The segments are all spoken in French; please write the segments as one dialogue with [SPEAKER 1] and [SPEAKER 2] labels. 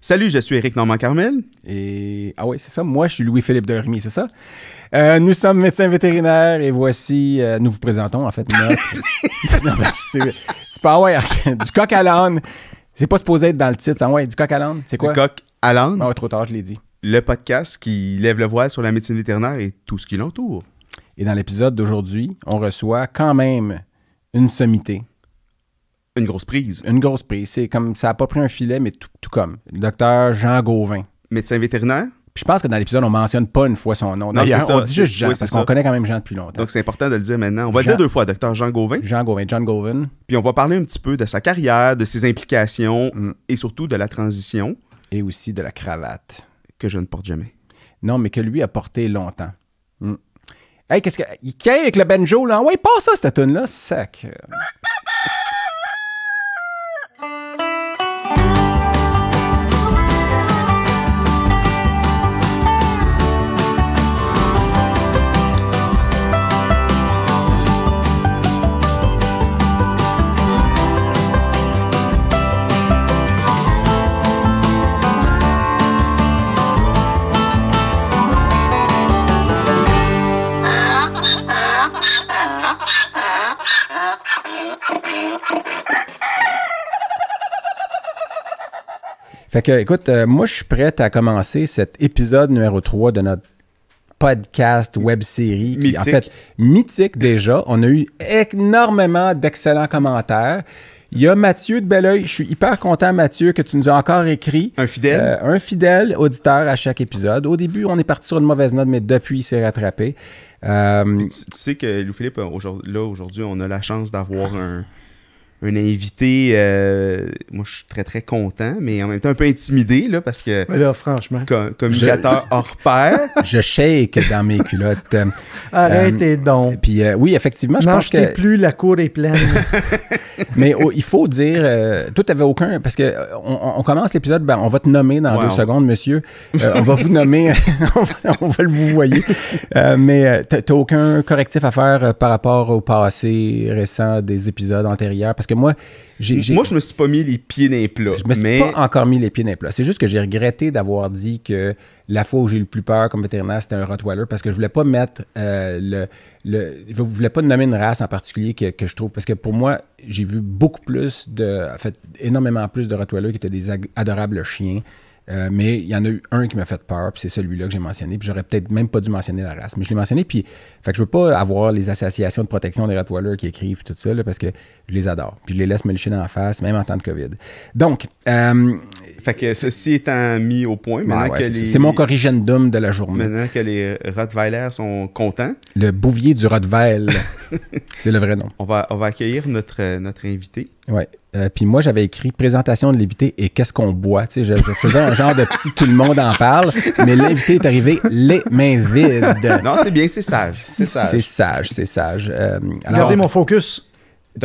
[SPEAKER 1] Salut, je suis Éric Normand-Carmel.
[SPEAKER 2] Et ah oui, c'est ça. Moi, je suis Louis-Philippe Delormier, c'est ça. Euh, nous sommes médecins vétérinaires et voici, euh, nous vous présentons en fait notre. non, mais tu, sais, tu peux avoir du coq à l'âne. C'est pas supposé être dans le titre. Ça, ouais, du coq à l'âne. C'est quoi?
[SPEAKER 1] Du coq à l'âne.
[SPEAKER 2] Ah ouais, trop tard, je l'ai dit.
[SPEAKER 1] Le podcast qui lève le voile sur la médecine vétérinaire et tout ce qui l'entoure.
[SPEAKER 2] Et dans l'épisode d'aujourd'hui, on reçoit quand même une sommité.
[SPEAKER 1] Une grosse prise.
[SPEAKER 2] Une grosse prise. C'est comme ça n'a pas pris un filet, mais tout, tout comme. Le docteur Jean Gauvin.
[SPEAKER 1] Médecin vétérinaire?
[SPEAKER 2] Puis je pense que dans l'épisode, on mentionne pas une fois son nom.
[SPEAKER 1] Non,
[SPEAKER 2] D'ailleurs,
[SPEAKER 1] c'est ça.
[SPEAKER 2] on dit juste Jean,
[SPEAKER 1] Oui,
[SPEAKER 2] parce qu'on connaît quand même Jean depuis longtemps.
[SPEAKER 1] Donc c'est important de le dire maintenant. On va le dire deux fois, docteur Jean Gauvin.
[SPEAKER 2] Jean Gauvin, John Gauvin.
[SPEAKER 1] Puis on va parler un petit peu de sa carrière, de ses implications
[SPEAKER 2] Mm.
[SPEAKER 1] et surtout de la transition
[SPEAKER 2] et aussi de la cravate.
[SPEAKER 1] que je ne porte jamais.
[SPEAKER 2] Non, mais que lui a porté longtemps. Hmm. Hey, qu'est-ce que. Il qui avec le banjo, là? Ouais, passe ça, cette tune là sac. Fait que, écoute, euh, moi, je suis prête à commencer cet épisode numéro 3 de notre podcast web série qui, en fait, mythique déjà. On a eu énormément d'excellents commentaires. Il y a Mathieu de Belleuil. Je suis hyper content, Mathieu, que tu nous as encore écrit.
[SPEAKER 1] Un fidèle.
[SPEAKER 2] Euh, un fidèle auditeur à chaque épisode. Au début, on est parti sur une mauvaise note, mais depuis, il s'est rattrapé. Euh,
[SPEAKER 1] tu, tu sais que Louis-Philippe, aujourd'hui- là, aujourd'hui, on a la chance d'avoir un, un invité. euh, moi, je suis très, très content, mais en même temps un peu intimidé, là, parce que
[SPEAKER 3] Mais là, franchement.
[SPEAKER 1] com- communicateur hors pair.
[SPEAKER 2] je shake dans mes culottes. Euh,
[SPEAKER 3] Arrêtez donc.
[SPEAKER 2] Puis euh, oui, effectivement, je
[SPEAKER 3] non,
[SPEAKER 2] pense
[SPEAKER 3] je
[SPEAKER 2] que...
[SPEAKER 3] plus, la cour est pleine.
[SPEAKER 2] Mais oh, il faut dire, euh, toi, t'avais aucun, parce que euh, on, on commence l'épisode, ben, on va te nommer dans deux
[SPEAKER 1] on-
[SPEAKER 2] secondes, monsieur. Euh, on va vous nommer, on, va, on va le vous voyez. Euh, mais euh, t'as aucun correctif à faire euh, par rapport au passé récent des épisodes antérieurs, parce que moi, j'ai,
[SPEAKER 1] Moi, je me suis pas mis les pieds dans les plats.
[SPEAKER 2] je me suis
[SPEAKER 1] mais
[SPEAKER 2] pas encore mis les pieds dans les plats. C'est juste que j'ai regretté d'avoir dit que la fois où j'ai eu le plus peur comme vétérinaire, c'était un Rottweiler parce que je voulais pas mettre euh, le, le. Je voulais pas nommer une race en particulier que, que je trouve. Parce que pour moi, j'ai vu beaucoup plus de. En fait, énormément plus de Rottweilers qui étaient des adorables chiens. Euh, mais il y en a eu un qui m'a fait peur, puis c'est celui-là que j'ai mentionné. Puis j'aurais peut-être même pas dû mentionner la race, mais je l'ai mentionné. Puis, fait que je veux pas avoir les associations de protection des Rottweilers qui écrivent tout ça, là, parce que je les adore. Puis je les laisse me licher dans la face, même en temps de COVID. Donc, euh,
[SPEAKER 1] Fait que ceci étant mis au point, maintenant
[SPEAKER 2] ouais,
[SPEAKER 1] que les...
[SPEAKER 2] c'est mon corrigendum de la journée.
[SPEAKER 1] Maintenant que les Rottweilers sont contents,
[SPEAKER 2] Le bouvier du Rottweil, c'est le vrai nom.
[SPEAKER 1] on va, on va accueillir notre, euh, notre invité.
[SPEAKER 2] Ouais. Euh, puis moi, j'avais écrit présentation de l'invité et qu'est-ce qu'on boit. Tu sais, je, je faisais un genre de petit tout le monde en parle, mais l'invité est arrivé les mains vides.
[SPEAKER 1] Non, c'est bien, c'est sage. C'est sage.
[SPEAKER 2] C'est sage, c'est sage. Euh, alors,
[SPEAKER 3] Regardez mon focus.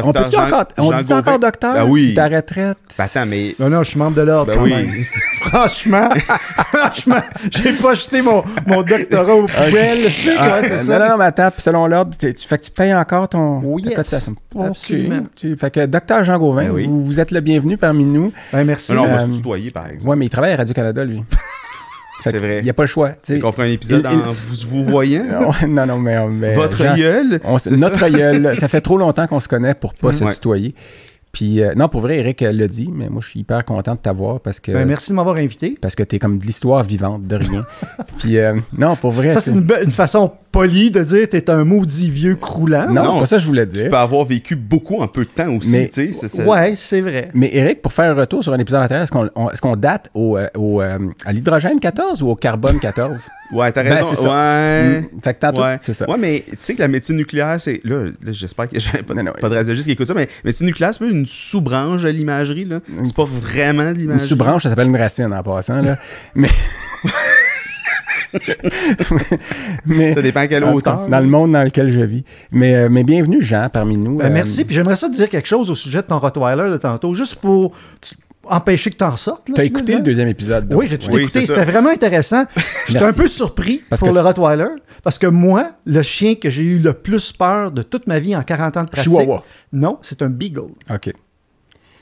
[SPEAKER 2] On peut
[SPEAKER 1] Jean-
[SPEAKER 2] encore, on
[SPEAKER 1] Jean
[SPEAKER 2] dit
[SPEAKER 1] Gauvin.
[SPEAKER 2] encore docteur?
[SPEAKER 1] Ben oui.
[SPEAKER 2] Ta retraite?
[SPEAKER 1] Ben attends, mais...
[SPEAKER 3] Non, non, je suis membre de l'ordre
[SPEAKER 1] Ben
[SPEAKER 3] quand
[SPEAKER 1] oui.
[SPEAKER 3] même. franchement, franchement, j'ai pas jeté mon, mon doctorat aux poubelles. C'est
[SPEAKER 2] Ah, euh,
[SPEAKER 3] ça?
[SPEAKER 2] Non, non, non, mais attends, selon l'ordre, tu, fait que tu payes encore ton
[SPEAKER 3] Oh,
[SPEAKER 2] ta
[SPEAKER 3] yes.
[SPEAKER 2] cotisation. Ok.
[SPEAKER 3] Absolument.
[SPEAKER 2] Tu- fait que docteur Jean Gauvin,
[SPEAKER 1] Ben oui.
[SPEAKER 2] vous, vous êtes le bienvenu parmi nous.
[SPEAKER 3] Ben, merci.
[SPEAKER 1] Non, non, on va
[SPEAKER 2] Euh,
[SPEAKER 1] se tutoyer, par exemple.
[SPEAKER 2] Ouais, mais il travaille à Radio-Canada, lui.
[SPEAKER 1] C'est vrai.
[SPEAKER 2] Il n'y a pas le choix. tu sais.
[SPEAKER 1] Fait qu'on fera un épisode
[SPEAKER 2] Il-
[SPEAKER 1] en vous vous voyant.
[SPEAKER 2] non, non, mais. mais
[SPEAKER 1] Votre gueule.
[SPEAKER 2] on notre gueule, ça fait trop longtemps qu'on se connaît pour pas se tutoyer. Puis, euh, non, pour vrai, Eric l'a dit, mais moi, je suis hyper content de t'avoir parce que.
[SPEAKER 3] Ben, merci de m'avoir invité.
[SPEAKER 2] Parce que t'es comme de l'histoire vivante de rien. Puis, euh, non, pour vrai.
[SPEAKER 3] Ça, c'est une, une façon polie de dire t'es un maudit vieux croulant.
[SPEAKER 2] Non,
[SPEAKER 1] Non,
[SPEAKER 2] c'est pas ça que je voulais
[SPEAKER 1] Tu
[SPEAKER 2] dire.
[SPEAKER 1] peux avoir vécu beaucoup en peu de temps aussi, tu sais. c'est ça.
[SPEAKER 3] Ouais, c'est vrai.
[SPEAKER 2] Mais Eric, pour faire un retour sur un épisode antérieur, est-ce qu'on on- est-ce qu'on date au, euh, au, euh, à l'hydrogène 14 ou au carbone 14?
[SPEAKER 1] Ouais, t'as
[SPEAKER 2] Ben,
[SPEAKER 1] raison.
[SPEAKER 2] c'est ça.
[SPEAKER 1] ouais.
[SPEAKER 2] Mm. Fait que tantôt,
[SPEAKER 1] Ouais.
[SPEAKER 2] c'est ça.
[SPEAKER 1] Ouais, mais tu sais que la médecine nucléaire, c'est. Là, là, j'espère que j'ai pas,
[SPEAKER 2] Non, non,
[SPEAKER 1] pas de radiologiste qui écoute ça, mais médecine nucléaire, c'est pas une sous-branche de l'imagerie, là. C'est pas vraiment de
[SPEAKER 2] Une
[SPEAKER 1] l'imagerie.
[SPEAKER 2] sous-branche, ça s'appelle une racine en passant, là. Mais. mais
[SPEAKER 1] Ça dépend à quelle hauteur.
[SPEAKER 2] dans le monde dans lequel je vis. Mais, euh, mais bienvenue, Jean, parmi nous.
[SPEAKER 3] Ben,
[SPEAKER 2] Euh,
[SPEAKER 3] merci. Puis j'aimerais ça te dire quelque chose au sujet de ton Rottweiler de tantôt, juste pour empêcher que t'en sortes. là,
[SPEAKER 2] T'as écouté le deuxième épisode? donc?
[SPEAKER 3] Oui, j'ai tout
[SPEAKER 1] Oui,
[SPEAKER 3] écouté. C'était vraiment intéressant. J'étais un peu surpris
[SPEAKER 2] Parce
[SPEAKER 3] pour
[SPEAKER 2] que
[SPEAKER 3] le
[SPEAKER 2] tu-
[SPEAKER 3] Rottweiler. Parce que moi, le chien que j'ai eu le plus peur de toute ma vie en 40 ans de pratique.
[SPEAKER 2] Chihuahua.
[SPEAKER 3] Non, c'est un Beagle.
[SPEAKER 2] OK.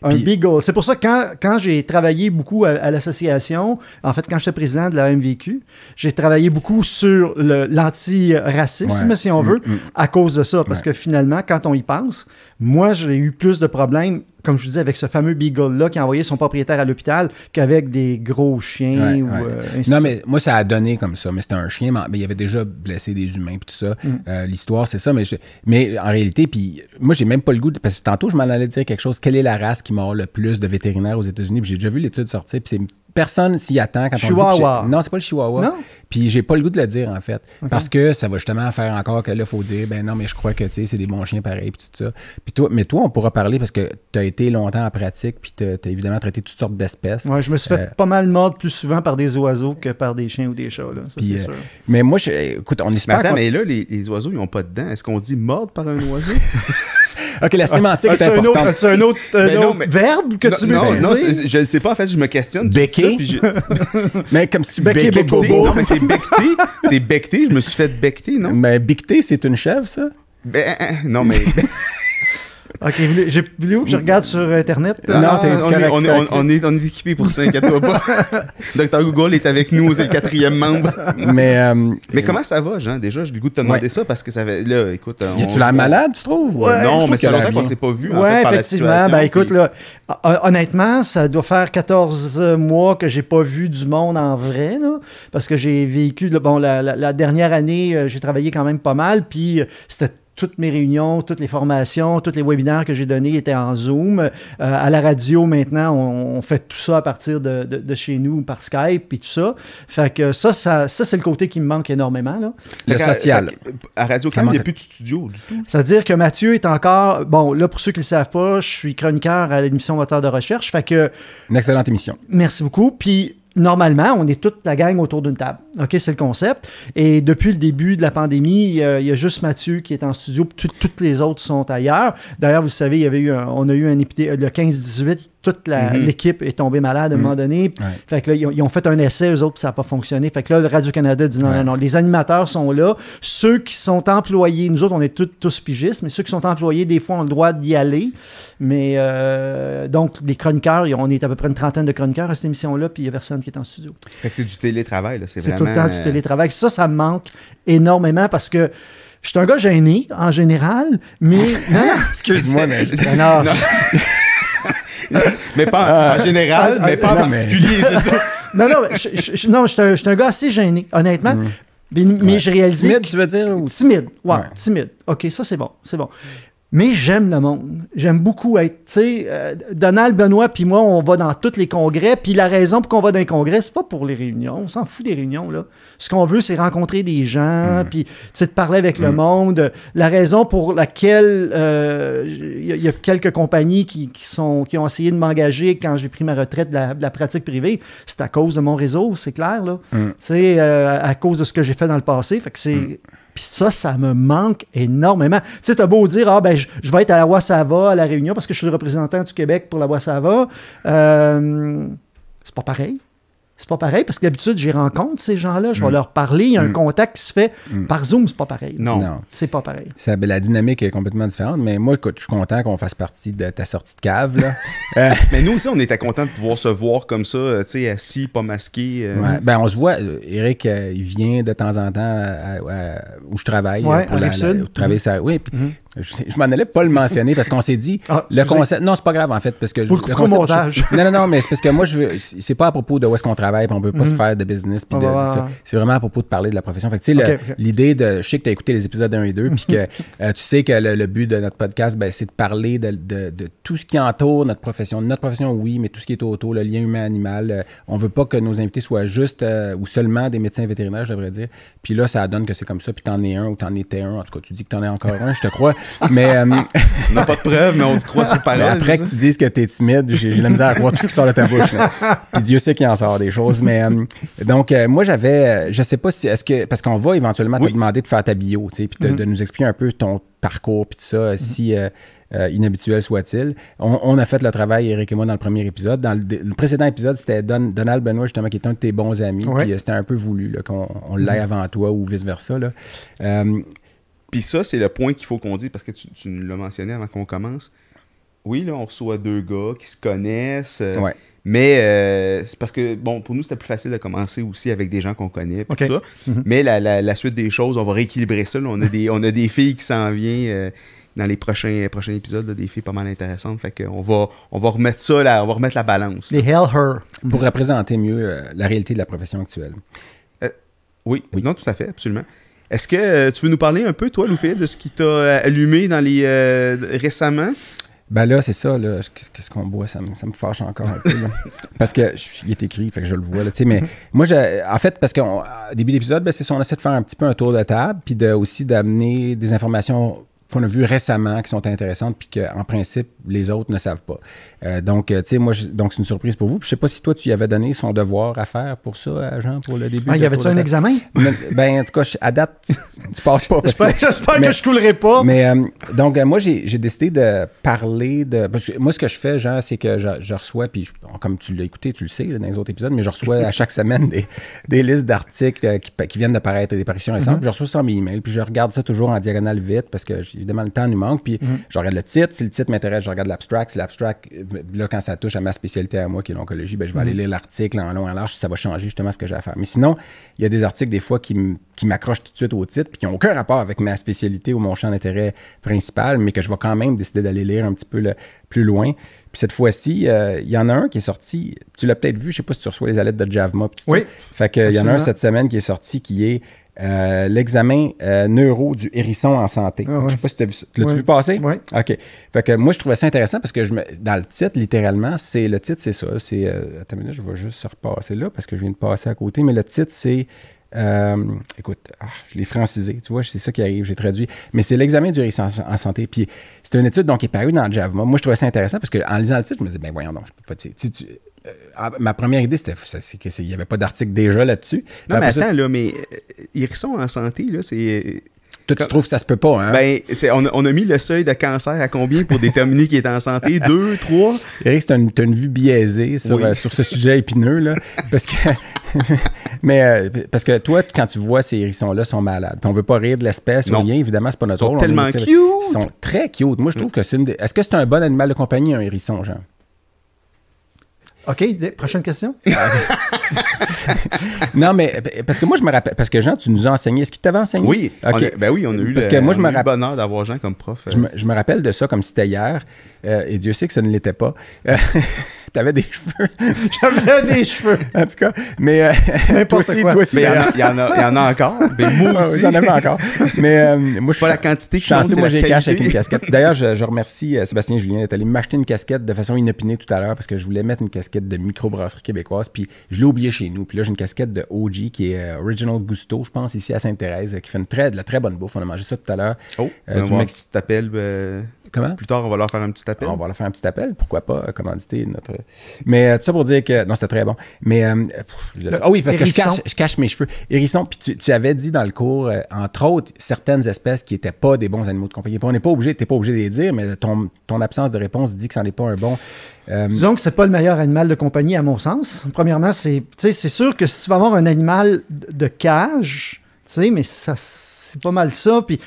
[SPEAKER 3] Un
[SPEAKER 2] Puis-
[SPEAKER 3] Beagle. C'est pour ça que quand, quand j'ai travaillé beaucoup à, à l'association, en fait, quand j'étais président de la MVQ, j'ai travaillé beaucoup sur l'anti-racisme,
[SPEAKER 2] Ouais.
[SPEAKER 3] si on
[SPEAKER 2] Mm,
[SPEAKER 3] veut,
[SPEAKER 2] mm.
[SPEAKER 3] à cause de ça. Parce
[SPEAKER 2] Ouais.
[SPEAKER 3] que finalement, quand on y pense, moi, j'ai eu plus de problèmes, comme je vous disais, avec ce fameux Beagle-là qui a envoyé son propriétaire à l'hôpital qu'avec des gros chiens
[SPEAKER 2] Ouais,
[SPEAKER 3] ou
[SPEAKER 2] ouais.
[SPEAKER 3] euh,
[SPEAKER 2] Non, mais moi, ça a donné comme ça. Mais c'était un chien, mais il avait déjà blessé des humains, puis tout ça.
[SPEAKER 3] Mm.
[SPEAKER 2] Euh, L'histoire, c'est ça. Mais, je- mais en réalité, puis moi, j'ai même pas le goût, de- parce que tantôt, je m'en allais dire quelque chose. Quelle est la race qui mord le plus de vétérinaires aux États-Unis? Puis j'ai déjà vu l'étude sortir, puis c'est personne s'y attend quand on dit que
[SPEAKER 3] Chihuahua.
[SPEAKER 2] j'ai- Non, c'est pas le chihuahua.
[SPEAKER 3] Non?
[SPEAKER 2] Puis j'ai pas le goût de le dire, en fait. Parce que ça va justement faire encore que là, il faut dire, ben non, mais je crois que, tu sais, c'est des bons chiens pareils, puis tout ça. Puis toi, mais toi, on pourra parler parce que tu as été longtemps en pratique, puis tu as, évidemment traité toutes sortes d'espèces.
[SPEAKER 3] Ouais, je me suis fait
[SPEAKER 2] Euh,
[SPEAKER 3] pas mal mordre plus souvent par des oiseaux que par des chiens ou des chats. Là. Ça,
[SPEAKER 2] Puis,
[SPEAKER 3] c'est
[SPEAKER 2] euh,
[SPEAKER 3] sûr.
[SPEAKER 2] mais moi, je, écoute, on est
[SPEAKER 1] Mais attends, mais là, les, les oiseaux, ils n'ont pas de dents. Est-ce qu'on dit mordre par un oiseau?
[SPEAKER 2] Ok, la sémantique est
[SPEAKER 3] As-tu un autre,
[SPEAKER 2] importante.
[SPEAKER 3] as-tu un autre, verbe que tu veux
[SPEAKER 1] non, je ne sais pas. En fait, je me questionne.
[SPEAKER 2] Becquer? Mais comme si tu becquais
[SPEAKER 3] bobo.
[SPEAKER 1] Non, mais c'est becté. C'est becté. Je me suis fait becter, non?
[SPEAKER 2] Mais bicté, c'est une chèvre, ça?
[SPEAKER 1] Ben, non, mais.
[SPEAKER 3] Ok, j'ai voulu que je regarde sur Internet?
[SPEAKER 2] Non,
[SPEAKER 1] Ah,
[SPEAKER 2] t'es
[SPEAKER 1] on,
[SPEAKER 2] correct,
[SPEAKER 1] est, on, est,
[SPEAKER 2] correct.
[SPEAKER 1] on, est, on est équipé pour ça, inquiète-toi pas. Dr Google est avec nous, c'est le quatrième membre.
[SPEAKER 2] Mais, euh,
[SPEAKER 1] Mais comment ça va, Jean? Déjà, j'ai le goût de te demander
[SPEAKER 2] Ouais.
[SPEAKER 1] ça parce que ça fait. Là, écoute.
[SPEAKER 2] y a-tu
[SPEAKER 1] voit-
[SPEAKER 2] malade, tu trouves?
[SPEAKER 1] Ouais, non,
[SPEAKER 2] trouve
[SPEAKER 1] mais
[SPEAKER 2] l'air
[SPEAKER 1] longtemps qu'on s'est pas vu. en
[SPEAKER 3] Ouais,
[SPEAKER 1] fait, par la
[SPEAKER 3] effectivement.
[SPEAKER 1] situation,
[SPEAKER 3] Ben écoute,
[SPEAKER 1] puis-
[SPEAKER 3] là, hon- honnêtement, ça doit faire 14 mois que j'ai pas vu du monde en vrai, là, parce que j'ai vécu, bon, la, la- la dernière année, euh, j'ai travaillé quand même pas mal, puis euh, c'était toutes mes réunions, toutes les formations, tous les webinaires que j'ai donnés étaient en Zoom. Euh, à la radio, maintenant, on, on fait tout ça à partir de, de- de chez nous par Skype et tout ça. Fait que ça, ça, ça c'est le côté qui me manque énormément. Là.
[SPEAKER 2] Le
[SPEAKER 1] Fait
[SPEAKER 2] social.
[SPEAKER 1] fait que, À Radio il n'y a plus de studio du tout.
[SPEAKER 3] C'est-à-dire que Mathieu est encore. Bon, là, pour ceux qui ne le savent pas, je suis chroniqueur à l'émission Moteur de recherche. Fait que
[SPEAKER 2] Une excellente émission.
[SPEAKER 3] Merci beaucoup. Puis, normalement, on est toute la gang autour d'une table. OK, c'est le concept. Et depuis le début de la pandémie, euh, il y a juste Mathieu qui est en studio, puis tout- toutes les autres sont ailleurs. D'ailleurs, vous savez, il y avait eu un- on a eu un épidé- le 15-18, toute
[SPEAKER 1] Mhm.
[SPEAKER 3] l'équipe est tombée malade à un
[SPEAKER 2] Mhm.
[SPEAKER 3] moment donné.
[SPEAKER 2] Ouais.
[SPEAKER 3] Fait que là, ils ont, ils ont fait un essai, eux autres, puis ça n'a pas fonctionné. Fait que là, le Radio-Canada dit non,
[SPEAKER 2] Ouais.
[SPEAKER 3] non, non. Les animateurs sont là. Ceux qui sont employés, nous autres, on est tous, tous pigistes, mais ceux qui sont employés, des fois, ont le droit d'y aller. Mais euh, donc, les chroniqueurs, on est à peu près une trentaine de chroniqueurs à cette émission-là, puis il n'y a personne qui est en studio.
[SPEAKER 1] Fait que c'est du télétravail, là. C'est vraiment.
[SPEAKER 3] Tout le temps du télétravail. Ça, ça me manque énormément parce que je suis un gars gêné, en général, mais. non, non.
[SPEAKER 2] Excuse-moi, mais.
[SPEAKER 3] Ben non.
[SPEAKER 1] Mais pas en général, mais pas en
[SPEAKER 2] non,
[SPEAKER 1] particulier, c'est ça.
[SPEAKER 3] Non, non, je, non, je suis un, je suis un gars assez gêné, honnêtement. Mais, mais
[SPEAKER 2] Ouais.
[SPEAKER 3] j'ai réalisé.
[SPEAKER 2] Timide, tu veux dire? ou-
[SPEAKER 3] Timide, ouais,
[SPEAKER 2] Ouais.
[SPEAKER 3] timide. OK, ça c'est bon, c'est bon. Mais j'aime le monde. J'aime beaucoup être, tu sais, euh, Donald, Benoît, puis moi, on va dans tous les congrès. Puis la raison pour qu'on va dans les congrès, c'est pas pour les réunions. On s'en fout des réunions, là. Ce qu'on veut, c'est rencontrer des gens, puis, tu sais, de parler avec le monde. La raison pour laquelle euh, il y, a- il y a quelques compagnies qui, qui sont, qui ont essayé de m'engager quand j'ai pris ma retraite de la, de la pratique privée, c'est à cause de mon réseau, c'est clair, là.
[SPEAKER 2] Mm.
[SPEAKER 3] Tu sais, euh, à cause de ce que j'ai fait dans le passé. Fait que c'est. Puis ça, ça me manque énormément. Tu sais, t'as beau dire, ah ben, je, vais être à la Wasava à la Réunion parce que je suis le représentant du Québec pour la Wasava. Euh, c'est pas pareil. C'est pas pareil parce que d'habitude, j'y rencontre ces gens-là, je vais leur parler, il y a un
[SPEAKER 2] Mm.
[SPEAKER 3] contact qui se fait
[SPEAKER 2] Mm.
[SPEAKER 3] par Zoom, c'est pas pareil.
[SPEAKER 1] Non.
[SPEAKER 2] Non.
[SPEAKER 3] C'est pas pareil.
[SPEAKER 2] Ça, ben, la dynamique est complètement différente, mais moi, écoute, je suis content qu'on fasse partie de ta sortie de cave. Là. Euh,
[SPEAKER 1] Mais nous aussi, on était contents de pouvoir se voir comme ça, euh, tu sais, assis, pas masqué. euh.
[SPEAKER 2] ouais. Ben, on se voit. Eric, euh, il vient de temps en temps à- à- où je travaille.
[SPEAKER 3] Ouais,
[SPEAKER 2] pour
[SPEAKER 3] à
[SPEAKER 2] la, la- travailler ça. Oui, puis. Je, je m'en allais pas le mentionner parce qu'on s'est dit,
[SPEAKER 3] Ah,
[SPEAKER 2] le concept. Non, c'est pas grave en fait, parce que.
[SPEAKER 3] Vous le couperez au montage.
[SPEAKER 2] Non, non, non, mais c'est parce que moi, je veux. C'est pas à propos de où est-ce qu'on travaille, puis on veut pas se faire de business, puis
[SPEAKER 3] Ah,
[SPEAKER 2] de, de ça. C'est vraiment à propos de parler de la profession. Fait que, tu sais, le- l'idée de. Je sais que tu as écouté les épisodes 1 et 2, puis que euh, tu sais que le, le but de notre podcast, ben, c'est de parler de, de- de tout ce qui entoure notre profession. Notre profession, oui, mais tout ce qui est autour, le lien humain-animal. euh, on veut pas que nos invités soient juste euh, ou seulement des médecins vétérinaires, je devrais dire. Puis là, ça donne que c'est comme ça, puis t'en es un ou t'en étais un. En tout cas, tu dis que t'en es encore un, je te crois. Mais. euh,
[SPEAKER 1] On n'a pas de preuves, mais on te croit sur parole.
[SPEAKER 2] après que tu dises que t'es timide, j'ai la misère à croire tout ce qui sort de ta bouche. Puis Dieu sait qu'il en sort des choses. Mais euh, donc, euh, moi, j'avais, je sais pas si, est-ce que, parce qu'on va éventuellement te demander de faire ta bio, tu sais, puis de, de nous expliquer un peu ton parcours, puis tout ça, si euh, euh, inhabituel soit-il. On, on a fait le travail, Eric et moi, dans le premier épisode. Dans le, le précédent épisode, c'était Don- Donald Benoît, justement, qui est un de tes bons amis.
[SPEAKER 3] Ouais.
[SPEAKER 2] Puis euh, c'était un peu voulu qu'on on l'aille avant toi ou vice-versa. Euh,
[SPEAKER 1] Puis ça, c'est le point qu'il faut qu'on dise, parce que tu, tu nous l'as mentionné avant qu'on commence. oui, là, on reçoit deux gars qui se connaissent. euh,
[SPEAKER 2] Ouais.
[SPEAKER 1] Mais euh, c'est parce que, bon, pour nous, c'était plus facile de commencer aussi avec des gens qu'on connaît. puis
[SPEAKER 3] Ok.
[SPEAKER 1] tout ça.
[SPEAKER 3] Mhm.
[SPEAKER 1] Mais la, la- la suite des choses, on va rééquilibrer ça. là. On, a des, on a des filles qui s'en viennent euh, dans les prochains, prochains épisodes, là, des filles pas mal intéressantes. Fait qu'on va, on va remettre ça, là, on va remettre la balance.
[SPEAKER 3] Les Hell Her.
[SPEAKER 2] Pour représenter mieux euh, la réalité de la profession actuelle.
[SPEAKER 1] Oui, non, tout à fait, absolument. Est-ce que euh, tu veux nous parler un peu, toi, Lou-Philippe, de ce qui t'a euh, allumé dans les euh, récemment?
[SPEAKER 2] Ben là, c'est ça, là. Qu'est-ce qu'on boit? Ça me, ça me fâche encore un peu, là. Parce que je- il est écrit, fait que je le vois, là. Tu sais, mais moi, j'ai- en fait, parce qu'au début d'épisode, ben, c'est ça, on essaie de faire un petit peu un tour de table, puis de, aussi d'amener des informations qu'on a vues récemment qui sont intéressantes, puis qu'en principe, les autres ne savent pas. Euh, donc, euh, tu sais, moi, je- donc c'est une surprise pour vous. Puis je sais pas si toi, tu y avais donné son devoir à faire pour ça, à Jean, pour le début.
[SPEAKER 3] Ah, y
[SPEAKER 2] de
[SPEAKER 3] avait-tu un examen?
[SPEAKER 2] Mais- Ben, en tout cas, je- à date, tu, tu passes pas. que-
[SPEAKER 3] J'espère
[SPEAKER 2] mais-
[SPEAKER 3] que je coulerai pas.
[SPEAKER 2] mais euh, donc, euh, moi, j'ai décidé de parler de. parce que moi, ce que je fais, Jean, c'est que je, je reçois, puis je- comme tu l'as écouté, tu le sais là, dans les autres épisodes, mais je reçois à chaque semaine des, des listes d'articles euh, qui, qui viennent de paraître, des parutions récentes. puis Je reçois ça dans mes emails, puis je regarde ça toujours en diagonale vite parce que, évidemment, le temps nous manque. Puis je regarde le titre. Si le titre m'intéresse, je regarde l'abstract. Si l'abstract, là, quand ça touche à ma spécialité à moi, qui est l'oncologie, ben, je vais aller lire l'article en long, en large, ça va changer justement ce que j'ai à faire. Mais sinon, il y a des articles, des fois, qui m'accrochent tout de suite au titre, puis qui n'ont aucun rapport avec ma spécialité ou mon champ d'intérêt principal, mais que je vais quand même décider d'aller lire un petit peu le- plus loin. Puis cette fois-ci, euh, il y en a un qui est sorti, tu l'as peut-être vu, je sais pas si tu reçois les alertes de Javma. puis tout
[SPEAKER 3] Oui,
[SPEAKER 2] ça. Fait que, il y en a un cette semaine qui est sorti qui est euh, l'examen euh, neuro du hérisson en santé.
[SPEAKER 3] Ah ouais.
[SPEAKER 2] Je sais pas si tu as vu ça. L'as-tu
[SPEAKER 3] Ouais.
[SPEAKER 2] vu passer?
[SPEAKER 3] Ouais.
[SPEAKER 2] OK. Fait que moi, je trouvais ça intéressant parce que je me, dans le titre, littéralement, c'est le titre, c'est ça. C'est. Euh, attends une minute, je vais juste se repasser là parce que je viens de passer à côté. Mais le titre, c'est. euh, écoute, ah, je l'ai francisé, tu vois, c'est ça qui arrive, j'ai traduit. Mais c'est l'examen du hérisson en, en santé. Puis c'est une étude donc, qui est parue dans JAVMA. Moi, je trouvais ça intéressant parce qu'en lisant le titre, je me disais, ben voyons donc, je peux pas. Tu- tu- euh, ah, ma première idée, c'était c'est qu'il n'y avait pas d'article déjà là-dessus.
[SPEAKER 1] Non, mais
[SPEAKER 2] ça,
[SPEAKER 1] attends, là, mais euh, Hérisson en santé, là, c'est.
[SPEAKER 2] toi, tu trouves que ça se peut pas, hein?
[SPEAKER 1] Ben, on, a, on a mis le seuil de cancer à combien pour déterminer qu'il est en santé? Deux, trois?
[SPEAKER 2] Eric, tu as, une vue biaisée sur,
[SPEAKER 1] Oui.
[SPEAKER 2] euh, sur ce sujet épineux, là. Parce que, mais, euh, parce que toi, quand tu vois ces hérissons-là, sont malades. Puis on veut pas rire de l'espèce ou rien, évidemment, c'est pas notre
[SPEAKER 1] Ils sont
[SPEAKER 2] rôle. on est
[SPEAKER 1] tellement cute!
[SPEAKER 2] Ils sont très cute. Moi, je trouve que c'est une des- Est-ce que c'est un bon animal de compagnie, un hérisson, Jean?
[SPEAKER 3] OK, prochaine question?
[SPEAKER 2] non, mais parce que moi, je me rappelle. Parce que Jean, tu nous as enseigné. Est-ce qu'il t'avait enseigné?
[SPEAKER 1] Oui.
[SPEAKER 2] OK.
[SPEAKER 1] On a- ben oui, on a eu
[SPEAKER 2] Parce
[SPEAKER 1] le,
[SPEAKER 2] que moi, je me rappelle.
[SPEAKER 1] bonheur d'avoir Jean comme prof. euh.
[SPEAKER 2] Je me, je me rappelle de ça comme si c'était hier, euh, et Dieu sait que ça ne l'était pas. Euh, T'avais des cheveux,
[SPEAKER 3] J'avais des cheveux.
[SPEAKER 2] en tout cas. Mais euh, toi aussi,
[SPEAKER 3] quoi.
[SPEAKER 2] toi aussi.
[SPEAKER 1] Il y, en a- y en a, il y en a encore. Mais moi
[SPEAKER 2] Ah
[SPEAKER 1] aussi.
[SPEAKER 2] J'en avais encore. Mais euh, moi, je
[SPEAKER 1] pas la quantité qui
[SPEAKER 2] chanceux, moi, j'ai cash avec une casquette. D'ailleurs, je, je remercie euh, Sébastien Julien d'être allé m'acheter une casquette de façon inopinée tout à l'heure parce que je voulais mettre une casquette de microbrasserie québécoise. Puis je l'ai oublié chez nous. Puis là, j'ai une casquette de OG qui est euh, Original Gusto, je pense, ici à Sainte-Thérèse, qui fait une très, de la très bonne bouffe. On a mangé ça tout à l'heure.
[SPEAKER 1] Oh,
[SPEAKER 2] Euh,
[SPEAKER 1] va un
[SPEAKER 2] Mex-
[SPEAKER 1] petit appel. euh,
[SPEAKER 2] Comment?
[SPEAKER 1] plus tard, on va leur faire un petit appel.
[SPEAKER 2] On va leur faire un petit appel, pourquoi pas, euh, commanditer notre. Mais euh, tout ça pour dire que. Non, c'était très bon. Mais. euh, pff, Ah oui, parce que je cache, je cache mes cheveux. Hérisson, puis tu, tu avais dit dans le cours, euh, entre autres, certaines espèces qui n'étaient pas des bons animaux de compagnie. Puis On n'est pas obligé, t'es pas obligé de les dire, mais ton, ton absence de réponse dit que ça n'est pas un bon. euh,
[SPEAKER 3] Disons que c'est pas le meilleur animal de compagnie à mon sens. Premièrement, c'est tu sais, c'est sûr que si tu vas avoir un animal de cage, tu sais, mais ça c'est pas mal ça. Puis,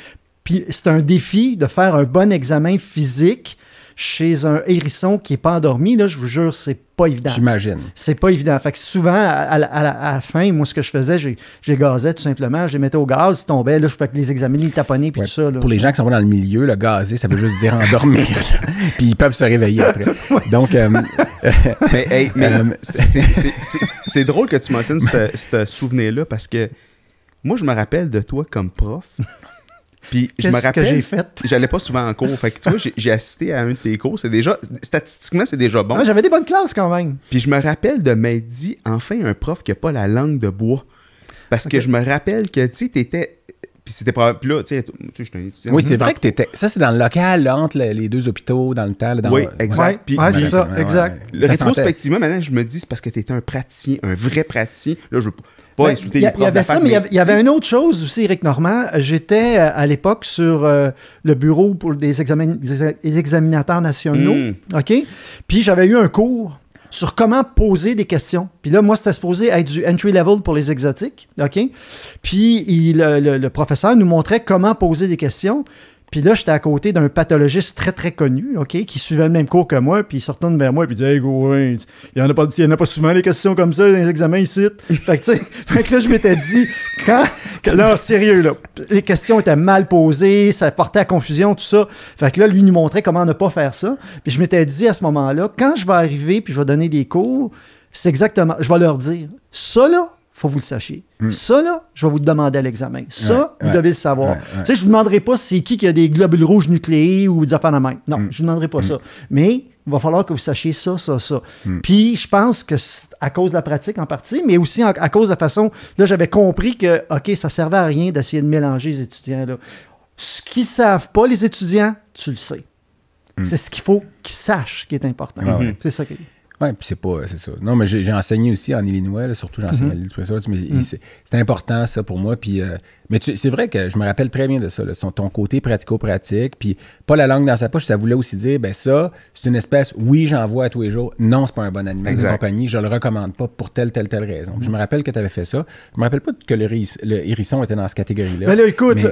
[SPEAKER 3] puis c'est un défi de faire un bon examen physique chez un hérisson qui est pas endormi. Là, je vous jure, c'est pas évident.
[SPEAKER 2] J'imagine.
[SPEAKER 3] C'est pas évident. Fait que souvent, à, à la- à la, à la fin, moi, ce que je faisais, j'ai j'ai gazais tout simplement. Je les mettais au gaz, ils tombaient. Là, je fais que les examiner, les taponner, puis
[SPEAKER 2] Ouais,
[SPEAKER 3] tout ça. Là.
[SPEAKER 2] Pour les gens qui sont pas dans le milieu, le gazé, ça veut juste dire endormir. puis ils peuvent se réveiller après. Donc, euh,
[SPEAKER 1] Mais, hey, mais
[SPEAKER 2] Euh,
[SPEAKER 1] c'est- c'est- c'est c'est- c'est drôle que tu mentionnes ce souvenir-là parce que moi, je me rappelle de toi comme prof. Puis je me
[SPEAKER 3] Qu'est-ce que
[SPEAKER 1] rappelle.
[SPEAKER 3] j'ai fait?
[SPEAKER 1] J'allais pas souvent en cours. Fait que tu vois, j'ai- assisté à un de tes cours. C'est déjà. Statistiquement, c'est déjà bon.
[SPEAKER 3] Ah, J'avais des bonnes classes quand même.
[SPEAKER 1] Puis je me rappelle de m'être dit, enfin, un prof qui a pas la langue de bois. Parce que je me rappelle que, tu sais, t'étais. Puis c'était pas. Puis là, tu sais, étudiant.
[SPEAKER 2] oui, c'est
[SPEAKER 1] Dans-
[SPEAKER 2] vrai que t'étais. Ça, c'est dans le local, là, entre les, les deux hôpitaux, dans le temps. là, dans-
[SPEAKER 1] Oui, exact.
[SPEAKER 3] Ouais, c'est ça,
[SPEAKER 2] ouais,
[SPEAKER 3] exact.
[SPEAKER 2] ouais.
[SPEAKER 1] Le
[SPEAKER 2] Ça sentait.
[SPEAKER 1] rétrospectivement, maintenant, je me dis, c'est parce que t'étais un praticien, un vrai praticien. Là, je veux pas
[SPEAKER 3] Ben,
[SPEAKER 1] insulter
[SPEAKER 3] il y, a-
[SPEAKER 1] les
[SPEAKER 3] il y
[SPEAKER 1] profs
[SPEAKER 3] avait ça, mais il y avait, y une autre chose aussi, Eric Normand. J'étais euh, à l'époque sur euh, le bureau pour des, des examinateurs nationaux.
[SPEAKER 1] Mm.
[SPEAKER 3] OK? Puis j'avais eu un cours sur comment poser des questions. Puis là, moi, c'était supposé être du entry level pour les exotiques. OK? Puis le- le professeur nous montrait comment poser des questions. Puis là, j'étais à côté d'un pathologiste très, très connu, OK, qui suivait le même cours que moi, puis il se retourne vers moi, puis il dit Hey, Gauvin, il n'y en, a pas- il y en a pas souvent des questions comme ça dans les examens ici. fait, que, tu sais, fait que là, je m'étais dit, quand. là, sérieux, là, les questions étaient mal posées, ça portait à confusion, tout ça. Fait que là, lui nous montrait comment ne pas faire ça. Puis je m'étais dit à ce moment-là, quand je vais arriver, puis je vais donner des cours, c'est exactement. Je vais leur dire Ça, là, faut que vous le sachiez. Ça, là, je vais vous le demander à l'examen. Ça,
[SPEAKER 2] Hmm. Ouais,
[SPEAKER 3] vous
[SPEAKER 2] ouais,
[SPEAKER 3] devez le savoir.
[SPEAKER 2] ouais.
[SPEAKER 3] Tu sais, je vous demanderai pas c'est qui qui a des globules rouges nucléés ou des affaires de même.
[SPEAKER 2] Hmm.
[SPEAKER 3] Non, je vous demanderai pas ça. Mais il va falloir que vous sachiez ça, ça, ça.
[SPEAKER 2] Hmm.
[SPEAKER 3] Puis je pense que c'est à cause de la pratique en partie, mais aussi en- à cause de la façon. Là, j'avais compris que, OK, ça servait à rien d'essayer de mélanger les étudiants. Là. Ce qu'ils savent pas, les étudiants, tu le sais. C'est ce qu'il faut qu'ils sachent qui est important.
[SPEAKER 2] Hmm. Ah.
[SPEAKER 3] C'est ça qui
[SPEAKER 2] Oui, puis c'est pas, c'est ça. Non, mais j'ai j'ai enseigné aussi en Illinois, là, surtout j'ai enseigné à l'île du Prince-Édouard, mais il- c'est c'est important ça pour moi. Puis, euh, mais tu- c'est vrai que je me rappelle très bien de ça, là, son- ton côté pratico-pratique, puis pas la langue dans sa poche, ça voulait aussi dire, ben ça, c'est une espèce, oui, j'en vois à tous les jours, non, c'est pas un bon animal
[SPEAKER 1] Exact.
[SPEAKER 2] de compagnie, je le recommande pas pour telle, telle, telle raison. Je me rappelle que tu avais fait ça. Je me rappelle pas que le, héris- le hérisson était dans cette catégorie-là.
[SPEAKER 3] Mais là, écoute,
[SPEAKER 2] Mais-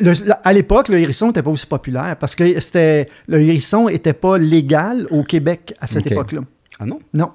[SPEAKER 3] le- le- à l'époque, le hérisson n'était pas aussi populaire parce que c'était le hérisson n'était pas légal au Québec à cette époque-là.
[SPEAKER 1] Ah non?
[SPEAKER 3] Non.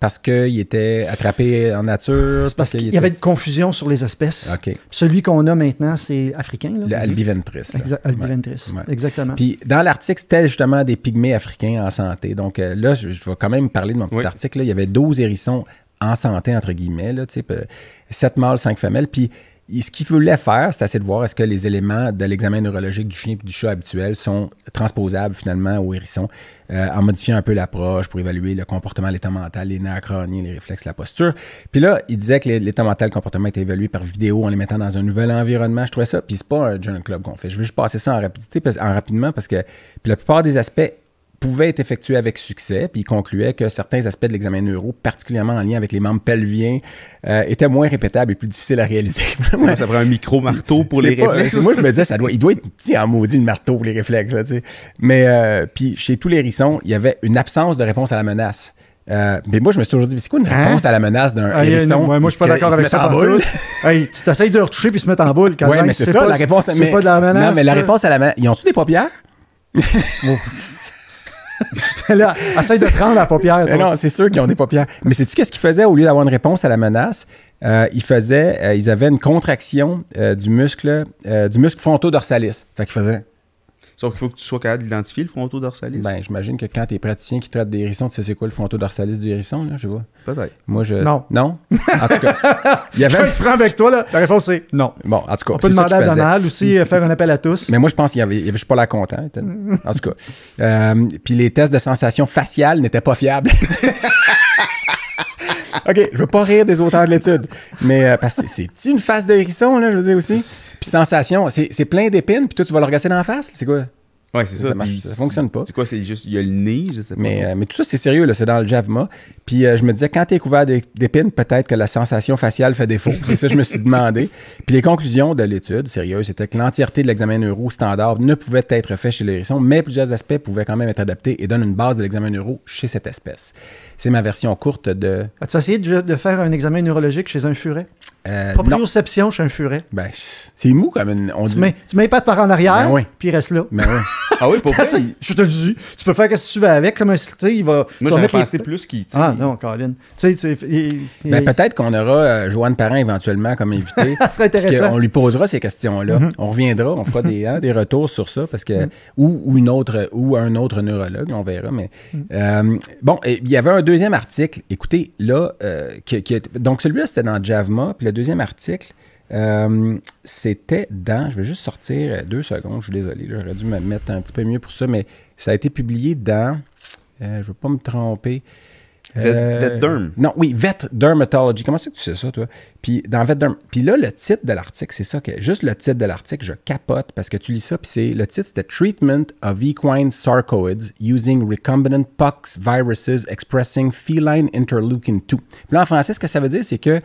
[SPEAKER 2] Parce qu'il était attrapé en nature.
[SPEAKER 3] Parce qu'il y
[SPEAKER 2] était-
[SPEAKER 3] avait de confusion sur les espèces. Celui qu'on a maintenant, c'est africain.
[SPEAKER 2] Le albiventris. là.
[SPEAKER 3] Exa- albiventris.
[SPEAKER 2] Ouais.
[SPEAKER 3] Exactement.
[SPEAKER 2] Puis dans l'article, c'était justement des pygmées africains en santé. Donc euh, là, je, je vais quand même parler de mon petit
[SPEAKER 1] Oui.
[SPEAKER 2] article. là. Il y avait 12 hérissons en santé, entre guillemets, là, tu sais, peu- 7 mâles, 5 femelles. Puis ce qu'il voulait faire, c'est essayer de voir est-ce que les éléments de l'examen neurologique du chien et du chat habituel sont transposables finalement au hérisson, euh, en modifiant un peu l'approche pour évaluer le comportement, l'état mental, les nerfs crâniens, les réflexes, la posture. Puis là, il disait que l'état mental, le comportement était évalué par vidéo en les mettant dans un nouvel environnement. Je trouvais ça, puis c'est pas un journal club qu'on fait. Je veux juste passer ça en rapidité, en rapidement, parce que la plupart des aspects pouvaient être effectués avec succès, puis il concluait que certains aspects de l'examen neuro, particulièrement en lien avec les membres pelviens, euh, étaient moins répétables et plus difficiles à réaliser.
[SPEAKER 1] Ça, ça prend un micro-marteau pour les
[SPEAKER 2] pas-
[SPEAKER 1] réflexes.
[SPEAKER 2] Moi, je me disais, ça doit, il doit être petit en maudit le marteau pour les réflexes. Là, mais euh, puis chez tous les hérissons, il y avait une absence de réponse à la menace. Euh, mais moi, je me suis toujours dit, mais c'est quoi une
[SPEAKER 3] Hein?
[SPEAKER 2] réponse à la menace d'un
[SPEAKER 3] Ah,
[SPEAKER 2] hérisson?
[SPEAKER 3] ouais, moi, je suis pas d'accord
[SPEAKER 2] se
[SPEAKER 3] avec ça.
[SPEAKER 2] en
[SPEAKER 3] pantoute.
[SPEAKER 2] boule?
[SPEAKER 3] hey, tu t'essayes de retoucher puis se mettre en boule. Quand
[SPEAKER 2] Oui,
[SPEAKER 3] même.
[SPEAKER 2] mais c'est ça,
[SPEAKER 3] pas-
[SPEAKER 2] la réponse.
[SPEAKER 3] C'est pas de la menace.
[SPEAKER 2] Non, mais la réponse à la menace. Ils ont-tu des paupières?
[SPEAKER 3] Là, essaye de te rendre la paupière. Toi.
[SPEAKER 2] non, c'est sûr qu'ils ont des paupières. Mais sais-tu qu'est-ce qu'ils faisaient au lieu d'avoir une réponse à la menace? Euh, ils faisaient, euh, ils avaient une contraction euh, du muscle, du muscle fronto-dorsalis. Fait qu'ils faisaient.
[SPEAKER 1] Sauf qu'il faut que tu sois capable d'identifier le fronto-dorsalis.
[SPEAKER 2] Ben, j'imagine que quand t'es praticien qui traite des hérissons, tu sais c'est quoi le fronto-dorsalis du hérisson, là, je vois?
[SPEAKER 1] Peut-être.
[SPEAKER 2] Moi, je.
[SPEAKER 3] Non.
[SPEAKER 2] Non? En tout cas, il y
[SPEAKER 3] Je vais
[SPEAKER 2] avait.
[SPEAKER 3] être franc avec toi. Là. La réponse c'est non.
[SPEAKER 2] Bon, en tout cas,
[SPEAKER 3] On peut demander à. Donald aussi, euh, faire un appel à tous.
[SPEAKER 2] Mais moi, je pense qu'il y avait, avait je suis pas là content. En tout cas. Euh, puis les tests de sensation faciale n'étaient pas fiables. OK, je veux pas rire des auteurs de l'étude, mais euh, parce que c'est- petit une face de hérisson, là, je veux dire aussi. Puis sensation, c'est c'est plein d'épines, puis toi, tu vas le regarder dans la face, c'est quoi?
[SPEAKER 1] Ouais, c'est
[SPEAKER 2] Ça
[SPEAKER 1] ça.
[SPEAKER 2] marche, ça fonctionne pas.
[SPEAKER 1] C'est quoi, c'est juste, il y a le nez, je sais pas.
[SPEAKER 2] Mais, euh, mais tout ça, c'est sérieux, là, c'est dans le JAVMA. Puis euh, je me disais, quand tu es couvert d'é- d'épines, peut-être que la sensation faciale fait défaut. C'est ça que je me suis demandé. Puis les conclusions de l'étude, sérieuses, c'était que l'entièreté de l'examen neuro standard ne pouvait être fait chez l'hérisson, mais plusieurs aspects pouvaient quand même être adaptés et donnent une base de l'examen neuro chez cette espèce. C'est ma version courte de...
[SPEAKER 3] As-tu essayé de, de faire un examen neurologique chez un furet?
[SPEAKER 2] Euh, non.
[SPEAKER 3] Proprioception chez un furet.
[SPEAKER 2] Ben, c'est mou comme une... On
[SPEAKER 3] Tu
[SPEAKER 2] dit...
[SPEAKER 3] mets, tu mets les pattes par en arrière,
[SPEAKER 2] Ben oui.
[SPEAKER 3] puis il reste là.
[SPEAKER 2] Ben ouais.
[SPEAKER 1] Ah oui, pour vrai, il-
[SPEAKER 3] Je te le dis. Tu peux faire ce que tu veux avec. Comme un, tu sais, il va.
[SPEAKER 1] moi, j'avais
[SPEAKER 3] les-
[SPEAKER 1] pensé plus qu'il...
[SPEAKER 3] Ah
[SPEAKER 1] il-
[SPEAKER 3] non, Colin. Tu sais, il-
[SPEAKER 2] Ben, peut-être qu'on aura euh, Joanne Parent éventuellement comme invité.
[SPEAKER 3] Ça serait intéressant.
[SPEAKER 2] On lui posera ces questions-là.
[SPEAKER 3] Mhm.
[SPEAKER 2] On reviendra, on fera des, hein, des retours sur ça parce que ou, ou une autre ou un autre neurologue, on verra. Mais
[SPEAKER 3] Mhm.
[SPEAKER 2] euh, bon, il y avait un deuxième article. Écoutez, là, euh, qui, qui est- donc celui-là c'était dans JAVMA, puis le deuxième article. euh, c'était dans, je vais juste sortir euh, deux secondes, je suis désolé, j'aurais dû me mettre un petit peu mieux pour ça, mais ça a été publié dans, euh, je ne veux pas me tromper,
[SPEAKER 1] Vet- Vetderm.
[SPEAKER 2] non, oui, Vet Dermatology. Comment c'est que tu sais ça, toi? Puis dans Vet Derm- Puis là, le titre de l'article, c'est ça que. Juste le titre de l'article, je capote parce que tu lis ça, puis c'est. Le titre, c'était Treatment of Equine Sarcoids Using Recombinant Pox Viruses Expressing Feline Interleukin 2. Puis là, en français, ce que ça veut dire, c'est que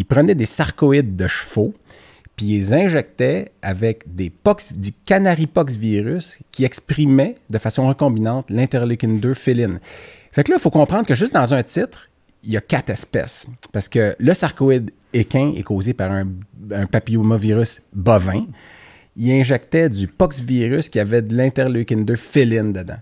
[SPEAKER 2] ils prenaient des sarcoïdes de chevaux, puis ils les injectaient avec des pox, du qui exprimait de façon recombinante l'interleukin 2 féline. Fait que là, il faut comprendre que juste dans un titre, il y a quatre espèces. Parce que le sarcoïde équin est causé par un, papillomavirus bovin. ils injectaient du poxvirus qui avait de l'interleukin 2 filine dedans.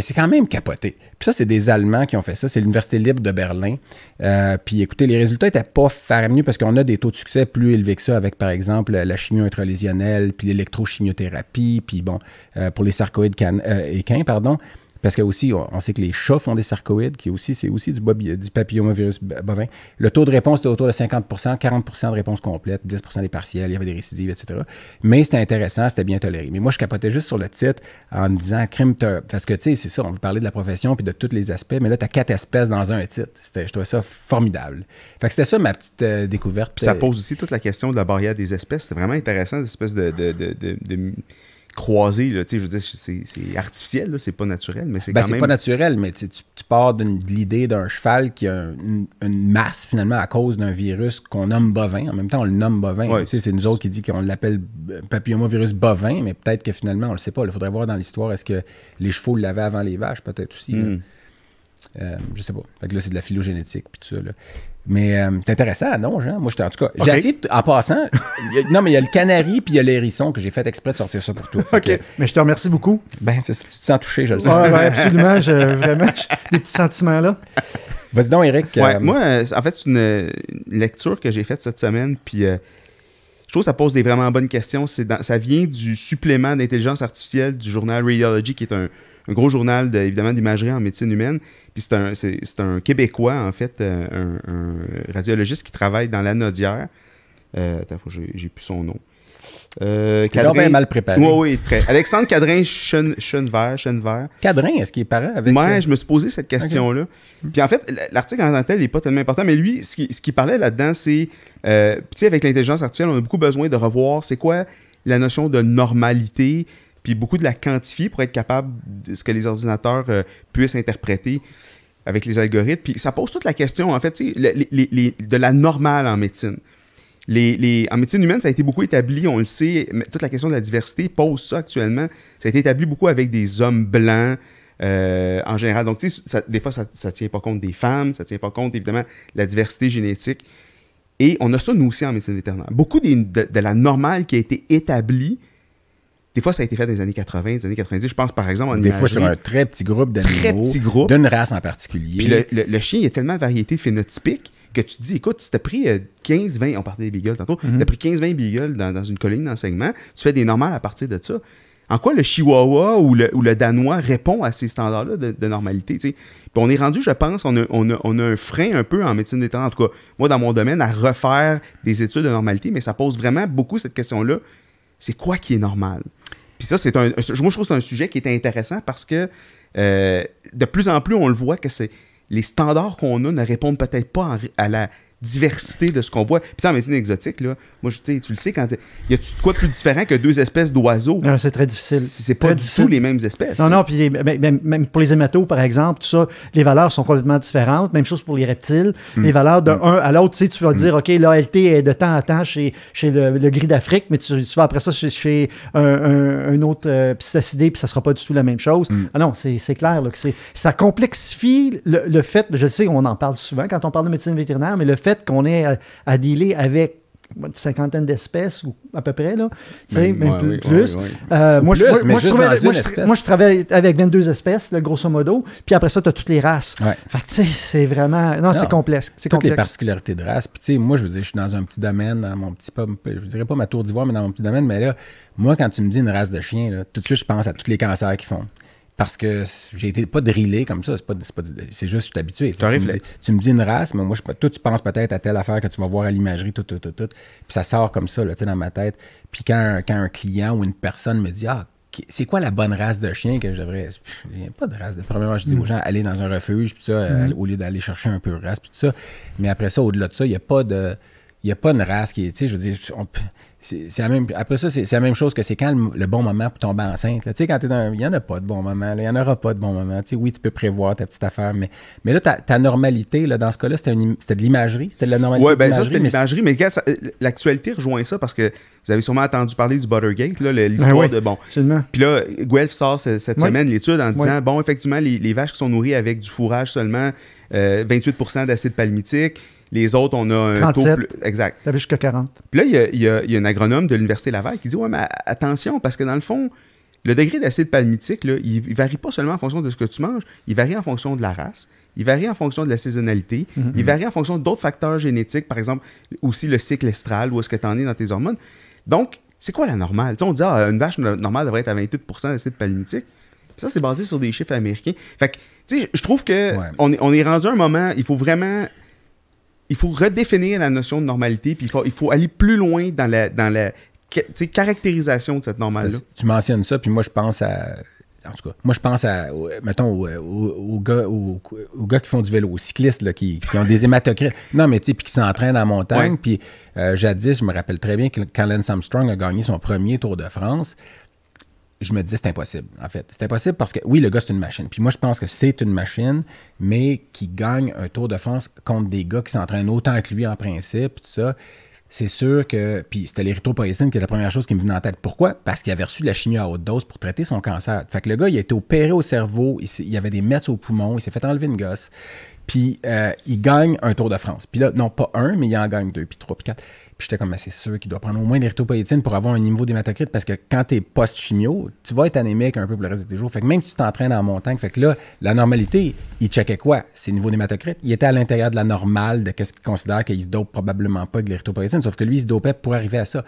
[SPEAKER 2] C'est quand même capoté. Puis ça, c'est des Allemands qui ont fait ça. C'est l'Université libre de Berlin. Euh, puis écoutez, les résultats n'étaient pas faramineux parce qu'on a des taux de succès plus élevés que ça avec, par exemple, la chimio intralésionnelle, puis l'électrochimiothérapie, puis bon, euh, pour les sarcoïdes can- euh, équins, pardon. Parce que aussi, on, on sait que les chats font des sarcoïdes, qui aussi, c'est aussi du, bobi- du papillomavirus bovin. Le taux de réponse était autour de 50% 40% de réponse complète, 10% des partiels, il y avait des récidives, etc. Mais c'était intéressant, c'était bien toléré. Mais moi, je capotais juste sur le titre en me disant crime, parce que tu sais, c'est ça, on veut parler de la profession puis de tous les aspects, mais là, tu as quatre espèces dans un titre. C'était- Je trouvais ça formidable. Fait que c'était ça ma petite euh, découverte.
[SPEAKER 1] Puis ça pose aussi toute la question de la barrière des espèces. C'est vraiment intéressant, cette espèce de, de, de, de, de croisée. Là. Je veux dire, c'est c'est artificiel, là, c'est pas naturel, mais c'est
[SPEAKER 2] Ben,
[SPEAKER 1] quand
[SPEAKER 2] c'est
[SPEAKER 1] même...
[SPEAKER 2] pas naturel, mais tu, pars d'une- de l'idée d'un cheval qui a une, une masse finalement à cause d'un virus qu'on nomme bovin. En même temps, on le nomme bovin.
[SPEAKER 1] Ouais.
[SPEAKER 2] C'est nous autres qui dit qu'on l'appelle euh, papillomavirus bovin, mais peut-être que finalement, on le sait pas. Il faudrait voir dans l'histoire, est-ce que les chevaux l'avaient avant les vaches? Peut-être aussi.
[SPEAKER 1] Mm.
[SPEAKER 2] Euh, je sais pas. Fait que là, c'est de la phylogénétique puis tout ça. là. Mais euh, c'est intéressant, non, Jean? Moi, j'étais en tout cas. J'ai essayé, de- en passant, a- non, mais il y a le canari puis il y a l'hérisson que j'ai fait exprès de sortir ça pour toi.
[SPEAKER 3] OK.
[SPEAKER 2] que,
[SPEAKER 3] Mais je te remercie beaucoup.
[SPEAKER 2] ben, c'est- tu te sens touché, je le sais.
[SPEAKER 3] Ouais, ouais, absolument. je- vraiment, des petits sentiments là.
[SPEAKER 2] Vas-y donc, Eric.
[SPEAKER 1] Ouais,
[SPEAKER 2] euh,
[SPEAKER 1] moi, euh, en fait, c'est une, une lecture que j'ai faite cette semaine, puis euh, je trouve que ça pose des vraiment bonnes questions. C'est dans- ça vient du supplément d'intelligence artificielle du journal Radiology, qui est un, un gros journal, de- évidemment, d'imagerie en médecine humaine. Puis c'est un, c'est, c'est un Québécois, en fait, euh, un, un radiologiste qui travaille dans la Nodière. Euh, attends, j'ai, j'ai plus son nom. Euh,
[SPEAKER 2] donc bien mal préparé.
[SPEAKER 1] Oui, oui, très. Alexandre Cadrin Chen- Chenevert, Chenevert.
[SPEAKER 2] Cadrin, est-ce qu'il est parent avec.
[SPEAKER 1] Ouais,
[SPEAKER 2] euh,
[SPEAKER 1] je me suis posé cette question-là. Puis en fait, l'article en tant que tel n'est pas tellement important, mais lui, ce qui, ce qui parlait là-dedans, c'est, euh, tu sais, avec l'intelligence artificielle, on a beaucoup besoin de revoir c'est quoi la notion de normalité, puis beaucoup de la quantifier pour être capable de ce que les ordinateurs euh, puissent interpréter avec les algorithmes. Puis ça pose toute la question, en fait, de la normale en médecine. En médecine humaine, ça a été beaucoup établi, on le sait, mais toute la question de la diversité pose ça actuellement. Ça a été établi beaucoup avec des hommes blancs euh, en général. Donc, tu sais, des fois, ça ne tient pas compte des femmes, ça ne tient pas compte, évidemment, de la diversité génétique. Et on a ça, nous aussi, en médecine vétérinaire. Beaucoup de, de la normale qui a été établie, des fois, ça a été fait dans les années 80, des années 90. Je pense, par exemple, en
[SPEAKER 2] Des fois sur un très petit groupe d'animaux.
[SPEAKER 1] Très petit groupe.
[SPEAKER 2] D'une race en particulier.
[SPEAKER 1] Puis le, le- le chien, il y a tellement de variétés phénotypiques que tu te dis, écoute, si tu as pris euh, 15, 20, on parlait des beagles tantôt, tu as pris 15, 20 beagles dans, dans une colonie d'enseignement, tu fais des normales à partir de ça. En quoi le chihuahua ou le, ou le danois répond à ces standards-là de, de normalité, tu sais? Puis on est rendu, je pense, on a, on, a, on a un frein un peu en médecine des temps, en tout cas, moi, dans mon domaine, à refaire des études de normalité, mais ça pose vraiment beaucoup cette question-là. C'est quoi qui est normal? Puis ça, c'est un. Moi, je trouve que c'est un sujet qui est intéressant parce que euh, de plus en plus, on le voit que c'est les standards qu'on a ne répondent peut-être pas à la diversité de ce qu'on voit. Puis ça, en médecine exotique, là, moi, je- tu tu le sais, quand il y a de quoi de plus différent que deux espèces d'oiseaux?
[SPEAKER 3] Non, c'est très difficile.
[SPEAKER 1] C'est pas du tout les mêmes espèces.
[SPEAKER 3] Non, non, puis les- même, même- pour les hématos, par exemple, tout ça, les valeurs sont complètement différentes. Même chose pour les reptiles.
[SPEAKER 1] Mm.
[SPEAKER 3] Les valeurs d'un à l'autre, tu sais, tu vas dire, OK, l'ALT est de temps à temps chez, chez le, gris d'Afrique, mais tu, tu vas après ça chez, un, autre euh, pistacidé, puis ça sera pas du tout la même chose. Ah non, c'est c'est clair, là, que c'est- ça complexifie le, le fait, je le sais, on en parle souvent quand on parle de médecine vétérinaire, mais le fait qu'on ait à, à dealer avec une cinquantaine d'espèces, ou à peu près, là, tu sais, même plus. moi, je, travaille avec 22 espèces, là, grosso modo, puis après ça, tu as toutes les races.
[SPEAKER 2] Ouais.
[SPEAKER 3] Fait que, tu sais, c'est vraiment... Non, c'est complexe. C'est
[SPEAKER 2] Toutes les
[SPEAKER 3] complexe.
[SPEAKER 2] particularités de race. Puis, tu sais, moi, je veux dire, je suis dans un petit domaine, dans mon petit, pas, je dirais pas ma tour d'ivoire, mais dans mon petit domaine. Mais là, moi, quand tu me dis une race de chien, là, tout de suite, je pense à tous les cancers qu'ils font. Parce que j'ai été pas drillé comme ça, c'est pas, c'est pas- c'est juste, je suis habitué. tu, me dis, tu me dis une race, mais moi, je, toi, tu penses peut-être à telle affaire que tu vas voir à l'imagerie, tout, tout, tout, tout. Puis ça sort comme ça, là, tu sais, dans ma tête. Puis quand, un- quand un client ou une personne me dit, ah, c'est quoi la bonne race de chien que. Pff, Il n'y a pas de race. Premièrement, je dis aux gens, allez dans un refuge, puis ça, euh, au lieu d'aller chercher un peu de race, puis tout ça. Mais après ça, au-delà de ça, il n'y a pas de. Il n'y a pas une race qui est, tu sais, je veux dire, on- c'est c'est la même, après ça, c'est c'est la même chose que c'est quand le, le bon moment pour tomber enceinte. là. Tu sais, quand t'es dans, un- il n'y en a pas de bon moment, là. il n'y en aura pas de bon moment. Tu sais, oui, tu peux prévoir ta petite affaire, mais, mais là, ta, ta normalité, là, dans ce cas-là, c'était une c'était de l'imagerie, c'était de la normalité.
[SPEAKER 1] Ouais,
[SPEAKER 2] de
[SPEAKER 1] ben ça,
[SPEAKER 2] l'imagerie,
[SPEAKER 1] c'était
[SPEAKER 2] mais
[SPEAKER 1] l'imagerie. Mais regarde, ça- l'actualité rejoint ça parce que vous avez sûrement entendu parler du Buttergate, là, le- l'histoire
[SPEAKER 3] oui.
[SPEAKER 1] de. Bon.
[SPEAKER 3] Absolument.
[SPEAKER 1] Puis là, Guelph sort ce- cette
[SPEAKER 3] Oui.
[SPEAKER 1] semaine l'étude en disant
[SPEAKER 3] Oui.
[SPEAKER 1] bon, effectivement, les, les vaches qui sont nourries avec du fourrage seulement, euh, 28% d'acide palmitique, Les autres, on a un
[SPEAKER 3] 37.
[SPEAKER 1] taux plus... Exact.
[SPEAKER 3] T'avais jusqu'à 40.
[SPEAKER 1] Puis là, il y a, il y a- il y a un agronome de l'Université Laval qui dit Ouais, mais attention, parce que dans le fond, le degré d'acide palmitique, là, il, il varie pas seulement en fonction de ce que tu manges, il varie en fonction de la race, il varie en fonction de la saisonnalité, il varie en fonction d'autres facteurs génétiques, par exemple, aussi le cycle estral, où est-ce que tu en es dans tes hormones. Donc, c'est quoi la normale? Tu sais, on dit ah, une vache no- normale devrait être à 28% d'acide palmitique. Ça, c'est basé sur des chiffres américains. Fait que, tu sais, je trouve que
[SPEAKER 2] Ouais.
[SPEAKER 1] on, est, on est rendu à un moment, il faut vraiment il faut redéfinir la notion de normalité, puis il faut, il faut aller plus loin dans la, dans la caractérisation de cette normale-là.
[SPEAKER 2] Tu mentionnes ça, puis moi, je pense à. En tout cas, moi, je pense à, au- mettons, aux, aux- aux gars, aux, aux gars qui font du vélo, aux cyclistes là, qui, qui ont des hématocrites. Non, mais tu sais, puis qui s'entraînent en montagne. Puis euh, jadis, je me rappelle très bien que quand Lance Armstrong a gagné son premier Tour de France, je me disais c'est impossible, en fait. C'est impossible parce que, oui, le gars, c'est une machine. Puis moi, je pense que c'est une machine, mais qui gagne un Tour de France contre des gars qui s'entraînent autant que lui en principe, tout ça. C'est sûr que. Puis c'était l'érythropoïétine qui est la première chose qui me venait en tête. Pourquoi? Parce qu'il avait reçu de la chimie à haute dose pour traiter son cancer. Fait que le gars, il a été opéré au cerveau, il, avait des mets au poumon, il s'est fait enlever une gosse. Puis euh, il gagne un Tour de France. Puis là, non pas un, mais il en gagne deux, puis trois, puis quatre. Puis j'étais comme, Ben, c'est sûr qu'il doit prendre au moins l'érythropoïétine pour avoir un niveau d'hématocrite parce que quand t'es post-chimio, tu vas être anémique un peu pour le reste de tes jours. Fait que même si tu t'entraînes en montagne, fait que là, la normalité, il checkait quoi? Ses niveaux d'hématocrite. Il était à l'intérieur de la normale de qu'est-ce qu'il considère qu'il se dope probablement pas de l'érythropoïétine, sauf que lui, il se dopait pour arriver à ça.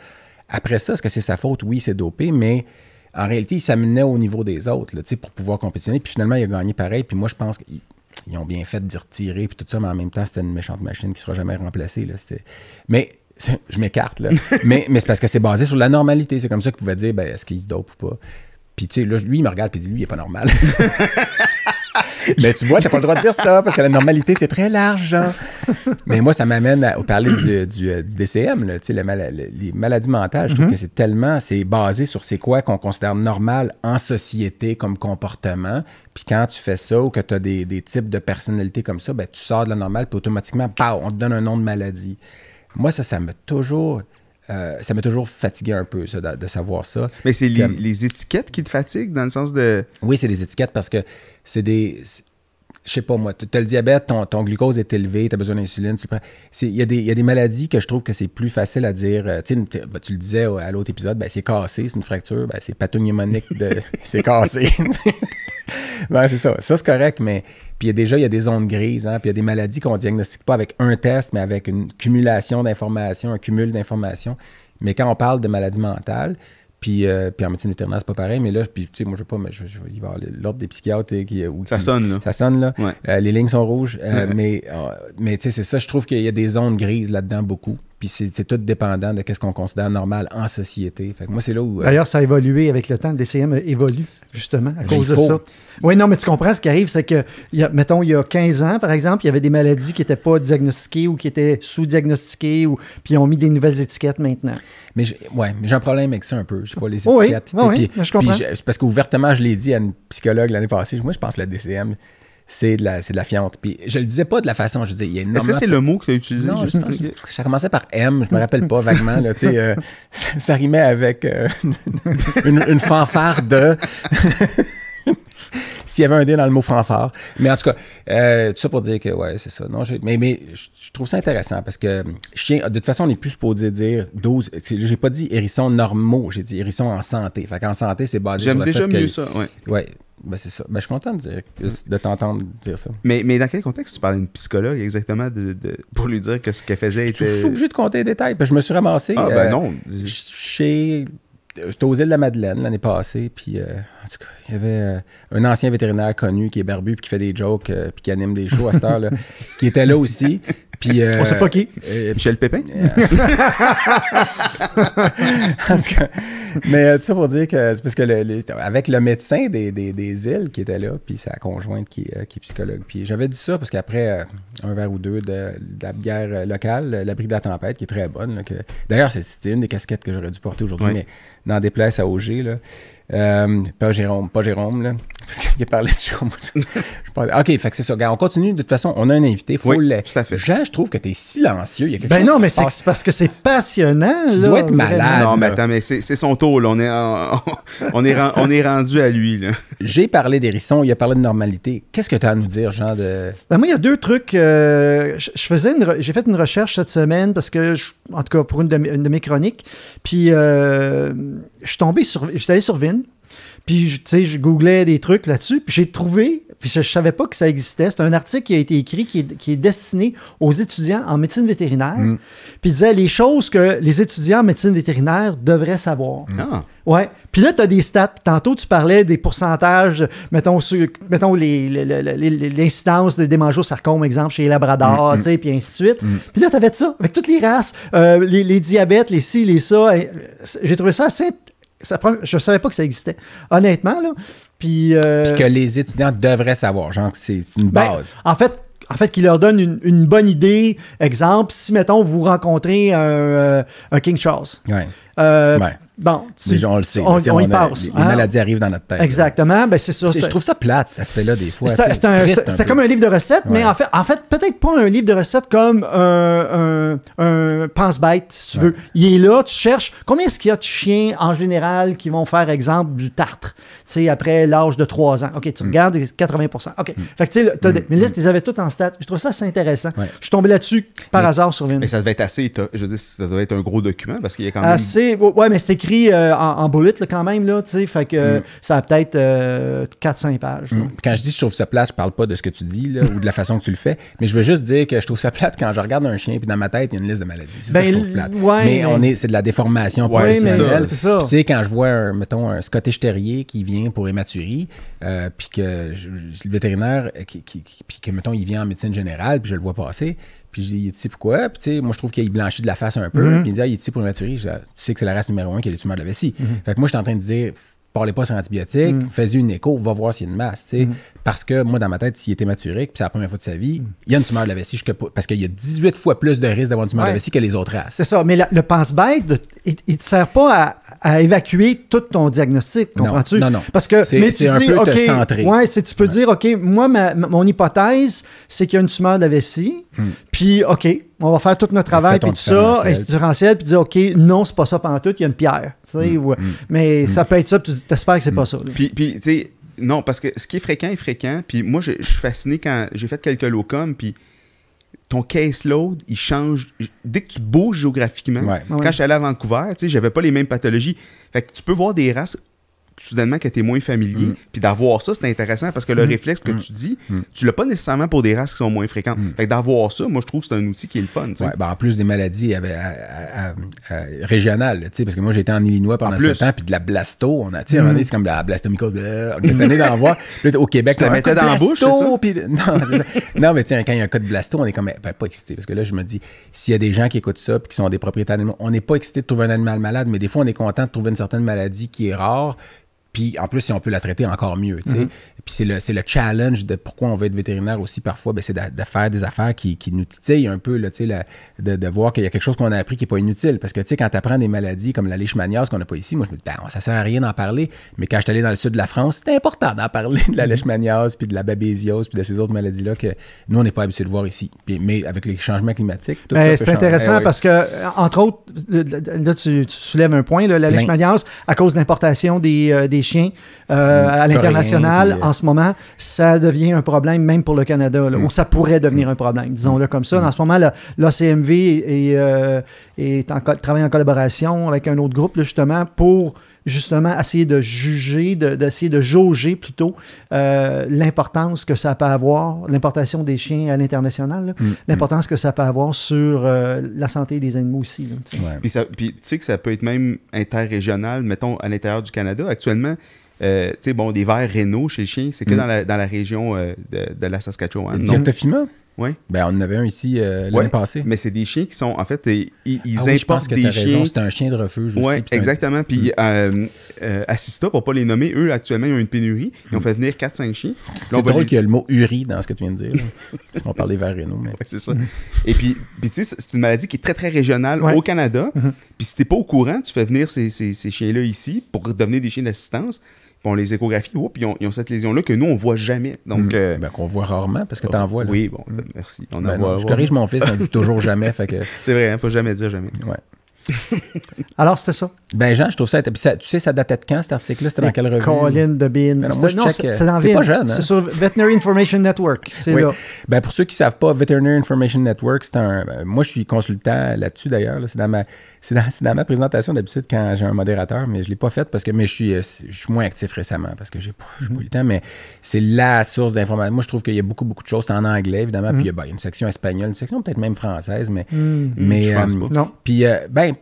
[SPEAKER 2] Après ça, est-ce que c'est sa faute? Oui, c'est dopé, mais en réalité, il s'amenait au niveau des autres là, tu pour pouvoir compétitionner. Puis finalement, il a gagné pareil. Puis moi, je pense qu'ils ils ont bien fait d'y retirer, puis tout ça, mais en même temps, c'était une méchante machine qui ne sera jamais remplacée. Là. Mais je m'écarte, là. mais mais c'est parce que c'est basé sur la normalité. C'est comme ça qu'il pouvait dire, ben, est-ce qu'il se dope ou pas? Puis tu sais, là, lui, il me regarde et dit, lui, il est pas normal. Mais tu vois, t'as pas le droit de dire ça parce que la normalité, c'est très large. genre. Mais moi, ça m'amène à parler du, du, euh, du DCM, là, tu sais, les, mala- les maladies mentales. Je trouve que c'est tellement, c'est basé sur c'est quoi qu'on considère normal en société comme comportement. Puis quand tu fais ça ou que tu as des, des types de personnalités comme ça, ben, tu sors de la normale, puis automatiquement, pow, on te donne un nom de maladie. Moi, ça, ça m'a toujours, euh, ça m'a toujours fatigué un peu, ça, de, de savoir ça.
[SPEAKER 1] Mais c'est les,
[SPEAKER 2] Comme-
[SPEAKER 1] les étiquettes qui te fatiguent dans le sens de.
[SPEAKER 2] Oui, c'est des étiquettes parce que c'est des. Je sais pas moi, tu as le diabète, ton, ton glucose est élevé, tu as besoin d'insuline. Il y, a des- il y a des maladies que je trouve que c'est plus facile à dire. euh, t- ben, tu le disais à l'autre épisode, ben, c'est cassé, c'est une fracture, ben, c'est pathognomonique de. c'est cassé. Ben, c'est ça. Ça, c'est correct, mais. Puis il y a déjà, il y a des zones grises, hein, puis il y a des maladies qu'on diagnostique pas avec un test, mais avec une cumulation d'informations, un cumul d'informations. Mais quand on parle de maladies mentales, puis, euh, puis en médecine vétérinaire, c'est pas pareil, mais là, puis, tu sais, moi, je sais pas, mais je, je- il va y avoir l'ordre des psychiatres euh, qui. ou
[SPEAKER 1] Ça
[SPEAKER 2] qui-
[SPEAKER 1] sonne, là.
[SPEAKER 2] Ça sonne, là.
[SPEAKER 1] Ouais.
[SPEAKER 2] Euh, les lignes sont rouges, euh,
[SPEAKER 1] Ouais.
[SPEAKER 2] mais, euh, mais tu sais, c'est ça, je trouve qu'il y a des zones grises là-dedans beaucoup. Puis c'est tout dépendant de qu'est-ce qu'on considère normal en société. Fait que moi, c'est là où. euh,
[SPEAKER 3] D'ailleurs, ça a évolué avec le temps. Le DCM évolue, justement, à cause de ça. Oui, non, mais tu comprends, ce qui arrive, c'est que, il y a- mettons, il y a 15 ans, par exemple, il y avait des maladies qui n'étaient pas diagnostiquées ou qui étaient sous-diagnostiquées, ou, puis ils ont mis des nouvelles étiquettes maintenant.
[SPEAKER 2] Mais j'ai, ouais, mais j'ai un problème avec ça un peu. Je sais pas, les étiquettes.
[SPEAKER 3] oui, oui,
[SPEAKER 2] puis-
[SPEAKER 3] je comprends.
[SPEAKER 2] puis parce qu'ouvertement, je l'ai dit à une psychologue l'année passée. Moi, je pense que la DCM, c'est de la, c'est de la fiante. Puis je le disais pas de la façon, je disais, il y a
[SPEAKER 1] Est-ce
[SPEAKER 2] énormément...
[SPEAKER 1] que c'est le mot que tu as utilisé?
[SPEAKER 2] Non,
[SPEAKER 1] juste?
[SPEAKER 2] je pense- ça commençait par M, je me rappelle pas vaguement. Là, tu sais, euh, ça, ça rimait avec euh, une, une fanfare de... S'il y avait un D dans le mot fanfare. Mais en tout cas, euh, tout ça pour dire que, ouais, c'est ça. Non, mais mais je je trouve ça intéressant parce que chien, de toute façon, on n'est plus supposé dire 12. c'est- J'ai pas dit hérissons normaux, j'ai dit hérissons en santé. Fait qu'en santé, c'est basé sur
[SPEAKER 1] J'aime
[SPEAKER 2] le
[SPEAKER 1] déjà
[SPEAKER 2] fait que-
[SPEAKER 1] mieux ça, ouais.
[SPEAKER 2] Ouais, ben c'est ça. Ben, je suis content de, dire, de t'entendre dire ça.
[SPEAKER 1] Mais, mais dans quel contexte tu parles à une psychologue exactement de, de- pour lui dire que ce qu'elle faisait
[SPEAKER 2] Je
[SPEAKER 1] était.
[SPEAKER 2] suis obligé de compter les détails. Puis je me suis ramassé.
[SPEAKER 1] Ah,
[SPEAKER 2] euh,
[SPEAKER 1] ben non.
[SPEAKER 2] chez. J'étais aux îles de la Madeleine l'année passée, puis euh, en tout cas, il y avait euh, un ancien vétérinaire connu qui est barbu, puis qui fait des jokes, euh, puis qui anime des shows à cette heure-là, qui était là aussi. Puis, euh,
[SPEAKER 3] On sait pas qui.
[SPEAKER 2] euh,
[SPEAKER 1] Michel Pépin?
[SPEAKER 2] en tout cas, mais euh, tout ça pour dire que c'est parce que le- avec le médecin des, des, des îles qui était là, puis sa conjointe qui, est- qui est psychologue. Puis j'avais dit ça parce qu'après euh, un verre ou deux de, de la bière euh, locale, l'abri de la tempête, qui est très bonne. là, que- D'ailleurs, c'est- c'était une des casquettes que j'aurais dû porter aujourd'hui,
[SPEAKER 1] Ouais.
[SPEAKER 2] mais dans des places à Auger, là. Euh, pas Jérôme, pas Jérôme, là. Parce qu'il a parlé de Jérôme. Je parlais- OK, fait que c'est ça. Regarde, on continue. De toute façon, on a un invité. Faut
[SPEAKER 1] Oui,
[SPEAKER 2] le-
[SPEAKER 1] tout à fait.
[SPEAKER 2] Jean, je trouve que tu es silencieux. Il y a quelque
[SPEAKER 3] Ben
[SPEAKER 2] chose
[SPEAKER 3] non,
[SPEAKER 2] qui
[SPEAKER 3] mais c'est
[SPEAKER 2] passe.
[SPEAKER 3] parce que c'est passionnant.
[SPEAKER 2] Tu
[SPEAKER 3] là,
[SPEAKER 2] dois être malade.
[SPEAKER 1] non, mais attends, mais c'est son tour, là. On est, en- on est, on est rendu à lui.
[SPEAKER 2] J'ai parlé d'hérisson, il a parlé de normalité. Qu'est-ce que tu as à nous dire, Jean, de...
[SPEAKER 3] Ben, moi, il y a deux trucs. euh, je, je faisais j'ai fait une recherche cette semaine parce que, je- en tout cas, pour une de, une mes chroniques. Puis, euh, je suis tombé sur. J'étais allé sur Vine. Puis, tu sais, je googlais des trucs là-dessus. Puis, j'ai trouvé. Puis, je, je savais pas que ça existait. C'est un article qui a été écrit qui est, qui est destiné aux étudiants en médecine vétérinaire.
[SPEAKER 2] Mm.
[SPEAKER 3] Puis, il disait les choses que les étudiants en médecine vétérinaire devraient savoir.
[SPEAKER 1] Ah.
[SPEAKER 3] Ouais. Puis là, tu as des stats. Tantôt, tu parlais des pourcentages, mettons, sur- mettons l'incidence des démangeosarcomes, exemple, chez les labradors, tu sais, puis ainsi de suite. Puis là, tu avais ça, avec toutes les races, euh, les, les diabètes, les ci, les ça. Euh, J'ai trouvé ça assez... Ça je savais pas que ça existait, honnêtement. Là. Puis... euh,
[SPEAKER 2] Puis que les étudiants devraient savoir, genre que c'est une
[SPEAKER 3] ben,
[SPEAKER 2] base.
[SPEAKER 3] en fait, en fait, qui leur donne une, une bonne idée. Exemple, si, mettons, vous rencontrez un, euh, un King Charles.
[SPEAKER 2] Ouais.
[SPEAKER 3] Euh,
[SPEAKER 2] Ouais.
[SPEAKER 3] Bon,
[SPEAKER 2] Les gens, on le sait.
[SPEAKER 3] On, y
[SPEAKER 2] a-
[SPEAKER 3] passe.
[SPEAKER 2] Les, les
[SPEAKER 3] hein.
[SPEAKER 2] maladies arrivent dans notre tête.
[SPEAKER 3] Exactement, ben c'est ça.
[SPEAKER 2] Je trouve ça plate, cet aspect-là, des fois.
[SPEAKER 3] C'est comme un livre de recettes, mais en fait, en fait peut-être pas un livre de recettes comme un, un, un pense-bête, si tu veux. Il est là, tu cherches combien est-ce qu'il y a de chiens en général qui vont faire, exemple, du tartre, tu sais, après l'âge de 3 ans? OK,
[SPEAKER 2] Mm.
[SPEAKER 3] tu regardes 80 OK. Fait que, tu sais, t'as des- mais là, tu les avais toutes en stats. Je trouve ça assez intéressant.
[SPEAKER 2] Ouais.
[SPEAKER 3] Je suis tombé là-dessus par hasard sur Vine.
[SPEAKER 1] Mais ça devait être assez. Je veux dire, ça doit être un gros document parce qu'il y a quand même.
[SPEAKER 3] Assez, ouais, mais c'est écrit euh, en, en bullet là, quand même, là, tu sais, fait que euh, ça a peut-être euh, 4-5 pages. là.
[SPEAKER 2] Mm. Quand je dis je trouve ça plate, je parle pas de ce que tu dis là, ou de la façon que tu le fais, mais je veux juste dire que je trouve ça plate quand je regarde un chien puis dans ma tête il y a une liste de maladies. C'est ça que je
[SPEAKER 3] Ben,
[SPEAKER 2] trouve plate.
[SPEAKER 3] ouais,
[SPEAKER 2] mais on est, c'est de la déformation
[SPEAKER 1] Ouais,
[SPEAKER 2] professionnelle.
[SPEAKER 3] c'est ça.
[SPEAKER 2] Tu sais quand je vois un, mettons un Scottish Terrier qui vient pour hématurie, euh, puis que je- le vétérinaire euh, qui, qui- qui- puis que mettons il vient en médecine générale puis je le vois passer. Puis je dis, il est ici pourquoi? Puis tu sais, moi je trouve qu'il blanchit de la face un peu.
[SPEAKER 3] Mhm.
[SPEAKER 2] Puis il dit, ah, il est ici pour hématurie. Je dis, Ah, tu sais que c'est la race numéro un qui a les tumeurs de la vessie. Fait que moi je suis en train de dire, parlez pas sur antibiotiques, fais-y une écho, va voir s'il y a une masse. tu sais. Parce que moi, dans ma tête, s'il était maturique, puis c'est la première fois de sa vie, il y a une tumeur de la vessie. Parce qu'il y a 18 fois plus de risque d'avoir une tumeur de la vessie que les autres races.
[SPEAKER 3] C'est ça, mais la- le pense-bête, il ne te sert pas à, à évacuer tout ton diagnostic,
[SPEAKER 2] Non,
[SPEAKER 3] comprends-tu?
[SPEAKER 2] non, non.
[SPEAKER 3] Parce que,
[SPEAKER 2] C'est-
[SPEAKER 3] mais tu
[SPEAKER 2] un
[SPEAKER 3] dis,
[SPEAKER 2] peu te
[SPEAKER 3] OK,
[SPEAKER 2] centrer.
[SPEAKER 3] ouais, c'est, tu peux dire, OK, moi, ma- mon hypothèse, c'est qu'il y a une tumeur de la vessie, puis, OK, on va faire tout notre travail,
[SPEAKER 2] Hmm.
[SPEAKER 3] puis tout ça,
[SPEAKER 2] différentiel,
[SPEAKER 3] puis dire, OK, non, c'est pas ça pendant tout, il y a une pierre.
[SPEAKER 2] Hmm.
[SPEAKER 3] ou- Mais ça peut être ça, puis tu dis, t'espères que c'est pas ça.
[SPEAKER 1] Puis, puis, tu sais, non, parce que ce qui est fréquent est fréquent. Puis moi, je, je suis fasciné quand j'ai fait quelques locums, puis ton caseload, il change. Dès que tu bouges géographiquement,
[SPEAKER 2] Ouais.
[SPEAKER 1] quand
[SPEAKER 3] Ouais.
[SPEAKER 1] je suis allé à Vancouver, tu sais, j'avais pas les mêmes pathologies. Fait que tu peux voir des races soudainement que tu es moins familier.
[SPEAKER 2] Mm.
[SPEAKER 1] Puis d'avoir ça, c'est intéressant parce que le réflexe que tu dis, tu l'as pas nécessairement pour des races qui sont moins fréquentes. Fait que d'avoir ça, moi, je trouve que c'est un outil qui est le fun.
[SPEAKER 2] Mm. Ouais, ben, en plus des maladies à- à- à- régionales, tu sais, parce que moi j'étais en Illinois pendant
[SPEAKER 1] En plus.
[SPEAKER 2] 7 ans, puis de la blasto, on a, tu c'est comme la blastomycose, voir. Puis là, au Québec,
[SPEAKER 1] Tu la mettais
[SPEAKER 2] de
[SPEAKER 1] dans la bouche, ça?
[SPEAKER 2] non, non, mais tiens, quand il y a un cas de blasto, on est comme, ben, pas excité, parce que là, je me dis, s'il y a des gens qui écoutent ça, puis qui sont des propriétaires d'animaux, on n'est pas excité de trouver un animal malade, mais des fois, on est content de trouver une certaine maladie qui est rare. Puis en plus, si on peut la traiter encore mieux, tu sais.
[SPEAKER 1] Mm-hmm.
[SPEAKER 2] Puis c'est le, le challenge de pourquoi on veut être vétérinaire aussi parfois, ben, c'est de, de faire des affaires qui, qui nous titillent un peu, là, tu sais, la- de, de voir qu'il y a quelque chose qu'on a appris qui n'est pas inutile. Parce que tu sais, quand tu apprends des maladies comme la leishmaniose qu'on n'a pas ici, moi je me dis, ben, ça sert à rien d'en parler. Mais quand je suis allé dans le sud de la France, c'était important d'en parler de
[SPEAKER 1] Mm-hmm.
[SPEAKER 2] la leishmaniose, puis de la babésiose, puis de ces autres maladies-là que nous, on n'est pas habitué de voir ici. Puis, mais avec les changements climatiques, tout
[SPEAKER 3] Ben,
[SPEAKER 2] ça.
[SPEAKER 3] c'est
[SPEAKER 2] changer.
[SPEAKER 3] intéressant parce que, euh, entre autres, là, tu, tu soulèves un point, là, la leishmaniose, à cause de l'importation des, euh, des chiens euh, à
[SPEAKER 2] Coréens,
[SPEAKER 3] l'international,
[SPEAKER 2] euh,
[SPEAKER 3] en ce moment, ça devient un problème même pour le Canada,
[SPEAKER 2] Mm.
[SPEAKER 3] là, ou ça pourrait devenir un problème, disons-le comme ça. En ce moment, est, euh, est en, travaille en collaboration avec un autre groupe, là, justement, pour justement essayer de juger, de- d'essayer de, jauger plutôt euh, l'importance que ça peut avoir, l'importation des chiens à l'international, là,
[SPEAKER 2] Mm.
[SPEAKER 3] l'importance que ça peut avoir sur euh, la santé des animaux aussi. là.
[SPEAKER 2] Ouais.
[SPEAKER 1] Puis, ça- puis tu sais que ça peut être même interrégional, mettons, à l'intérieur du Canada. Actuellement, euh, tu sais, bon, des vers rénaux chez les chiens, c'est que
[SPEAKER 2] Mm.
[SPEAKER 1] dans, la, dans la région euh, de, de la Saskatchewan.
[SPEAKER 2] Dioctofima?
[SPEAKER 1] Oui.
[SPEAKER 2] Ben, on en avait un ici euh, l'année
[SPEAKER 1] Ouais.
[SPEAKER 2] passée.
[SPEAKER 1] Mais c'est des chiens qui sont, en fait, ils, ils
[SPEAKER 2] Ah oui, je pense
[SPEAKER 1] importent
[SPEAKER 2] que
[SPEAKER 1] des
[SPEAKER 2] t'as
[SPEAKER 1] chiens.
[SPEAKER 2] raison, c'est un chien de refuge aussi.
[SPEAKER 1] Oui,
[SPEAKER 2] un-
[SPEAKER 1] exactement. Puis euh, euh, Assista, pour pas les nommer, eux, actuellement, ils ont une pénurie. Ils ont fait venir 4-5 chiens.
[SPEAKER 2] C'est drôle
[SPEAKER 1] les-
[SPEAKER 2] qu'il y a le mot uri dans ce que tu viens de dire. Parce qu'on parlait vers Renault. Mais...
[SPEAKER 1] Ouais, c'est ça. Et puis, puis tu sais, c'est une maladie qui est très, très régionale
[SPEAKER 3] Ouais.
[SPEAKER 1] au Canada. Puis si t'es pas au courant, tu fais venir ces, ces- ces chiens-là ici pour devenir des chiens d'assistance. Puis on les échographie, oh, puis ils ont, ils ont cette lésion-là que nous, on voit jamais. Donc, euh,
[SPEAKER 2] Ben, qu'on voit rarement parce que t'en vois. Là.
[SPEAKER 1] Oui, bon, là, merci. On en
[SPEAKER 2] Ben
[SPEAKER 1] voit-
[SPEAKER 2] je corrige mon fils, on dit toujours jamais. Fait que,
[SPEAKER 1] C'est vrai, hein, faut jamais dire jamais.
[SPEAKER 2] ouais.
[SPEAKER 3] Alors, c'était ça.
[SPEAKER 2] Ben, Jean, je trouve ça. tu sais, ça datait de quand, cet article-là? C'était dans quelle revue?
[SPEAKER 3] Colin de Bean.
[SPEAKER 2] Ben non, moi, je
[SPEAKER 3] C'était- non,
[SPEAKER 2] check,
[SPEAKER 3] c'est
[SPEAKER 2] euh,
[SPEAKER 3] c'est dans
[SPEAKER 2] pas jeune, hein?
[SPEAKER 3] C'est sur Veterinary Information Network. C'est
[SPEAKER 2] Oui.
[SPEAKER 3] là.
[SPEAKER 2] Ben, pour ceux qui ne savent pas, Veterinary Information Network, c'est un. ben, moi, je suis consultant là-dessus d'ailleurs. là. C'est dans, ma, c'est, dans, ma présentation d'habitude quand j'ai un modérateur, mais je ne l'ai pas fait parce que mais je, suis, euh, je suis moins actif récemment parce que j'ai pas, j'ai pas eu le temps. Mais c'est la source d'information. Moi, je trouve qu'il y a beaucoup, beaucoup de choses. En anglais, évidemment. Puis il y a ben, il y a une section espagnole, une section peut-être même française, mais. mais
[SPEAKER 1] je pense
[SPEAKER 2] euh,
[SPEAKER 1] pas.
[SPEAKER 3] Non.
[SPEAKER 2] Puis, euh, ben,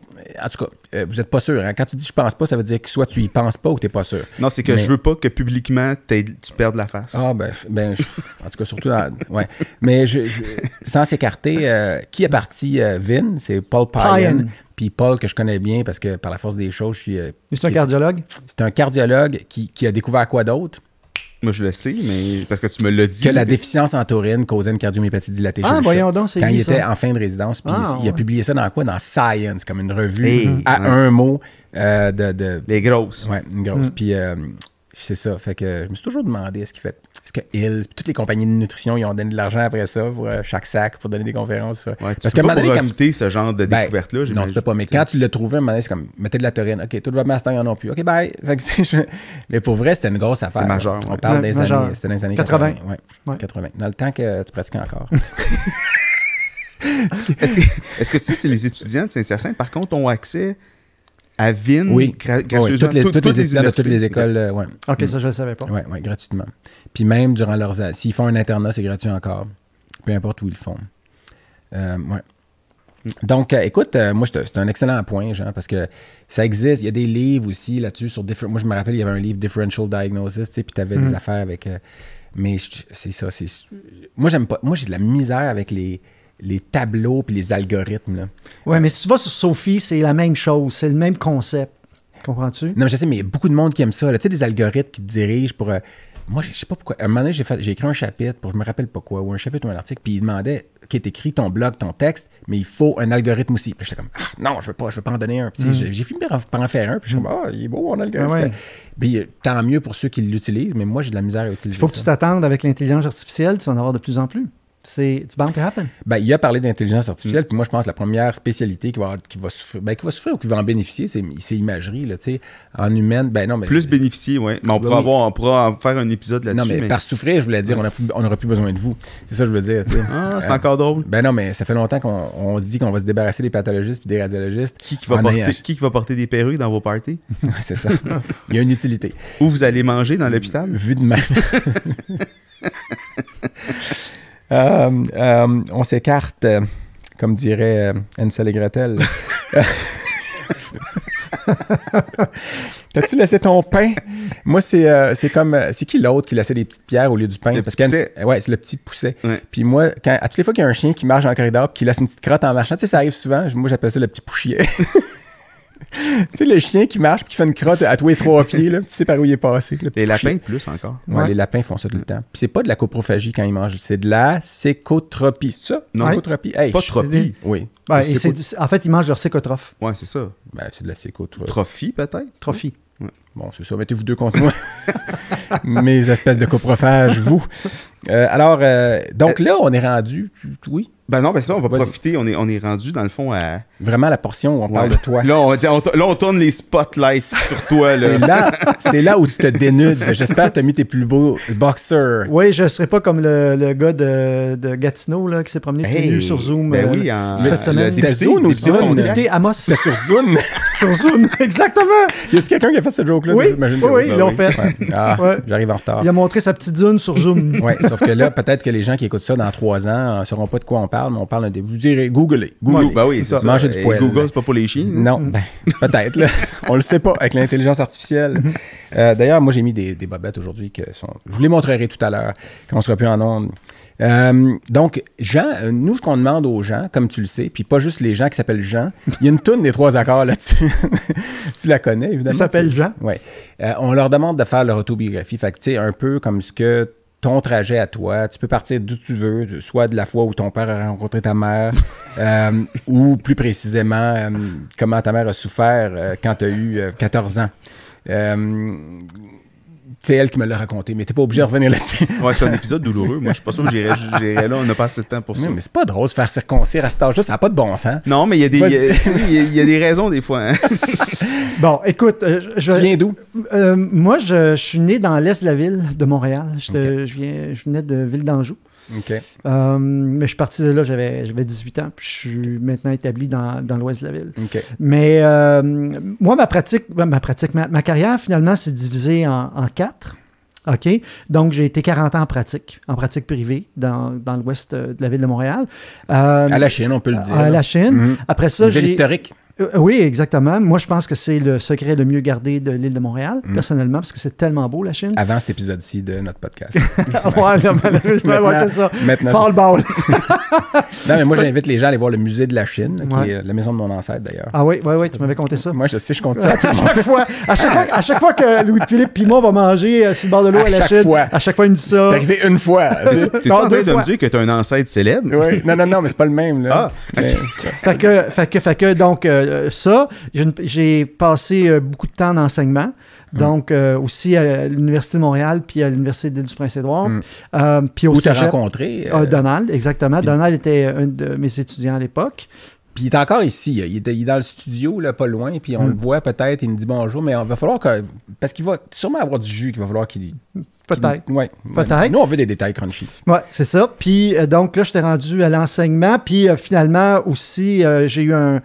[SPEAKER 2] en tout cas, euh, vous n'êtes pas sûr. hein? Quand tu dis je pense pas, ça veut dire que soit tu y penses pas ou tu n'es pas sûr.
[SPEAKER 1] Non, c'est que
[SPEAKER 2] Mais-
[SPEAKER 1] je veux pas que publiquement tu perdes la face.
[SPEAKER 2] Ah, ben, ben je- en tout cas, surtout dans. Ouais. Mais je, je- sans s'écarter, euh, qui est parti euh, Vin? C'est Paul. Pyan. Puis Paul, que je connais bien parce que par la force des choses, je suis. euh,
[SPEAKER 3] C'est un cardiologue?
[SPEAKER 2] c'est un cardiologue qui, qui a découvert quoi d'autre?
[SPEAKER 1] Moi, je le sais, mais parce que tu me l'as dit.
[SPEAKER 2] Que la déficience en taurine causait une cardiomyopathie dilatée
[SPEAKER 3] Ah, voyons donc, c'est
[SPEAKER 2] Quand il
[SPEAKER 3] ça.
[SPEAKER 2] était en fin de résidence, puis
[SPEAKER 3] Ah,
[SPEAKER 2] il a publié ça dans quoi? Dans Science, comme une revue
[SPEAKER 1] Hey,
[SPEAKER 2] à
[SPEAKER 1] ouais.
[SPEAKER 2] un mot euh, de, de,
[SPEAKER 1] Les grosses.
[SPEAKER 2] Ouais, une grosse.
[SPEAKER 3] Mm.
[SPEAKER 2] Puis euh, c'est ça. Fait que je me suis toujours demandé est-ce qu'il fait. Est-ce que Hills, toutes les compagnies de nutrition, ils ont donné de l'argent après ça pour euh, chaque sac pour donner des conférences.
[SPEAKER 1] Ouais, tu
[SPEAKER 2] Parce
[SPEAKER 1] peux
[SPEAKER 2] qu'à un moment
[SPEAKER 1] pas profiter ce genre de
[SPEAKER 2] Ben,
[SPEAKER 1] découverte-là.
[SPEAKER 2] non,
[SPEAKER 1] j'imagine.
[SPEAKER 2] tu peux pas. Mais quand tu l'as trouvé, un moment donné, c'est comme mettez de la taurine. OK, tout va bien, il y en a plus. OK, bye. Fait que Mais pour vrai, c'était une grosse affaire.
[SPEAKER 1] C'est majeur,
[SPEAKER 2] On parle
[SPEAKER 3] Ouais,
[SPEAKER 2] des
[SPEAKER 3] majeur.
[SPEAKER 2] années. C'était dans les années
[SPEAKER 3] 80.
[SPEAKER 2] 80. ouais,
[SPEAKER 3] Ouais.
[SPEAKER 2] 80. Dans le temps que tu pratiquais encore.
[SPEAKER 1] Est-ce que, est-ce que tu sais si les étudiants de Saint-Hyacinthe, par contre, ont accès à VIN
[SPEAKER 2] oui.
[SPEAKER 1] gra-
[SPEAKER 2] Oui, toutes les,
[SPEAKER 1] Toutes-
[SPEAKER 2] les étudiants de toutes les écoles. euh, ouais.
[SPEAKER 3] OK, ça, je ne savais pas.
[SPEAKER 2] Oui, ouais, gratuitement. Puis même durant leurs s'ils font un internat, c'est gratuit encore. Peu importe où ils le font. Euh, ouais. Donc, euh, écoute, euh, moi, je te- c'est un excellent point, Jean, parce que ça existe. Il y a des livres aussi là-dessus sur Moi, je me rappelle, il y avait un livre Differential Diagnosis, tu sais, puis tu avais des affaires avec. euh, mais c'est ça. c'est Moi, j'aime pas. Moi, j'ai de la misère avec les, les tableaux puis les algorithmes. Là.
[SPEAKER 3] Oui, mais si tu vas sur Sophie, c'est la même chose. C'est le même concept. Comprends-tu?
[SPEAKER 2] Non, mais je sais, mais il y a beaucoup de monde qui aime ça. là. Tu sais, des algorithmes qui te dirigent pour. euh, moi, je sais pas pourquoi. À un moment donné, j'ai, fait- j'ai écrit un chapitre pour je me rappelle pas quoi, ou un chapitre ou un article, puis il demandait qui est écrit ton blog, ton texte, mais il faut un algorithme aussi. Puis j'étais comme, ah, non, je veux pas, je veux pas en donner un. Puis sais, j'ai, j'ai fini par en, faire un, puis je suis comme, ah, il est beau, mon algorithme.
[SPEAKER 3] Ah ouais.
[SPEAKER 2] Puis euh, tant mieux pour ceux qui l'utilisent, mais moi, j'ai de la misère à
[SPEAKER 3] Il
[SPEAKER 2] utiliser
[SPEAKER 3] faut que tu t'attendes avec l'intelligence artificielle, tu vas en avoir de plus en plus. C'est it's bound to happen?
[SPEAKER 2] Ben, il a parlé d'intelligence
[SPEAKER 3] Mm.
[SPEAKER 2] artificielle, puis moi, je pense que la première spécialité qui va, qui va, souffrir, ben, qui va souffrir ou qui va en bénéficier, c'est, c'est imagerie. Là, tu sais. en humaine. Ben non, mais
[SPEAKER 1] Plus bénéficier, oui. Mais on pourra,
[SPEAKER 2] Oui.
[SPEAKER 1] avoir, on pourra en faire un épisode là-dessus.
[SPEAKER 2] Non, mais,
[SPEAKER 1] mais-
[SPEAKER 2] par souffrir, je voulais dire, on a plus- on n'aura plus besoin de vous. C'est ça que je veux dire. tu sais.
[SPEAKER 1] Ah, c'est
[SPEAKER 2] Euh,
[SPEAKER 1] encore drôle.
[SPEAKER 2] Ben non, mais ça fait longtemps qu'on on dit qu'on va se débarrasser des pathologistes puis des radiologistes.
[SPEAKER 1] Qui, qui va porter,
[SPEAKER 2] ayant-
[SPEAKER 1] qui qui va porter des perruques dans vos parties?
[SPEAKER 2] Ouais, c'est ça. Il y a une utilité.
[SPEAKER 1] Où vous allez manger dans l'hôpital?
[SPEAKER 2] Vu de même. Euh, euh, on s'écarte, euh, comme dirait Hansel et Gretel. T'as-tu laissé ton pain? Moi, c'est euh, c'est comme. C'est qui l'autre qui laissait des petites pierres au lieu du pain?
[SPEAKER 1] Le
[SPEAKER 2] Parce que ouais, c'est le petit pousset.
[SPEAKER 1] Ouais.
[SPEAKER 2] Puis moi, quand, à toutes les fois qu'il y a un chien qui marche dans le corridor puis qui laisse une petite crotte en marchant, tu sais, ça arrive souvent. Moi, j'appelle ça le petit pouchier. tu sais, le chien qui marche puis qui fait une crotte à tous les trois pieds, là, tu sais par où il est passé. le
[SPEAKER 1] Les lapins, plus encore.
[SPEAKER 2] Ouais,
[SPEAKER 3] Ouais.
[SPEAKER 2] Les lapins font ça tout le temps. Puis c'est pas de la coprophagie quand ils mangent, c'est de la sécotropie. C'est ça?
[SPEAKER 1] Non.
[SPEAKER 2] Sécotropie? Hey,
[SPEAKER 1] Pas tropie.
[SPEAKER 2] Oui.
[SPEAKER 3] Ouais,
[SPEAKER 2] Le
[SPEAKER 3] et c'est
[SPEAKER 2] séco-
[SPEAKER 3] du- en fait, ils mangent leur sécotrophe.
[SPEAKER 1] Ouais, c'est ça.
[SPEAKER 2] Ben, c'est de la sécotropie.
[SPEAKER 1] Trophie, peut-être?
[SPEAKER 3] Trophie.
[SPEAKER 2] Bon, c'est ça. Mettez-vous deux contre moi. Mes espèces de coprophages, vous. Euh, alors, euh, donc là, on est rendu, oui,
[SPEAKER 1] Ben non, ben ça, on va profiter. On est, on est rendu, dans le fond, à...
[SPEAKER 2] vraiment la portion où on parle
[SPEAKER 1] Ouais.
[SPEAKER 2] de toi.
[SPEAKER 1] Là, on, on- là, on tourne les spotlights sur toi,
[SPEAKER 2] C'est
[SPEAKER 1] là.
[SPEAKER 2] là, c'est là où tu te dénudes. J'espère que tu as mis tes plus beaux boxers.
[SPEAKER 3] Oui, je ne serais pas comme le, le gars de, de Gatineau là, qui s'est promené tout nu
[SPEAKER 1] Hey,
[SPEAKER 3] sur Zoom.
[SPEAKER 1] Ben
[SPEAKER 3] euh,
[SPEAKER 1] oui, en...
[SPEAKER 3] cette
[SPEAKER 1] le
[SPEAKER 3] semaine.
[SPEAKER 2] C'était Zone ou.
[SPEAKER 1] Député
[SPEAKER 3] Amos
[SPEAKER 2] C'est sur Zoom.
[SPEAKER 3] sur Zoom. Exactement.
[SPEAKER 2] y a-tu quelqu'un qui a fait ce joke-là?
[SPEAKER 3] Oui,
[SPEAKER 2] J'imagine
[SPEAKER 3] oui, oui, ils l'ont
[SPEAKER 1] oui.
[SPEAKER 3] fait.
[SPEAKER 2] Ouais. Ah,
[SPEAKER 3] Ouais.
[SPEAKER 2] j'arrive en retard.
[SPEAKER 3] Il a montré sa petite zone sur Zoom.
[SPEAKER 2] Oui, sauf que là, peut-être que les gens qui écoutent ça dans trois ans ne sauront pas de quoi on parle, mais on parle d'un début. Vous direz, googlez.
[SPEAKER 1] Google, ben oui, c'est ça.
[SPEAKER 2] Manger du poil.
[SPEAKER 1] Google, c'est pas pour les chiens.
[SPEAKER 2] Non, ben, peut-être. là. On le sait pas avec l'intelligence artificielle. Euh, D'ailleurs, moi, j'ai mis des, des bobettes aujourd'hui que sont. Je vous les montrerai tout à l'heure quand on sera plus en onde. Euh, donc, Jean, euh, nous, ce qu'on demande aux gens, comme tu le sais, puis pas juste les gens qui s'appellent Jean, il y a une toune des trois accords là-dessus. tu la connais, évidemment.
[SPEAKER 3] Il s'appelle
[SPEAKER 2] tu-
[SPEAKER 3] Jean.
[SPEAKER 2] Ouais. Euh, on leur demande de faire leur autobiographie. Fait que, tu sais, un peu comme ce que ton trajet à toi, tu peux partir d'où tu veux, soit de la fois où ton père a rencontré ta mère, euh, ou plus précisément, euh, comment ta mère a souffert euh, quand tu as eu euh, 14 ans. Euh, c'est elle qui me l'a raconté, mais t'es pas obligé de revenir là-dessus.
[SPEAKER 1] Ouais, c'est un épisode douloureux. Moi, je suis pas sûr que j'irais là. On n'a pas assez de temps pour ça.
[SPEAKER 2] Mais c'est pas drôle de se faire circoncire à cet âge-là, ça n'a pas de bon sens.
[SPEAKER 1] Non, mais il y, a des- il y a- y a- il y a des raisons des fois. hein.
[SPEAKER 3] Bon, écoute, euh, je,
[SPEAKER 2] Tu viens d'où?
[SPEAKER 3] euh, moi, je, je suis né dans l'est de la ville de Montréal. J'étais- je, viens, je venais de Ville d'Anjou. Euh, mais je suis parti de là, j'avais j'avais 18 ans, puis je suis maintenant établi dans, dans l'ouest de la ville. Mais euh, moi, ma pratique, ma pratique, ma, ma carrière, finalement, s'est divisée en, en quatre. OK? Donc, j'ai été 40 ans en pratique, en pratique privée dans, dans l'ouest euh, de la ville de Montréal. Euh,
[SPEAKER 2] À la Chine, on peut le dire.
[SPEAKER 3] à la Chine.
[SPEAKER 2] Mhm.
[SPEAKER 3] Après ça, j'ai.
[SPEAKER 2] historique.
[SPEAKER 3] Euh, oui, exactement. Moi, je pense que c'est le secret le mieux gardé de l'île de Montréal,
[SPEAKER 2] Mm.
[SPEAKER 3] personnellement, parce que c'est tellement beau, la Chine.
[SPEAKER 2] Avant cet épisode-ci de notre podcast.
[SPEAKER 3] ouais, non, malheureusement, ouais, c'est ça.
[SPEAKER 2] Maintenant,
[SPEAKER 3] Fall ball.
[SPEAKER 2] non, mais moi, j'invite les gens à aller voir le musée de la Chine, qui
[SPEAKER 3] Ouais.
[SPEAKER 2] est la maison de mon ancêtre, d'ailleurs.
[SPEAKER 3] Ah oui, oui, oui, tu m'avais conté ça.
[SPEAKER 2] Moi, je sais, je compte ça à tout le
[SPEAKER 3] À
[SPEAKER 2] monde.
[SPEAKER 3] chaque fois, à chaque fois, à chaque fois que Louis-Philippe et moi va manger euh, sur le bord de l'eau
[SPEAKER 2] À
[SPEAKER 3] à, la
[SPEAKER 2] chaque
[SPEAKER 3] Chine,
[SPEAKER 2] fois.
[SPEAKER 3] à chaque fois, il me dit
[SPEAKER 2] C'est
[SPEAKER 3] ça.
[SPEAKER 2] arrivé une fois.
[SPEAKER 1] T'es-tu
[SPEAKER 3] Non,
[SPEAKER 1] en train de me dire que t'as un ancêtre célèbre?
[SPEAKER 2] Oui. Non, non, non, mais c'est pas le même. Là.
[SPEAKER 1] Ah,
[SPEAKER 2] Mais-
[SPEAKER 3] Fait que, fait que, fait que, donc, euh, ça, j'ai passé euh, beaucoup de temps en enseignement. Donc, euh, aussi à l'Université de Montréal, puis à l'Université de l'île du Prince-Édouard. Euh, puis au
[SPEAKER 2] Où t'as rencontré.
[SPEAKER 3] Ah,
[SPEAKER 2] euh,
[SPEAKER 3] Donald, exactement. Donald était un de mes étudiants à l'époque.
[SPEAKER 2] Puis il est encore ici. Il est, il est dans le studio, là, pas loin. Puis on
[SPEAKER 3] Mm.
[SPEAKER 2] le voit peut-être. Il nous dit bonjour. Mais il va falloir que. Parce qu'il va sûrement avoir du jus qu'il va falloir qu'il.
[SPEAKER 3] Peut-être.
[SPEAKER 2] Ouais.
[SPEAKER 3] Peut-être.
[SPEAKER 2] Nous, on veut des détails crunchy.
[SPEAKER 3] Ouais, c'est ça. Puis euh, donc là, j'étais rendu à l'enseignement. Puis euh, finalement aussi, euh, j'ai eu un,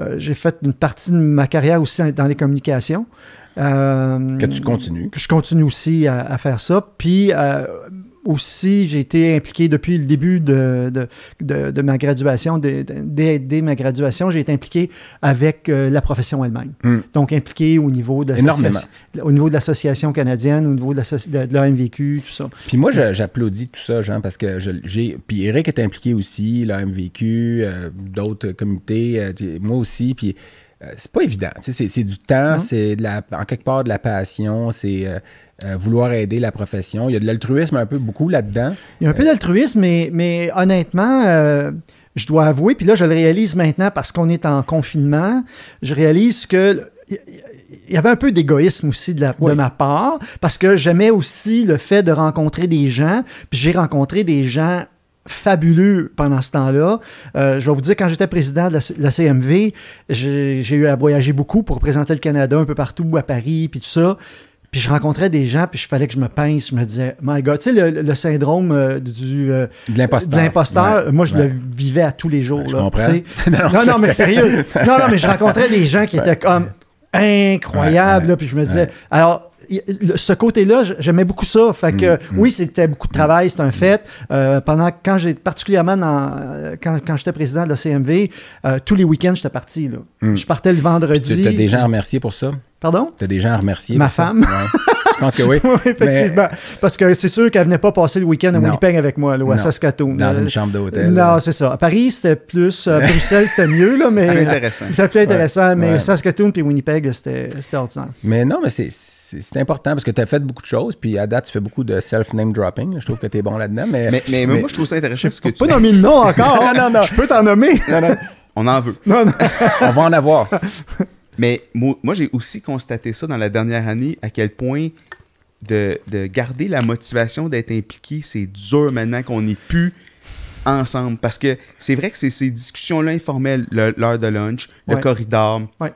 [SPEAKER 3] euh, j'ai fait une partie de ma carrière aussi dans les communications. Euh,
[SPEAKER 2] Que tu continues.
[SPEAKER 3] que je continue aussi à, à faire ça. Puis euh, aussi, j'ai été impliqué depuis le début de, de, de- de ma graduation, dès, dès ma graduation, j'ai été impliqué avec euh, la profession elle-même.
[SPEAKER 2] Hmm.
[SPEAKER 3] Donc impliqué au niveau de au niveau de l'association canadienne, au niveau de, l'AMVQ, tout ça.
[SPEAKER 2] Puis moi, j'applaudis tout ça, Jean, parce que j'ai. Puis Eric est impliqué aussi, la MVQ, euh, d'autres comités, euh, moi aussi. Puis c'est pas évident. C'est c'est du temps,
[SPEAKER 3] Non.
[SPEAKER 2] c'est de la, en quelque part de la passion, c'est euh, euh, vouloir aider la profession. Il y a de l'altruisme un peu beaucoup là-dedans.
[SPEAKER 3] Il y a un peu d'altruisme, mais, mais honnêtement, euh, je dois avouer, puis là, je le réalise maintenant parce qu'on est en confinement, je réalise que il y avait un peu d'égoïsme aussi de, la- de
[SPEAKER 2] Oui.
[SPEAKER 3] ma part, parce que j'aimais aussi le fait de rencontrer des gens, puis j'ai rencontré des gens fabuleux pendant ce temps-là. Euh, je vais vous dire, quand j'étais président de la, CMV, j'ai eu à voyager beaucoup pour représenter le Canada un peu partout, à Paris, puis tout ça. Puis je rencontrais des gens, puis je fallait que je me pince. Je me disais, my God, tu sais, le, le syndrome euh, du. euh,
[SPEAKER 2] De l'imposteur. Ouais,
[SPEAKER 3] moi, je
[SPEAKER 2] ouais.
[SPEAKER 3] le vivais à tous les jours.
[SPEAKER 2] Ouais, je
[SPEAKER 3] là,
[SPEAKER 2] comprends.
[SPEAKER 3] non, non, mais sérieux. Non, non, mais je rencontrais des gens qui étaient comme incroyables. Là, puis je me disais, alors, ce côté-là, j'aimais beaucoup ça. Fait que,
[SPEAKER 2] Mm, mm.
[SPEAKER 3] oui, c'était beaucoup de travail, c'est un fait. Euh, pendant, quand j'ai, particulièrement dans, euh, quand, quand j'étais président de la CMV, euh, tous les week-ends, j'étais parti. Là.
[SPEAKER 2] Mm.
[SPEAKER 3] Je partais le vendredi.
[SPEAKER 2] tu as des gens à remercier pour ça?
[SPEAKER 3] Pardon?
[SPEAKER 2] Tu as des gens à remercier.
[SPEAKER 3] Ma femme.
[SPEAKER 2] Ouais. Je pense que oui.
[SPEAKER 3] Oui, effectivement. Parce que c'est sûr qu'elle venait pas passer le week-end à. Winnipeg avec moi, là, ou à. Saskatoon.
[SPEAKER 2] Dans
[SPEAKER 3] Euh,
[SPEAKER 2] une chambre d'hôtel.
[SPEAKER 3] Non, c'est ça. À Paris, c'était plus. euh, Bruxelles, c'était mieux, là, mais.
[SPEAKER 1] Plus intéressant.
[SPEAKER 3] C'était plus intéressant, mais
[SPEAKER 2] Ouais.
[SPEAKER 3] Saskatoon puis Winnipeg, c'était c'était ordinaire.
[SPEAKER 2] Mais non, mais c'est- important parce que tu as fait beaucoup de choses. Puis à date, tu fais beaucoup de self-name dropping. Je trouve que tu es bon là-dedans. Mais,
[SPEAKER 1] Mais, mais, moi, je trouve ça intéressant que tu
[SPEAKER 3] Pas nommer de nom encore.
[SPEAKER 2] Non, non, non.
[SPEAKER 3] Je peux t'en nommer.
[SPEAKER 2] Non, non,
[SPEAKER 1] On en veut.
[SPEAKER 3] Non, non.
[SPEAKER 2] on va en avoir.
[SPEAKER 1] Mais moi, moi, j'ai aussi constaté ça dans la dernière année, à quel point de, de garder la motivation d'être impliqué, c'est dur maintenant qu'on n'est plus ensemble. Parce que c'est vrai que c'est ces discussions-là informelles, le- l'heure de lunch, le corridor,
[SPEAKER 3] Ouais.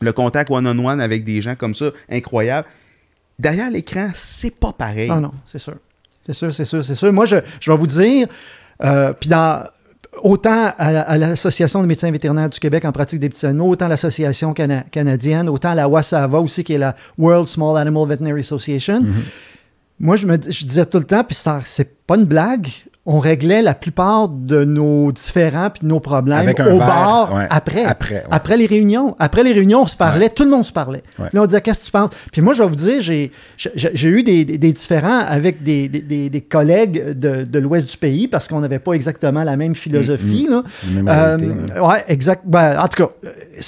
[SPEAKER 1] le contact one-on-one avec des gens comme ça, incroyable. Derrière l'écran, c'est pas pareil.
[SPEAKER 3] Ah non, c'est sûr. C'est sûr, c'est sûr, c'est sûr. Moi, je, je vais vous dire, euh, puis dans. Autant à, la- à l'Association des médecins vétérinaires du Québec en pratique des petits animaux, autant à l'Association cana- canadienne, autant à la WASAVA aussi, qui est la World Small Animal Veterinary Association. Moi, je, me, je disais tout le temps, puis c'est pas une blague, on réglait la plupart de nos différends puis de nos problèmes au
[SPEAKER 2] verre,
[SPEAKER 3] bar
[SPEAKER 2] ouais.
[SPEAKER 3] après.
[SPEAKER 2] Après, ouais.
[SPEAKER 3] Après les réunions. Après les réunions, on se parlait, tout le monde se parlait. Là, on disait, qu'est-ce que tu penses? Puis moi, je vais vous dire, j'ai eu des, des- des différends avec des, des- collègues de, de l'ouest du pays parce qu'on n'avait pas exactement la même philosophie. là.
[SPEAKER 2] La même
[SPEAKER 3] Euh,
[SPEAKER 2] réalité, ouais.
[SPEAKER 3] ouais, exact. Ben, en tout cas,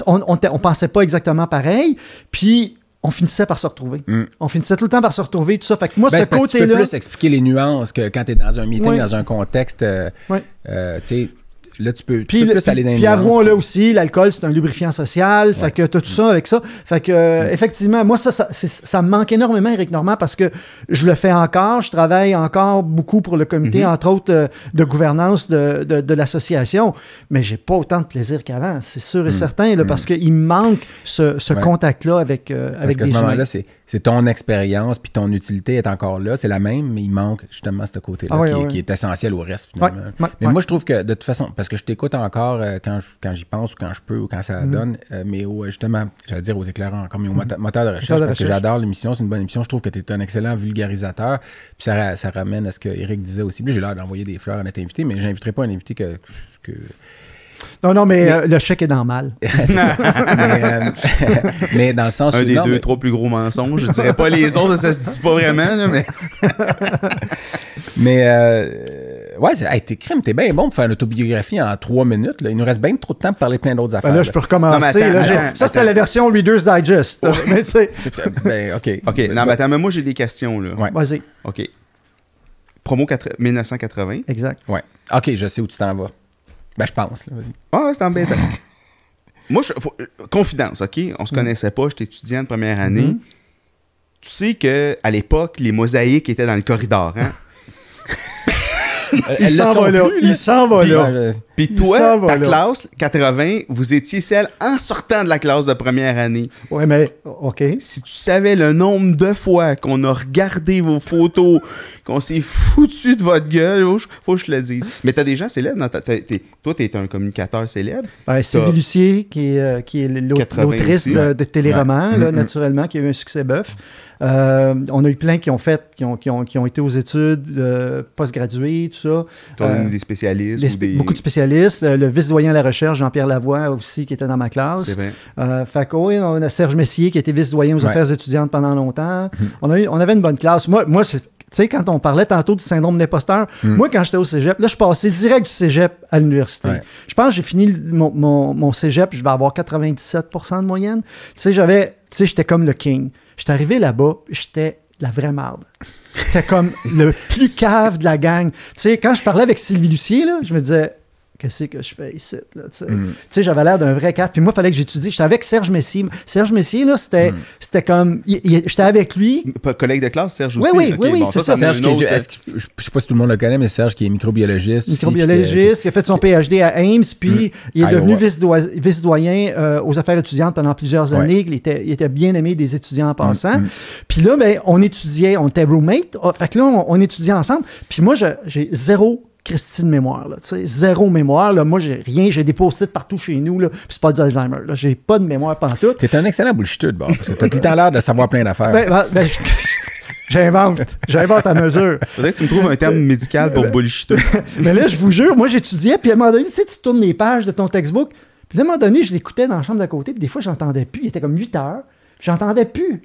[SPEAKER 3] on, on pensait pas exactement pareil. Puis on finissait par se retrouver.
[SPEAKER 2] Mm.
[SPEAKER 3] On finissait tout le temps par se retrouver, tout ça. Fait que moi,
[SPEAKER 2] Ben,
[SPEAKER 3] ce
[SPEAKER 2] que tu peux
[SPEAKER 3] côté-là.
[SPEAKER 2] plus expliquer les nuances que quand tu es dans un meeting,
[SPEAKER 3] Oui.
[SPEAKER 2] dans un contexte, euh,
[SPEAKER 3] Oui.
[SPEAKER 2] euh, tu sais, là, tu peux, tu
[SPEAKER 3] Puis,
[SPEAKER 2] peux
[SPEAKER 3] le-
[SPEAKER 2] plus aller dans
[SPEAKER 3] puis avouons-le
[SPEAKER 2] puis-
[SPEAKER 3] aussi, l'alcool, c'est un lubrifiant social. Fait que t'as tout ça avec ça. Fait que, euh, effectivement, moi, ça, ça, me manque énormément, Eric Normand, parce que je le fais encore. Je travaille encore beaucoup pour le comité, entre autres, euh, de gouvernance de, de, de l'association. Mais j'ai pas autant de plaisir qu'avant, c'est sûr et certain, là, parce qu'il me manque ce, ce
[SPEAKER 2] Ouais.
[SPEAKER 3] contact-là avec, euh,
[SPEAKER 2] Parce
[SPEAKER 3] avec
[SPEAKER 2] qu'à
[SPEAKER 3] des
[SPEAKER 2] moment-là, c'est c'est ton expérience puis ton utilité est encore là, c'est la même, mais il manque justement ce côté-là
[SPEAKER 3] Ah
[SPEAKER 2] qui, est-
[SPEAKER 3] ouais.
[SPEAKER 2] qui est essentiel au reste finalement. mais moi, je trouve que de toute façon, parce que je t'écoute encore euh, quand je- quand j'y pense ou quand je peux ou quand ça
[SPEAKER 3] Mhm.
[SPEAKER 2] donne, euh, mais au, justement, j'allais dire aux éclairants encore, mais au mota- moteur de recherche,
[SPEAKER 3] de
[SPEAKER 2] parce que j'adore l'émission, c'est une bonne émission, je trouve que tu es un excellent vulgarisateur, puis ça, ça ramène à ce que Eric disait aussi. Puis J'ai l'air d'envoyer des fleurs à notre invité, mais j'inviterai pas un invité que... que
[SPEAKER 3] Non, non, mais, euh, le chèque est dans le mal.
[SPEAKER 2] c'est ça. mais, euh, mais dans le sens
[SPEAKER 1] Un
[SPEAKER 2] où...
[SPEAKER 1] des
[SPEAKER 2] non,
[SPEAKER 1] deux,
[SPEAKER 2] mais-
[SPEAKER 1] trois plus gros mensonges. Je dirais pas les autres, ça se dit pas vraiment, là, mais.
[SPEAKER 2] Mais euh, ouais, hey, t'es crème, t'es bien bon pour faire une autobiographie en trois minutes. là. Il nous reste bien trop de temps pour parler plein d'autres affaires.
[SPEAKER 3] Ben là, je peux recommencer.
[SPEAKER 1] mais attends,
[SPEAKER 3] là, j'ai-
[SPEAKER 1] attends,
[SPEAKER 3] ça, c'était la version Reader's Digest. Mais tu
[SPEAKER 2] ben, OK.
[SPEAKER 1] Ok, non, mais attends, mais moi j'ai des questions, là.
[SPEAKER 2] Ouais.
[SPEAKER 3] vas-y.
[SPEAKER 1] Ok. Promo 4 1980.
[SPEAKER 3] Exact.
[SPEAKER 2] Ouais. OK, je sais où tu t'en vas. Ben, je pense. Là, vas-y.
[SPEAKER 1] Ah, ouais, c'est embêtant. moi, je, faut- confidence, ok? On se connaissait pas, j'étais étudiant de première année.
[SPEAKER 3] Mhm.
[SPEAKER 1] Tu sais que à l'époque, les mosaïques étaient dans le corridor, hein?
[SPEAKER 3] Il s'en va là. Il s'en va là.
[SPEAKER 2] Ouais,
[SPEAKER 1] Puis toi, ta classe 80, vous étiez celle en sortant de la classe de première année.
[SPEAKER 3] Ouais, mais OK.
[SPEAKER 1] Si tu savais le nombre de fois qu'on a regardé vos photos, qu'on s'est foutu de votre gueule, faut, que je- faut que je te le dise. Mais t'as des gens célèbres dans ta. t'es- toi, t'es un communicateur célèbre.
[SPEAKER 3] Ben, Sylvie Lucier, qui est, euh, qui est l'au-
[SPEAKER 1] 80
[SPEAKER 3] l'autrice de,
[SPEAKER 1] ouais.
[SPEAKER 3] de téléromans, là,
[SPEAKER 2] Mhm.
[SPEAKER 3] naturellement, qui a eu un succès bœuf. Euh, on a eu plein qui ont fait, qui ont, qui ont, qui ont été aux études euh, postgraduées, tout ça.
[SPEAKER 1] T'as
[SPEAKER 3] Euh,
[SPEAKER 1] des spécialistes
[SPEAKER 3] Des
[SPEAKER 1] ou
[SPEAKER 3] spé-
[SPEAKER 1] des.
[SPEAKER 3] Beaucoup de spécialistes. Euh, le vice-doyen à la recherche, Jean-Pierre Lavoie aussi, qui était dans ma
[SPEAKER 1] C'est
[SPEAKER 3] classe.
[SPEAKER 1] vrai.
[SPEAKER 3] Euh, fait que, oui, on a Serge Messier, qui était vice-doyen aux
[SPEAKER 2] Ouais.
[SPEAKER 3] affaires étudiantes pendant longtemps. on, a eu, on avait une bonne classe. Moi, moi c'est- tu sais, quand on parlait tantôt du syndrome d'imposteur, moi, quand j'étais au cégep, là, je passais direct du cégep à l'université.
[SPEAKER 2] Ouais.
[SPEAKER 3] Je pense que j'ai fini mon, mon, mon cégep, je vais avoir 97% de moyenne. Tu sais, j'avais, tu sais, j'étais comme le king. J'étais arrivé là-bas, j'étais la vraie marde. C'était comme le plus cave de la gang. Tu sais, quand je parlais avec Sylvie Lucier, je me disais, qu'est-ce que je fais ici? Là, tu sais?
[SPEAKER 2] Mm.
[SPEAKER 3] Tu sais, j'avais l'air d'un vrai cave. Puis moi, il fallait que j'étudie. J'étais avec Serge Messier. Serge Messier, là, c'était, c'était comme. j'étais avec lui.
[SPEAKER 1] Collègue de classe, Serge
[SPEAKER 3] Oui,
[SPEAKER 1] aussi?
[SPEAKER 3] oui, oui, oui,
[SPEAKER 1] bon,
[SPEAKER 3] c'est
[SPEAKER 1] ça,
[SPEAKER 2] Serge, qui est-
[SPEAKER 1] autre-
[SPEAKER 2] je sais pas si tout le monde le connaît, mais Serge qui est microbiologiste. aussi,
[SPEAKER 3] microbiologiste, qui a fait son PhD à Ames, puis il est
[SPEAKER 2] Iowa.
[SPEAKER 3] devenu vice-doyen euh, aux affaires étudiantes pendant plusieurs
[SPEAKER 2] Ouais.
[SPEAKER 3] années. Il, était, il était bien aimé des étudiants en passant.
[SPEAKER 2] mm.
[SPEAKER 3] Puis là, ben, on étudiait, on était roommate. Ah, fait que là, on, on étudiait ensemble. Puis moi, j'ai zéro Christine mémoire, là, tu sais, zéro mémoire. Là. Moi, j'ai rien, j'ai des post-it partout chez nous, là, puis c'est pas d'Alzheimer. Là. J'ai pas de mémoire pantoute.
[SPEAKER 2] T'es un excellent bullshiteux de bord, parce que t'as tout le temps l'air de savoir plein d'affaires.
[SPEAKER 3] Ben, ben, ben, je- J'invente, j'invente à mesure.
[SPEAKER 1] Faudrait que tu me trouves un terme médical pour bullshit.
[SPEAKER 3] Mais là, je vous jure, moi, j'étudiais, puis à un moment donné, tu sais, tu tournes les pages de ton textbook, puis à un moment donné, je l'écoutais dans la chambre d'à côté, puis des fois, j'entendais plus. Il était comme 8 heures, puis j'entendais plus.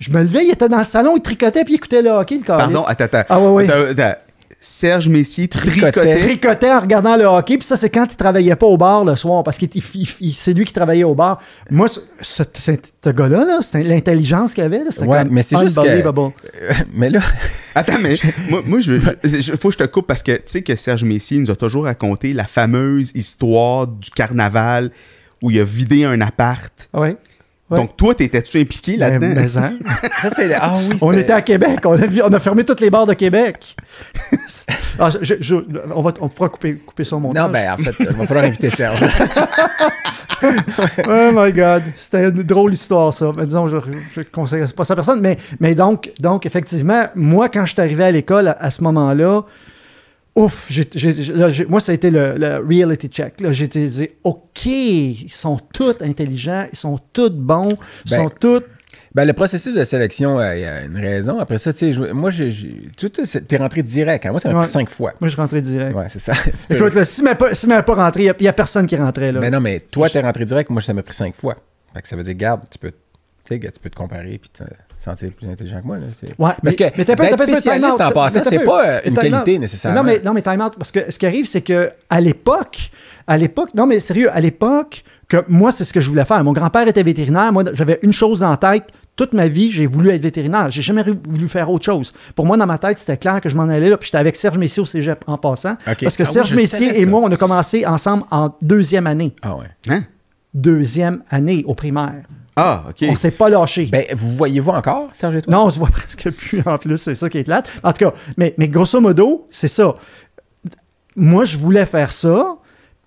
[SPEAKER 3] Je me levais, il était dans le salon, il tricotait, puis il écoutait le hockey, le carré.
[SPEAKER 1] Pardon, attends, attends.
[SPEAKER 3] Ah ouais, ouais.
[SPEAKER 1] Attends, attends. Serge Messier
[SPEAKER 2] Tricotait.
[SPEAKER 1] tricotait.
[SPEAKER 3] tricotait en regardant le hockey, puis ça, c'est quand il travaillait pas au bar le soir, parce que c'est lui qui travaillait au bar. Moi, ce, ce- ce- ce gars-là, là, c'était l'intelligence qu'il avait, c'était
[SPEAKER 2] Ouais,
[SPEAKER 3] comme
[SPEAKER 2] mais c'est juste que- mais là,
[SPEAKER 1] Attends, mais moi, moi je, veux- je- je- faut que je te coupe parce que tu sais que Serge Messier nous a toujours raconté la fameuse histoire du carnaval où il a vidé un appart.
[SPEAKER 3] Ouais. Ouais.
[SPEAKER 1] Donc, toi, t'étais-tu impliqué
[SPEAKER 3] Ben,
[SPEAKER 1] là-dedans?
[SPEAKER 3] mais, hein?
[SPEAKER 2] ça c'est. Ah oui,
[SPEAKER 3] On était à Québec, on a, vu- on a fermé toutes les bars de Québec. Ah, je- je- on, va, on pourra couper, couper au montage.
[SPEAKER 2] Non, ben en fait, il va falloir inviter Serge.
[SPEAKER 3] Oh my God, c'était une drôle histoire, ça. Mais disons, je ne conseille pas ça à personne. Mais, mais donc, donc, effectivement, moi, quand je suis arrivé à l'école à, à ce moment-là, ouf, là, moi, ça a été le, le reality check. là. J'ai dit, OK, ils sont tous intelligents, ils sont tous bons, ils
[SPEAKER 2] Ben,
[SPEAKER 3] sont tous.
[SPEAKER 2] Ben, le processus de sélection, euh, il y a une raison. Après ça, tu sais, moi, tu es rentré direct. hein. Moi, ça m'a
[SPEAKER 3] Ouais.
[SPEAKER 2] pris cinq fois.
[SPEAKER 3] Moi, je rentrais direct.
[SPEAKER 2] Ouais, c'est ça. Tu
[SPEAKER 3] Écoute, là, si pas, pas rentré, il n'y a, personne qui rentrait. Là.
[SPEAKER 2] Mais non, mais toi, t'es rentré direct. Moi, ça m'a pris cinq fois. Fait que ça veut dire, garde, tu peux, tu tu peux te comparer puis sentir plus intelligent que moi. Là. C'est-
[SPEAKER 3] Ouais,
[SPEAKER 2] Parce que
[SPEAKER 3] mais t'as
[SPEAKER 2] spécialiste en passant,
[SPEAKER 3] mais
[SPEAKER 2] c'est pas
[SPEAKER 3] Mais
[SPEAKER 2] une
[SPEAKER 3] time out.
[SPEAKER 2] qualité nécessairement.
[SPEAKER 3] Non, mais, non, mais time out, parce que ce qui arrive, c'est que à l'époque, à l'époque, non, mais sérieux, à l'époque, que moi, c'est ce que je voulais faire. Mon grand-père était vétérinaire. Moi, j'avais une chose en tête toute ma vie, j'ai voulu être vétérinaire. J'ai jamais voulu faire autre chose. Pour moi, dans ma tête, c'était clair que je m'en allais là. Puis j'étais avec Serge Messier au cégep en passant. Parce que
[SPEAKER 2] Ah
[SPEAKER 3] Serge Messier et moi, on a commencé ensemble en deuxième année.
[SPEAKER 2] Ah ouais.
[SPEAKER 1] Hein?
[SPEAKER 3] Deuxième année au primaire.
[SPEAKER 1] Ah, OK.
[SPEAKER 3] On s'est pas lâché.
[SPEAKER 2] Ben, vous voyez-vous encore, Serge et toi?
[SPEAKER 3] Non, on se voit presque plus en plus, c'est ça qui est plate. En tout cas, mais, mais grosso modo, c'est ça. Moi, je voulais faire ça,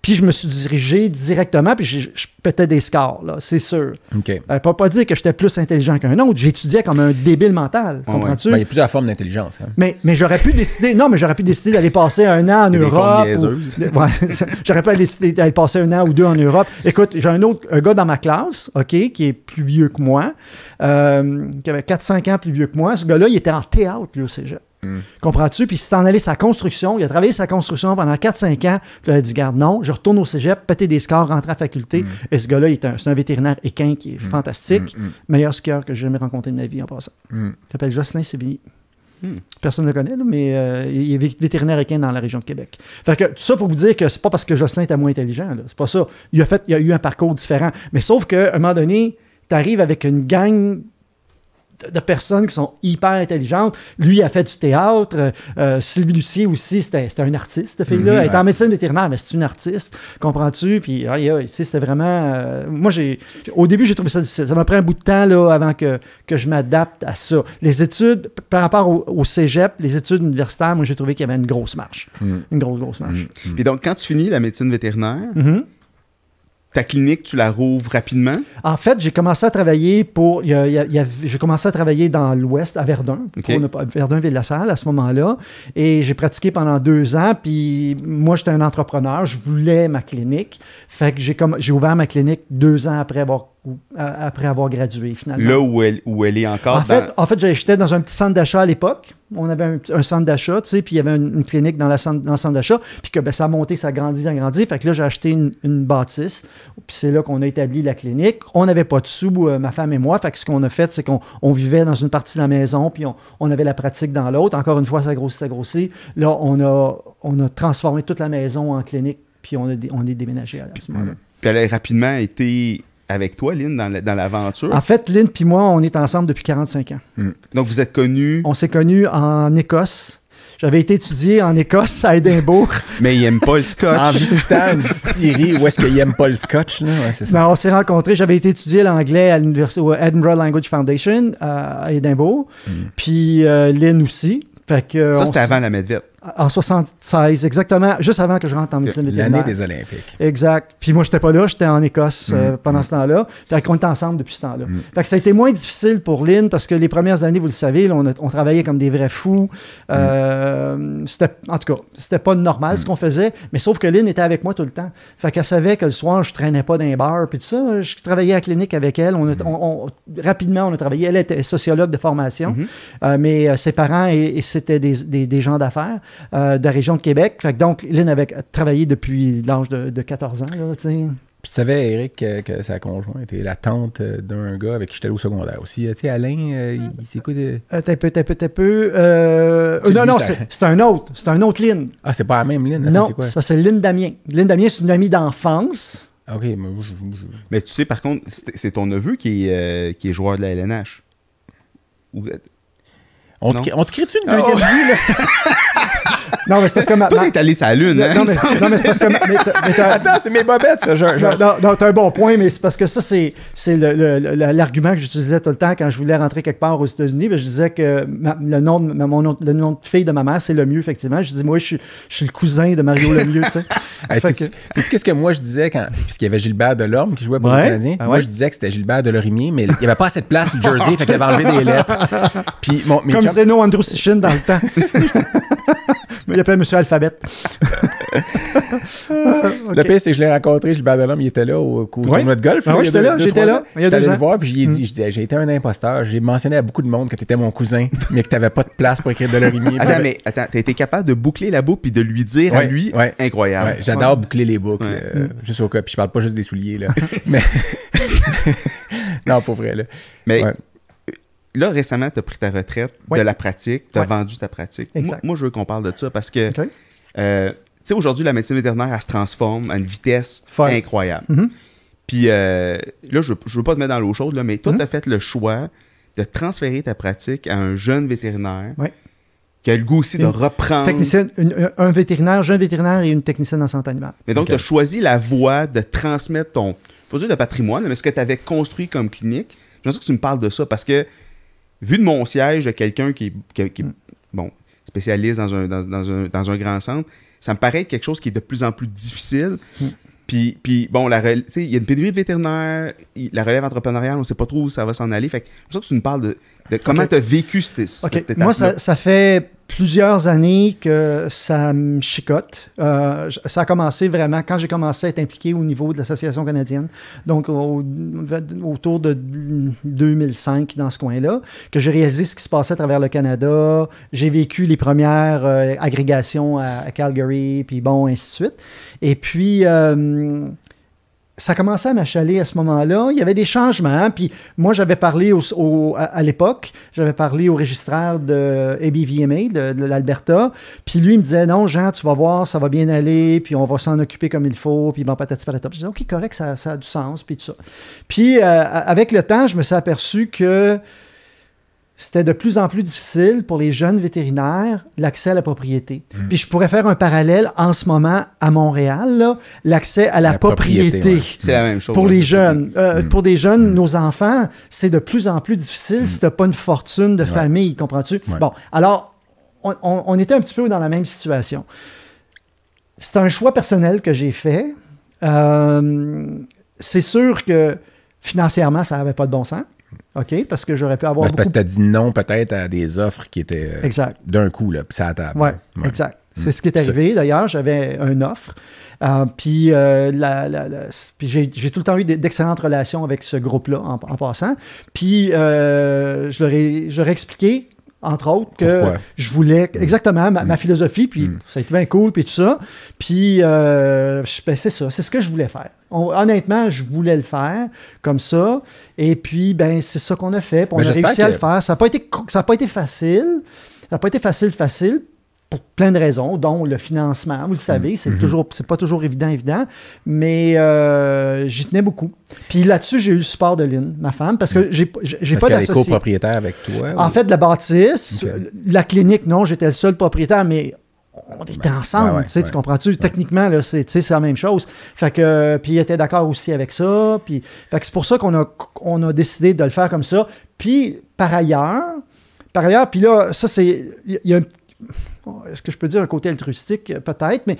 [SPEAKER 3] puis je me suis dirigé directement, puis je, je pétais des scores, là, c'est sûr.
[SPEAKER 2] OK. Ben,
[SPEAKER 3] Euh, pas, pas dire que j'étais plus intelligent qu'un autre, j'étudiais comme un débile mental,
[SPEAKER 1] Ah
[SPEAKER 3] comprends-tu?
[SPEAKER 2] Ben, il y a plusieurs formes d'intelligence. hein.
[SPEAKER 3] Mais, mais j'aurais pu décider, non, mais j'aurais pu décider d'aller passer un an en
[SPEAKER 1] des
[SPEAKER 3] Europe. ou- Ouais, j'aurais pu décider d'aller passer un an ou deux en Europe. Écoute, j'ai un autre un gars dans ma classe, OK, qui est plus vieux que moi, euh, qui avait 4-5 ans plus vieux que moi. Ce gars-là, il était en théâtre, lui, au cégep. Comprends-tu? Puis il s'est en allé sa construction. Il a travaillé sa construction pendant 4-5 ans. Puis il a dit, garde, non, je retourne au cégep, péter des scores, rentrer à la faculté. Et ce gars-là, il est un- c'est un vétérinaire équin qui est fantastique. Meilleur skieur que j'ai jamais rencontré de ma vie en passant.
[SPEAKER 2] Mm.
[SPEAKER 3] Il s'appelle Jocelyn Sévigny. Personne ne le connaît, là, mais euh, il est vé- vétérinaire équin dans la région de Québec. Fait que tout ça pour vous dire que c'est pas parce que Jocelyn était moins intelligent, c'est pas ça. Il a fait, il a eu un parcours différent. Mais sauf qu'à un moment donné, tu arrives avec une gang de, personnes qui sont hyper intelligentes. Lui il a fait du théâtre. euh, euh, Sylvie Lucier aussi, c'était un artiste, cette fille-là. Elle était en médecine vétérinaire, mais c'est une artiste, comprends-tu? Puis, aïe, aïe, tu sais, c'était vraiment... euh, moi, j'ai... Au début, j'ai trouvé ça difficile. Ça m'a pris un bout de temps, là, avant que, que je m'adapte à ça. Les études, par rapport au, au cégep, les études universitaires, moi, j'ai trouvé qu'il y avait une grosse marche. Une grosse, grosse marche.
[SPEAKER 1] Puis donc, quand tu finis la médecine vétérinaire,
[SPEAKER 3] Mhm.
[SPEAKER 1] Ta clinique, tu la rouvres rapidement?
[SPEAKER 3] En fait, j'ai commencé à travailler pour. j'ai commencé à travailler dans l'Ouest, à Verdun, pour Verdun-Ville-la-Salle à ce moment-là. Et j'ai pratiqué pendant deux ans. Puis moi, j'étais un entrepreneur. Je voulais ma clinique. Fait que j'ai, comme, j'ai ouvert ma clinique deux ans après avoir, ou- à- après avoir gradué, finalement.
[SPEAKER 1] Là où elle, où elle est encore.
[SPEAKER 3] En
[SPEAKER 1] dans-
[SPEAKER 3] fait, en fait j'étais dans un petit centre d'achat à l'époque. On avait un, un centre d'achat, tu sais, puis il y avait une, une clinique dans, la centre, dans le centre d'achat. Puis que ben, ça a monté, ça a grandi, ça a grandi. Fait que là, j'ai acheté une, une bâtisse. Puis c'est là qu'on a établi la clinique. On n'avait pas de sous, euh, ma femme et moi. Fait que ce qu'on a fait, c'est qu'on on vivait dans une partie de la maison, puis on, on avait la pratique dans l'autre. Encore une fois, ça grossit, ça grossit. Là, on a, on a transformé toute la maison en clinique, puis on, a on est déménagé à, à ce moment-là.
[SPEAKER 1] Puis elle a rapidement été avec toi, Lynn, dans la- dans l'aventure?
[SPEAKER 3] En fait, Lynn puis moi, on est ensemble depuis 45 ans.
[SPEAKER 1] Donc, vous êtes connus,
[SPEAKER 3] On s'est connus en Écosse. J'avais été étudié en Écosse, à Édimbourg.
[SPEAKER 1] mais ils n'aiment pas le scotch.
[SPEAKER 2] En visitant une distillerie où est-ce qu'il aime pas le scotch, là? Ouais, c'est ça.
[SPEAKER 3] Non, on s'est rencontrés. J'avais été étudier l'anglais à l'université au Edinburgh Language Foundation à Édimbourg. Puis euh, Lynn aussi. Fait que.
[SPEAKER 1] Ça, c'était avant la Medvette.
[SPEAKER 3] En 76, exactement, juste avant que je rentre en médecine
[SPEAKER 2] L'année
[SPEAKER 3] vétérinaire.
[SPEAKER 2] des Olympiques.
[SPEAKER 3] Exact. Puis moi, j'étais pas là, j'étais en Écosse euh, pendant ce temps-là. Fait qu'on était ensemble depuis ce temps-là. Fait que ça a été moins difficile pour Lynn parce que les premières années, vous le savez, là, on, a- on travaillait comme des vrais fous. Euh, c'était, en tout cas, c'était pas normal ce qu'on faisait, mais sauf que Lynn était avec moi tout le temps. Fait qu'elle savait que le soir, je traînais pas dans les bars, puis tout ça. Je travaillais à la clinique avec elle. On a- on- on- rapidement, on a travaillé. Elle était sociologue de formation, Euh, mais ses parents, et, et c'était des, des- des gens d'affaires euh, de la région de Québec. Fait que donc, Lynn avait travaillé depuis l'âge de, de 14 ans, là, tu sais.
[SPEAKER 2] Puis tu savais, Eric, que, que sa conjointe est la tante euh, d'un gars avec qui j'étais au secondaire aussi. Euh, Tu sais, Alain, euh, il, il s'écoute. euh,
[SPEAKER 3] T'as peu, t'as peu, t'as peu. Euh, non, non,
[SPEAKER 2] ça.
[SPEAKER 3] c'est c'est un autre. C'est un autre Lynn.
[SPEAKER 2] Ah, c'est pas la même. Attends,
[SPEAKER 3] non,
[SPEAKER 2] c'est quoi?
[SPEAKER 3] ça c'est Lynn Damien. Lynn Damien, c'est une amie d'enfance.
[SPEAKER 2] Ok, mais je- je-
[SPEAKER 1] Mais tu sais, par contre, c'est c'est ton neveu qui est, euh, qui est joueur de la LNH. Ou-
[SPEAKER 2] On te, on crie-tu une deuxième vie, là?
[SPEAKER 3] Non, mais c'est parce que ma.
[SPEAKER 1] Toi,
[SPEAKER 3] ma-
[SPEAKER 1] t'es allé sur la Lune, hein?
[SPEAKER 3] non, mais, non, mais c'est parce que. mais mais
[SPEAKER 2] Attends, c'est mes bobettes, ça. Genre, genre-
[SPEAKER 3] Non, non, non, t'as un bon point, mais c'est parce que ça, c'est, c'est le- le- le- l'argument que j'utilisais tout le temps quand je voulais rentrer quelque part aux États-Unis. Ben, je disais que ma- le, nom de, ma- mon nom, le nom de fille de ma mère, c'est le mieux, effectivement. Je dis, moi, je suis, je suis le cousin de Mario Lemieux, tu sais.
[SPEAKER 2] Hey,
[SPEAKER 3] que-
[SPEAKER 2] sais-tu qu'est-ce que moi je disais quand. Puisqu'il y avait Gilbert Delorme qui jouait pour
[SPEAKER 3] Ouais.
[SPEAKER 2] le Canadien.
[SPEAKER 3] Ah
[SPEAKER 2] Moi, je disais que c'était Gilbert Delorimier, mais il n'y avait pas assez de place jersey, fait qu'il avait enlevé des lettres. Puis, mon, mes
[SPEAKER 3] Comme
[SPEAKER 2] chums-
[SPEAKER 3] Zeno Andrew Sichin dans le temps. mais il appelait Monsieur Alphabet.
[SPEAKER 2] Le pire, c'est que je l'ai rencontré, Gilbert Delorme, il était là au, au
[SPEAKER 3] Ouais.
[SPEAKER 2] tournoi de golf.
[SPEAKER 3] Ah ouais,
[SPEAKER 2] il y a
[SPEAKER 3] j'étais
[SPEAKER 2] deux-
[SPEAKER 3] là,
[SPEAKER 2] deux,
[SPEAKER 3] j'étais là,
[SPEAKER 2] ans.
[SPEAKER 3] il y a
[SPEAKER 2] J'étais
[SPEAKER 3] deux
[SPEAKER 2] allé le voir, puis j'ai dit, je disais, j'ai été un imposteur. J'ai mentionné à beaucoup de monde que tu étais mon cousin, mais que tu n'avais pas de place pour écrire Delorimier.
[SPEAKER 1] Attends, mais attends, t'as été capable de boucler la boucle puis de lui dire à
[SPEAKER 2] Ouais,
[SPEAKER 1] lui,
[SPEAKER 2] ouais.
[SPEAKER 1] incroyable.
[SPEAKER 2] Ouais, J'adore boucler les boucles,
[SPEAKER 1] Ouais.
[SPEAKER 2] euh, juste au cas. Puis je parle pas juste des souliers, là. mais. non, pour vrai, là.
[SPEAKER 1] Mais
[SPEAKER 2] Ouais.
[SPEAKER 1] Là, récemment, tu as pris ta retraite
[SPEAKER 3] Ouais.
[SPEAKER 1] de la pratique, tu as
[SPEAKER 3] Ouais.
[SPEAKER 1] vendu ta pratique. Moi,
[SPEAKER 3] Exact.
[SPEAKER 1] moi, je veux qu'on parle de ça parce que, euh, tu sais, aujourd'hui, la médecine vétérinaire, elle se transforme à une vitesse incroyable.
[SPEAKER 3] Mhm.
[SPEAKER 1] Puis euh, là, je, je veux pas te mettre dans l'eau chaude, là, mais toi,
[SPEAKER 3] Mhm.
[SPEAKER 1] tu as fait le choix de transférer ta pratique à un jeune vétérinaire
[SPEAKER 3] Ouais.
[SPEAKER 1] qui a le goût aussi de reprendre.
[SPEAKER 3] Technicienne, une- un- vétérinaire, jeune vétérinaire et une technicienne en santé animale.
[SPEAKER 1] Mais donc,
[SPEAKER 2] Ok.
[SPEAKER 1] tu as choisi la voie de transmettre ton, pas dire le patrimoine, mais ce que tu avais construit comme clinique. J'aimerais ça que tu me parles de ça parce que, vu de mon siège de quelqu'un qui, est- qui, qui est, bon, spécialiste dans un, dans, dans un, dans un grand centre, ça me paraît quelque chose qui est de plus en plus difficile. Puis, puis, bon, la rel- tu sais, il y a une pénurie de vétérinaires, la relève entrepreneuriale, on ne sait pas trop où ça va s'en aller. Fait que c'est pour ça que tu nous parles de, de comment
[SPEAKER 3] Ok.
[SPEAKER 1] tu as vécu cette, cette.
[SPEAKER 3] Moi, ça, ça fait plusieurs années que ça me chicote. Euh, ça a commencé vraiment quand j'ai commencé à être impliqué au niveau de l'Association canadienne, donc au- autour de 2005 dans ce coin-là, que j'ai réalisé ce qui se passait à travers le Canada. J'ai vécu les premières euh, agrégations à, à Calgary, puis bon, ainsi de suite. Et puis... euh, ça commençait à m'achaler à ce moment-là. Il y avait des changements. Puis moi, j'avais parlé au- à, l'époque, j'avais parlé au registraire de ABVMA de, de l'Alberta. Puis lui, il me disait Non, Jean, tu vas voir, ça va bien aller. Puis on va s'en occuper comme il faut. Puis bon, patati patata. Puis Je disais Ok, correct, ça, ça a du sens. Puis tout ça. Puis euh, avec le temps, je me suis aperçu que c'était de plus en plus difficile pour les jeunes vétérinaires l'accès à la propriété. Puis je pourrais faire un parallèle en ce moment à Montréal, l'accès à la,
[SPEAKER 2] La propriété,
[SPEAKER 3] propriété.
[SPEAKER 2] ouais.
[SPEAKER 1] C'est la même chose.
[SPEAKER 3] Pour les jeunes, Euh,
[SPEAKER 2] Mm.
[SPEAKER 3] pour des jeunes,
[SPEAKER 2] Mm.
[SPEAKER 3] nos enfants, c'est de plus en plus difficile si tu n'as pas une fortune de
[SPEAKER 2] Ouais.
[SPEAKER 3] famille, comprends-tu?
[SPEAKER 2] Ouais.
[SPEAKER 3] Bon, alors, on, on- on était un petit peu dans la même situation. C'est un choix personnel que j'ai fait. Euh, c'est sûr que financièrement, ça n'avait pas de bon sens. OK? Parce que j'aurais pu avoir
[SPEAKER 2] Ben, c'est parce
[SPEAKER 3] beaucoup
[SPEAKER 2] que tu as dit non peut-être à des offres qui étaient euh,
[SPEAKER 3] Exact.
[SPEAKER 2] d'un coup, là, puis ça à table.
[SPEAKER 3] Oui,
[SPEAKER 2] Ouais.
[SPEAKER 3] exact. C'est
[SPEAKER 2] Mm.
[SPEAKER 3] ce qui est arrivé. D'ailleurs, j'avais une offre. Euh, puis euh, la- la- la- puis j'ai tout le temps eu d'excellentes relations avec ce groupe-là en, en passant. Puis euh, je, leur ai, je leur ai expliqué, entre autres, que
[SPEAKER 2] Pourquoi?
[SPEAKER 3] je voulais exactement ma, ma philosophie. Puis
[SPEAKER 2] Mm.
[SPEAKER 3] ça a été bien cool, puis tout ça. Puis euh, ben, c'est ça, c'est ce que je voulais faire. On- honnêtement, je voulais le faire comme ça. Et puis, ben c'est ça qu'on a fait. Puis on
[SPEAKER 2] Mais
[SPEAKER 3] a réussi à le faire. Ça n'a pas, été co- ça a pas été facile. Ça n'a pas été facile, facile pour plein de raisons, dont le financement. Vous le savez, c'est
[SPEAKER 2] Mhm.
[SPEAKER 3] toujours, c'est pas toujours évident, évident, mais euh, j'y tenais beaucoup. Puis là-dessus, j'ai eu le support de Lynn, ma femme, parce que j'ai, j'ai j'ai pas d'associé.
[SPEAKER 2] copropriétaire avec toi.
[SPEAKER 3] En
[SPEAKER 2] ou-
[SPEAKER 3] fait, la bâtisse, la clinique, non, j'étais le seul propriétaire, mais on était ensemble,
[SPEAKER 2] ouais, ouais,
[SPEAKER 3] tu tu
[SPEAKER 2] ouais.
[SPEAKER 3] comprends-tu? Techniquement, là, c'est, tu la même chose. Fait que, puis il était d'accord aussi avec ça, puis fait que c'est pour ça qu'on a, on a décidé de le faire comme ça. Puis, par ailleurs, par ailleurs, puis là, ça, c'est, il y, il y a un est-ce que je peux dire un côté altruistique? Peut-être, mais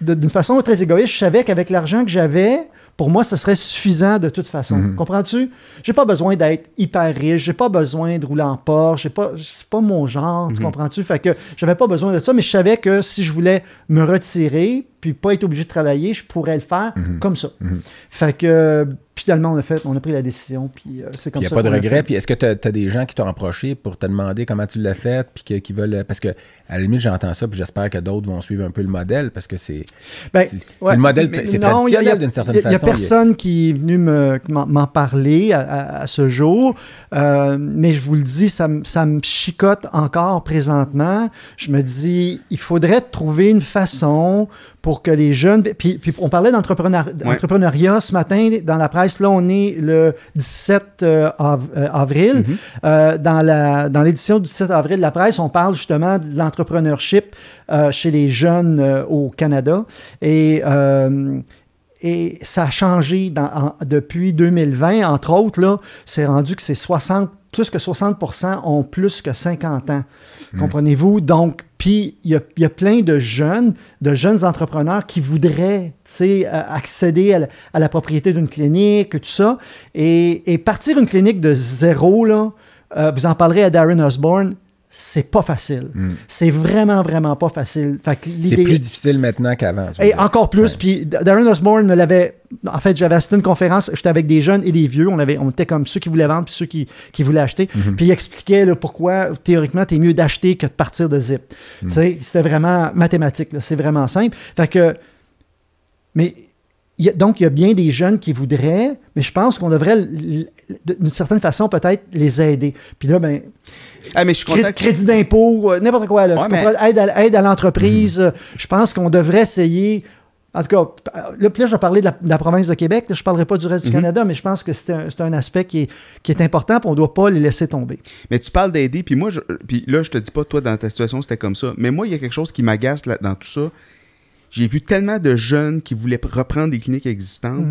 [SPEAKER 3] d'une façon très égoïste, je savais qu'avec l'argent que j'avais, pour moi, ça serait suffisant de toute façon.
[SPEAKER 2] Mhm.
[SPEAKER 3] Comprends-tu? J'ai pas besoin d'être hyper riche, j'ai pas besoin de rouler en Porsche, pas, c'est pas mon genre, tu comprends-tu? Fait que j'avais pas besoin de ça, mais je savais que si je voulais me retirer, puis pas être obligé de travailler, je pourrais le faire
[SPEAKER 2] Mhm.
[SPEAKER 3] comme ça. Fait que finalement, on a fait, on a pris la décision, puis euh, c'est comme
[SPEAKER 2] Il n'y a
[SPEAKER 3] ça.
[SPEAKER 2] pas de regret. Puis est-ce que tu as, des gens qui t'ont approché pour te demander comment tu l'as fait, puis qui veulent. Parce que, à la limite, j'entends ça, puis j'espère que d'autres vont suivre un peu le modèle, parce que c'est.
[SPEAKER 3] Ben, ouais,
[SPEAKER 2] le modèle, c'est
[SPEAKER 3] y a-
[SPEAKER 2] traditionnel d'une certaine
[SPEAKER 3] Il n'y a,
[SPEAKER 2] façon.
[SPEAKER 3] personne qui est venu me- m'en parler à, à- à ce jour, euh, mais je vous le dis, ça, ça me chicote encore présentement. Je me dis, il faudrait trouver une façon pour que les jeunes... Puis, puis on parlait d'entrepreneur- d'entrepreneuriat ce matin dans la presse. Là, on est le 17 euh, av- euh, avril.
[SPEAKER 1] Mhm.
[SPEAKER 3] Euh, dans la- dans l'édition du 17 avril de la presse, on parle justement de l'entrepreneurship euh, chez les jeunes euh, au Canada. Et, euh, et ça a changé dans- en- depuis 2020, entre autres. Là, c'est rendu que c'est 60, plus que 60% ont plus que 50 ans. Comprenez-vous? Donc, puis il y a, il y a plein de jeunes, de jeunes entrepreneurs qui voudraient euh, accéder à la, à la propriété d'une clinique, tout ça. Et, et partir une clinique de zéro, là, euh, vous en parlerez à Darren Osborne, c'est pas facile.
[SPEAKER 2] Mm.
[SPEAKER 3] C'est vraiment, vraiment pas facile.
[SPEAKER 2] C'est plus difficile maintenant qu'avant.
[SPEAKER 3] et encore plus. Puis Darren Osborne me l'avait. En fait, j'avais assisté à une conférence. J'étais avec des jeunes et des vieux. On, avait, on était comme ceux qui voulaient vendre puis ceux qui, qui voulaient acheter.
[SPEAKER 2] Mhm.
[SPEAKER 3] Puis il expliquait là, pourquoi, théoriquement, tu es mieux d'acheter que de partir de zip. Sais, c'était vraiment mathématique. C'est vraiment simple. Fait que. Mais. Il y a- donc, il y a bien des jeunes qui voudraient, mais je pense qu'on devrait, d'une certaine façon, peut-être les aider. Puis là, ben,
[SPEAKER 1] Ah, mais je
[SPEAKER 3] Cré-
[SPEAKER 1] que-
[SPEAKER 3] crédit d'impôt, euh, n'importe quoi. Là,
[SPEAKER 1] Ouais,
[SPEAKER 3] tu
[SPEAKER 1] mais-
[SPEAKER 3] comprends? aide, à, l'entreprise. euh, Je pense qu'on devrait essayer En tout cas, là, puis là, je vais parler de la, de la province de Québec. Là, je ne parlerai pas du reste du
[SPEAKER 1] Mhm.
[SPEAKER 3] Canada, mais je pense que c'est un, aspect qui est, qui est important, puis on ne doit pas les laisser tomber.
[SPEAKER 1] Mais tu parles d'aider, puis moi, je, puis là, je te dis pas, toi, dans ta situation, c'était comme ça. Mais moi, il y a quelque chose qui m'agace dans tout ça. J'ai vu tellement de jeunes qui voulaient reprendre des cliniques existantes,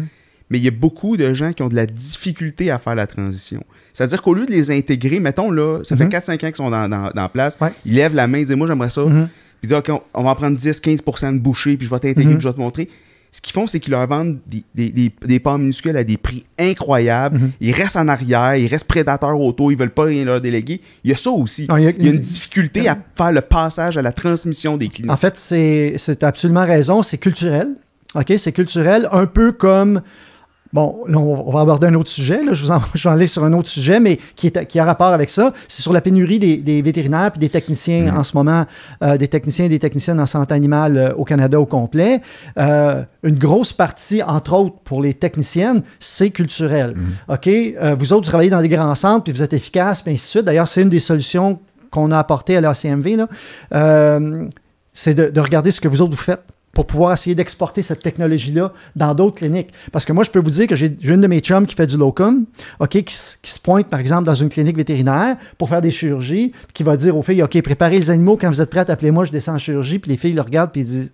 [SPEAKER 1] mais il y a beaucoup de gens qui ont de la difficulté à faire la transition. C'est-à-dire qu'au lieu de les intégrer, mettons là, ça fait
[SPEAKER 3] Mhm.
[SPEAKER 1] 4-5 ans qu'ils sont dans, dans, dans place,
[SPEAKER 3] Ouais.
[SPEAKER 1] ils lèvent la main, ils disent Moi, j'aimerais ça.
[SPEAKER 3] Mhm.
[SPEAKER 1] Puis ils disent OK, on, on va en prendre 10-15% de bouchées, puis je vais t'intégrer,
[SPEAKER 3] Mhm.
[SPEAKER 1] puis je vais te montrer. Ce qu'ils font, c'est qu'ils leur vendent des, des, des, des parts minuscules à des prix incroyables.
[SPEAKER 3] Mhm.
[SPEAKER 1] Ils restent en arrière, ils restent prédateurs auto, ils veulent pas rien leur déléguer. Il y a ça aussi.
[SPEAKER 3] Non, il y a-
[SPEAKER 1] Il y a une difficulté à faire le passage à la transmission des cliniques.
[SPEAKER 3] En fait, c'est c'est absolument raison. C'est culturel. OK? C'est culturel, un peu comme. Bon, là, on va aborder un autre sujet. Là. Je, vous en, je vais aller sur un autre sujet, mais qui, est, qui a rapport avec ça. C'est sur la pénurie des, des vétérinaires puis des techniciens en ce moment, euh, des techniciens et des techniciennes en santé animale euh, au Canada au complet. Euh, une grosse partie, entre autres, pour les techniciennes, c'est culturel. OK? Euh, vous autres, vous travaillez dans des grands centres puis vous êtes efficaces, puis ainsi de suite. D'ailleurs, c'est une des solutions qu'on a apportées à l'ACMV. là. Euh, c'est de, de regarder ce que vous autres vous faites pour pouvoir essayer d'exporter cette technologie-là dans d'autres cliniques. Parce que moi, je peux vous dire que j'ai une de mes chums qui fait du locum, OK, qui, se pointe, par exemple, dans une clinique vétérinaire pour faire des chirurgies, puis qui va dire aux filles, OK, préparez les animaux, quand vous êtes prêtes, appelez-moi, je descends en chirurgie, puis les filles le regardent, puis ils disent,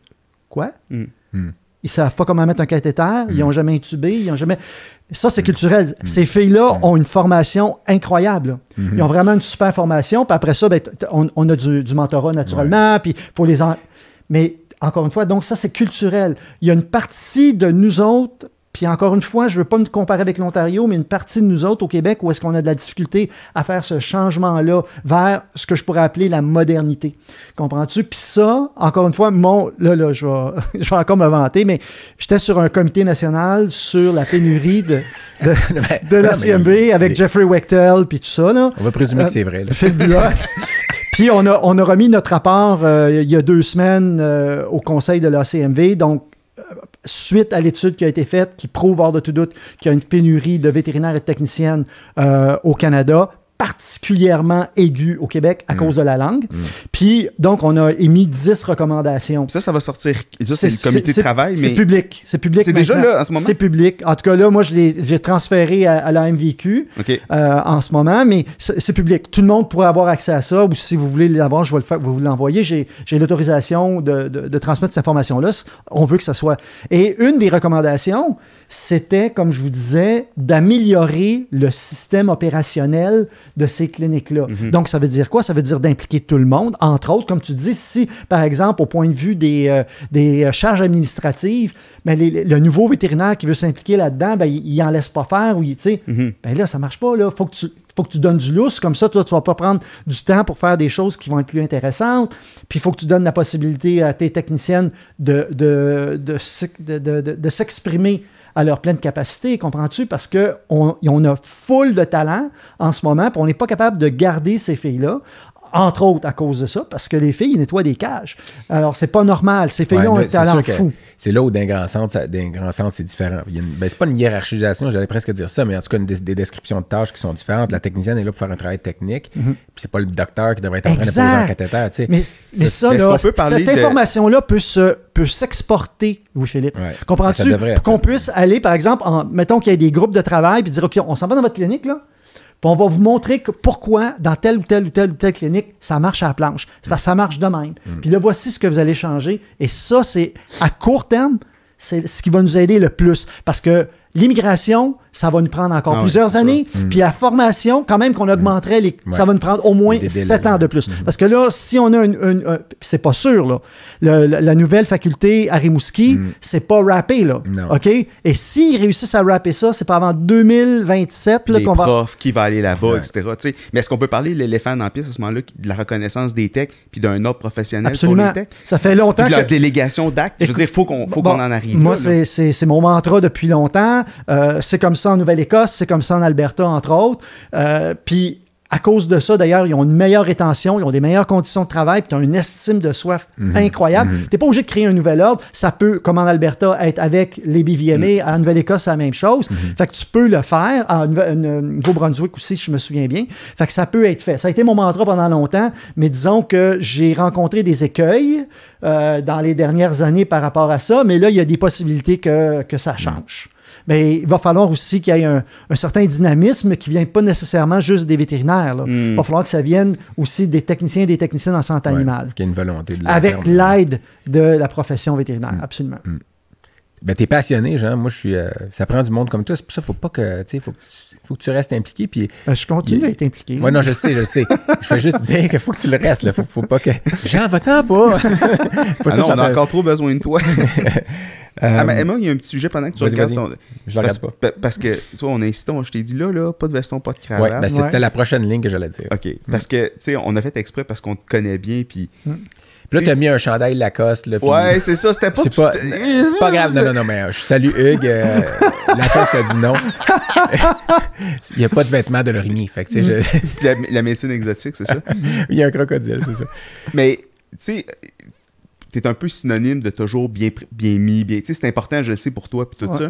[SPEAKER 3] quoi?
[SPEAKER 1] Mm.
[SPEAKER 2] Mm.
[SPEAKER 3] Ils savent pas comment mettre un cathéter, ils n'ont jamais intubé, ils ont jamais... Ça, c'est culturel. Ces filles-là ont une formation incroyable. là. Ils ont vraiment une super formation. Puis après ça, ben, on, on a du, du mentorat naturellement. Puis faut les en- Mais encore une fois, donc ça, c'est culturel. Il y a une partie de nous autres. Puis encore une fois, je ne veux pas me comparer avec l'Ontario, mais une partie de nous autres au Québec où est-ce qu'on a de la difficulté à faire ce changement-là vers ce que je pourrais appeler la modernité. Comprends-tu? Puis ça, encore une fois, mon, là, là, je vais, je vais encore me vanter, mais j'étais sur un comité national sur la pénurie de, de, de la
[SPEAKER 2] Non, mais
[SPEAKER 3] CMB avec Jeffrey Wechtel, puis tout ça. Là.
[SPEAKER 2] On va présumer
[SPEAKER 3] Euh,
[SPEAKER 2] que c'est vrai. là.
[SPEAKER 3] Phil. Puis on a, remis notre rapport euh, il y a deux semaines euh, au conseil de l'ACMV. Donc, euh, suite à l'étude qui a été faite, qui prouve hors de tout doute qu'il y a une pénurie de vétérinaires et de techniciennes au Canada, particulièrement aiguë au Québec à cause de la langue. Puis, donc, on a émis 10 recommandations.
[SPEAKER 1] Ça, ça va sortir. Ça, c'est le comité de
[SPEAKER 3] c'est-
[SPEAKER 1] travail,
[SPEAKER 3] C'est
[SPEAKER 1] mais.
[SPEAKER 3] public. C'est public.
[SPEAKER 1] C'est déjà là, en ce moment?
[SPEAKER 3] C'est public. En tout cas, là, moi, je l'ai- j'ai transféré à, à la MVQ euh, en ce moment, mais c'est c'est public. Tout le monde pourrait avoir accès à ça, ou si vous voulez l'avoir, je vais le faire, vous l'envoyer. J'ai j'ai l'autorisation de, de- de transmettre cette information-là. On veut que ça soit. Et une des recommandations, c'était, comme je vous disais, d'améliorer le système opérationnel de ces cliniques-là. Donc, ça veut dire quoi? Ça veut dire d'impliquer tout le monde. Entre autres, comme tu dis, si, par exemple, au point de vue des, euh, des euh, charges administratives, ben, les- le nouveau vétérinaire qui veut s'impliquer là-dedans, ben, il, il en laisse pas faire, ou il, tu sais,
[SPEAKER 1] Mhm.
[SPEAKER 3] ben là, ça marche pas. Là. Faut, que tu, faut que tu donnes du lousse. Comme ça, toi, tu vas pas prendre du temps pour faire des choses qui vont être plus intéressantes. Puis il faut que tu donnes la possibilité à tes techniciennes de s'exprimer à leur pleine capacité, comprends-tu? Parce qu'on on a full de talent en ce moment, puis on n'est pas capable de garder ces filles-là. Entre autres à cause de ça, parce que les filles, ils nettoient des cages. Alors, c'est pas normal. Ces filles-là
[SPEAKER 2] Ouais,
[SPEAKER 3] ont un talent fou.
[SPEAKER 2] C'est là où d'un grand centre, c'est différent. Il y a une- ben, c'est pas une hiérarchisation, j'allais presque dire ça, mais en tout cas, une des, des descriptions de tâches qui sont différentes. La technicienne est là pour faire un travail technique, puis c'est pas le docteur qui devrait être en train de poser un cathéter, tu sais.
[SPEAKER 3] Mais, mais
[SPEAKER 2] Ça,
[SPEAKER 1] mais est-ce
[SPEAKER 3] là,
[SPEAKER 1] qu'on peut parler
[SPEAKER 3] cette
[SPEAKER 1] de-
[SPEAKER 3] information-là peut se peut s'exporter, Louis-Philippe.
[SPEAKER 2] Ouais. Ben, Ça
[SPEAKER 3] Comprends-tu? Pour qu'on puisse aller, par exemple, en, mettons qu'il y ait des groupes de travail, puis dire, OK, on s'en va dans votre clinique, là, puis on va vous montrer que pourquoi, dans telle ou telle ou telle ou telle clinique, ça marche à la planche. C'est parce que ça marche de même.
[SPEAKER 2] Mm.
[SPEAKER 3] Puis là, voici ce que vous allez changer. Et ça, c'est à court terme, c'est ce qui va nous aider le plus. Parce que l'immigration, ça va nous prendre encore
[SPEAKER 1] Ah
[SPEAKER 3] plusieurs années. Puis la formation, quand même qu'on augmenterait, les, ça
[SPEAKER 2] Ouais.
[SPEAKER 3] va nous prendre au moins sept ans de plus. Parce que là, si on a une. une- un- puis c'est pas sûr, là. Le- la, la nouvelle faculté à Rimouski, c'est pas rappé, là.
[SPEAKER 2] Non.
[SPEAKER 3] OK? Et s'ils réussissent à rapper ça, c'est pas avant 2027 là, qu'on va.
[SPEAKER 1] profs, qui va aller là-bas,
[SPEAKER 2] Ouais.
[SPEAKER 1] etc. tu sais. Mais est-ce qu'on peut parler de l'éléphant dans la pièce à ce moment-là, de la reconnaissance des techs, puis d'un ordre professionnel
[SPEAKER 3] Absolument.
[SPEAKER 1] pour les techs?
[SPEAKER 3] Ça fait
[SPEAKER 1] Puis
[SPEAKER 3] longtemps
[SPEAKER 1] de la
[SPEAKER 3] que.
[SPEAKER 1] délégation d'actes. Je veux dire, il faut qu'on faut
[SPEAKER 3] Bon,
[SPEAKER 1] en arrive
[SPEAKER 3] Moi, c'est mon mantra depuis longtemps. Euh, c'est comme ça en Nouvelle-Écosse, c'est comme ça en Alberta, entre autres. Euh, Puis à cause de ça, d'ailleurs, ils ont une meilleure rétention, ils ont des meilleures conditions de travail, puis tu as une estime de soif incroyable. Tu n'es pas obligé de créer un nouvel ordre. Ça peut, comme en Alberta, être avec les BVMA. En Nouvelle-Écosse, c'est la même chose. Fait que tu peux le faire. En en Nouveau-Brunswick aussi, si je me souviens bien. Fait que ça peut être fait. Ça a été mon mantra pendant longtemps, mais disons que j'ai rencontré des écueils euh, dans les dernières années par rapport à ça, mais là, il y a des possibilités que, que ça change. Mais il va falloir aussi qu'il y ait un, un certain dynamisme qui ne vient pas nécessairement juste des vétérinaires. là. Il va falloir que ça vienne aussi des techniciens et des techniciennes en santé
[SPEAKER 2] Ouais,
[SPEAKER 3] animale.
[SPEAKER 2] Qu'il y ait une volonté de
[SPEAKER 3] Avec l'aide de la profession vétérinaire,
[SPEAKER 2] Mm.
[SPEAKER 3] absolument.
[SPEAKER 2] Ben, t'es passionné, Jean. Moi, je suis. euh, ça prend du monde comme toi. C'est pour ça faut pas que. Tu sais, faut, que tu- faut que tu restes impliqué. Puis.
[SPEAKER 3] Euh, Je continue
[SPEAKER 2] Il-
[SPEAKER 3] à être impliqué.
[SPEAKER 2] Moi, non, je le sais, je le sais. je fais juste dire qu'il faut que tu le restes. Là. Faut, faut pas que. Jean, va-t'en pas. pas
[SPEAKER 1] Ah
[SPEAKER 2] ça,
[SPEAKER 1] non, on a encore trop besoin de toi. ah, mais Emma, il y a un petit sujet pendant que tu regardes ton...
[SPEAKER 2] Je le
[SPEAKER 1] parce,
[SPEAKER 2] regarde pas.
[SPEAKER 1] pa- parce que, tu vois, on insiste, on- je t'ai dit là, là, pas de veston, pas de
[SPEAKER 2] Ouais,
[SPEAKER 1] cravate.
[SPEAKER 2] ben, c'était
[SPEAKER 3] Ouais.
[SPEAKER 2] la prochaine ligne que j'allais dire.
[SPEAKER 1] OK. Parce que, tu sais, on a fait exprès parce qu'on te connaît bien, puis...
[SPEAKER 2] Puis là, t'as mis un chandail Lacoste. Là,
[SPEAKER 1] Ouais, c'est ça, c'était pas...
[SPEAKER 2] C'est pas, c'est pas grave. Non, non, non, mais euh, je salue Hugues. euh, Lacoste a dit non. Il n'y a pas de vêtements de l'origine. Fait que, tu sais, je-
[SPEAKER 1] la, la médecine exotique, c'est ça?
[SPEAKER 2] il y a un crocodile, c'est ça.
[SPEAKER 1] Mais, tu sais, t'es un peu synonyme de toujours bien, bien mis, bien... Tu sais, c'est important, je le sais, pour toi, puis tout
[SPEAKER 3] Ouais.
[SPEAKER 1] ça.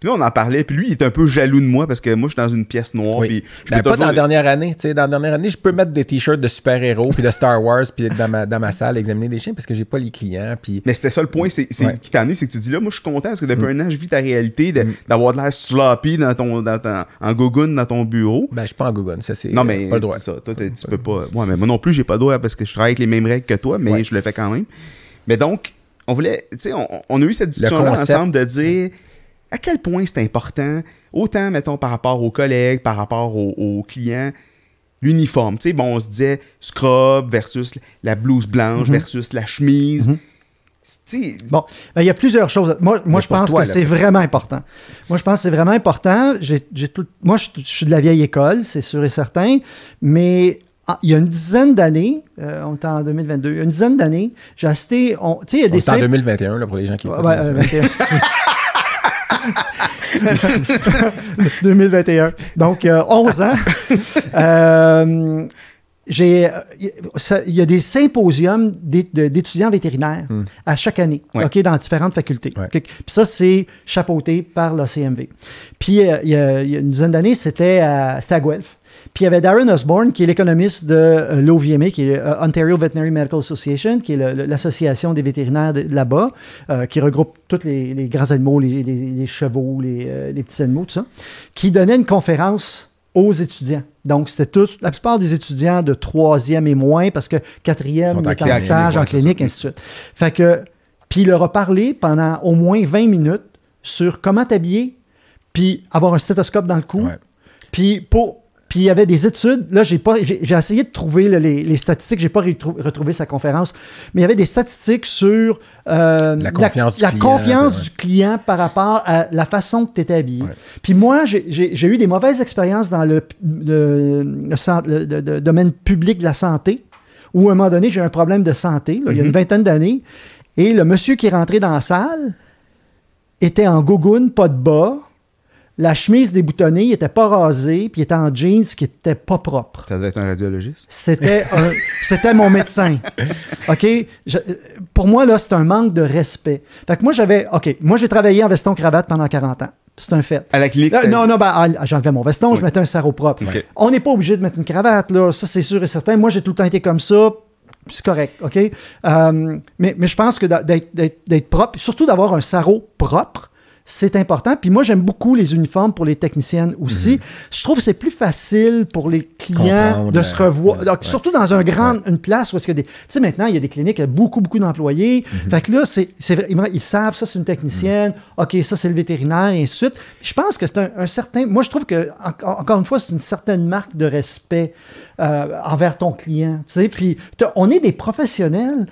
[SPEAKER 1] Puis là, on en parlait, puis lui, il est un peu jaloux de moi, parce que moi, je suis dans une pièce noire,
[SPEAKER 2] Oui.
[SPEAKER 1] puis je
[SPEAKER 2] Ben, pas
[SPEAKER 1] toujours-
[SPEAKER 2] dans la dernière année. Tu sais, dans la dernière année, je peux mettre des t-shirts de super-héros puis de Star Wars puis dans ma, dans ma salle examiner des chiens parce que j'ai pas les clients. Puis
[SPEAKER 1] Mais c'était ça le point, c'est,
[SPEAKER 2] Ouais.
[SPEAKER 1] qui t'a amené, c'est que tu dis là, moi je suis content parce que depuis
[SPEAKER 2] Mm.
[SPEAKER 1] un an, je vis ta réalité, de- d'avoir de l'air sloppy dans ton, dans ton- en gogoune dans ton bureau.
[SPEAKER 2] ben, je suis pas en Google. Ça, c'est
[SPEAKER 1] Non, mais
[SPEAKER 2] pas le droit.
[SPEAKER 1] ça. Toi, tu peux pas. Ouais, mais moi non plus, j'ai pas le droit parce que je travaille avec les mêmes règles que toi, mais
[SPEAKER 2] Ouais.
[SPEAKER 1] je le fais quand même. Mais donc, on voulait, tu sais, on, on a eu cette discussion-là
[SPEAKER 2] concept.
[SPEAKER 1] ensemble de dire à quel point c'est important, autant, mettons, par rapport aux collègues, par rapport aux, aux clients, l'uniforme? Tu sais, bon, on se disait scrub versus la blouse blanche
[SPEAKER 2] Mm-hmm.
[SPEAKER 1] versus la chemise. Sais,
[SPEAKER 3] Bon, ben, il y a plusieurs choses. Moi, moi je pense
[SPEAKER 2] toi,
[SPEAKER 3] que c'est vraiment important. Moi, je pense que c'est vraiment important. J'ai, j'ai tout- moi, je, je suis de la vieille école, c'est sûr et certain, mais ah, il y a une dizaine d'années, euh, on est en 2022, il y a une dizaine d'années, j'ai assisté, on- tu sais, il y a
[SPEAKER 2] On
[SPEAKER 3] des
[SPEAKER 2] est en
[SPEAKER 3] simples-
[SPEAKER 2] 2021 là, pour les gens qui
[SPEAKER 3] Ouais,
[SPEAKER 2] écoutent.
[SPEAKER 3] ouais, euh, 21. 2021. Donc, euh, 11 ans. Euh, j'ai, euh, il y a des symposiums d'étudiants vétérinaires à chaque année,
[SPEAKER 1] Ouais.
[SPEAKER 3] OK, dans différentes facultés.
[SPEAKER 2] Ouais.
[SPEAKER 3] Puis ça, c'est chapeauté par l'ACMV. Puis, euh, il y, a, il y a une dizaine d'années, c'était à, c'était à Guelph. Puis il y avait Darren Osborne, qui est l'économiste de euh, l'OVMA, qui est euh, Ontario Veterinary Medical Association, qui est l'association des vétérinaires de- là-bas, euh, qui regroupe tous les, les grands animaux, les, les- les chevaux, les, petits animaux, tout ça, qui donnait une conférence aux étudiants. Donc, c'était tous, la plupart des étudiants de troisième et moins, parce que quatrième, est en stage, en clinique, ainsi de suite. Fait que, puis il leur a parlé pendant au moins 20 minutes sur comment t'habiller, puis avoir un stéthoscope dans le cou, puis pour puis il y avait des études, là j'ai pas j'ai essayé de trouver là, les, les statistiques, j'ai pas retrou- retrouvé sa conférence, mais il y avait des statistiques sur euh,
[SPEAKER 2] La confiance du
[SPEAKER 3] la
[SPEAKER 2] client,
[SPEAKER 3] confiance
[SPEAKER 2] ouais.
[SPEAKER 3] du client par rapport à la façon que tu étais habillé.
[SPEAKER 2] Ouais.
[SPEAKER 3] Puis moi, j'ai- eu des mauvaises expériences dans le, domaine public de la santé, où à un moment donné, j'ai eu un problème de santé, là, il y a une vingtaine d'années, et le monsieur qui est rentré dans la salle était en gougoune, pas de bas, la chemise déboutonnée, il était pas rasé, puis il était en jeans qui était pas propre.
[SPEAKER 1] ça devait être un radiologiste?
[SPEAKER 3] C'était un- c'était mon médecin. OK? Je- pour moi, là, c'est un manque de respect. Fait que moi, j'avais. OK, moi, j'ai travaillé en veston-cravate pendant 40 ans. C'est un fait.
[SPEAKER 1] À la clinique.
[SPEAKER 3] Là,
[SPEAKER 1] c'était-
[SPEAKER 3] non, non, ben, j'enlevais mon veston, je mettais un sarrau propre.
[SPEAKER 1] OK.
[SPEAKER 3] On n'est pas obligé de mettre une cravate, là. Ça, c'est sûr et certain. Moi, j'ai tout le temps été comme ça. C'est correct, OK? Euh, mais, mais je pense que d'être propre, surtout d'avoir un sarrau propre, c'est important. Puis moi, j'aime beaucoup les uniformes pour les techniciennes aussi. Je trouve que c'est plus facile pour les clients
[SPEAKER 2] Mhm. Comprendre,
[SPEAKER 3] de se revoir.
[SPEAKER 2] ouais,
[SPEAKER 3] Donc,
[SPEAKER 2] ouais.
[SPEAKER 3] Surtout dans un grand, une place où est-ce que des. Tu sais, maintenant, il y a des cliniques, il y a beaucoup, beaucoup d'employés.
[SPEAKER 2] Mhm.
[SPEAKER 3] Fait que là, c'est, ils- savent, ça, c'est une technicienne. OK, ça, c'est le vétérinaire, et ainsi de suite. Je pense que c'est un, un certain. Moi, je trouve que, en- encore une fois, c'est une certaine marque de respect euh, envers ton client. Tu sais, puis, on est des professionnels.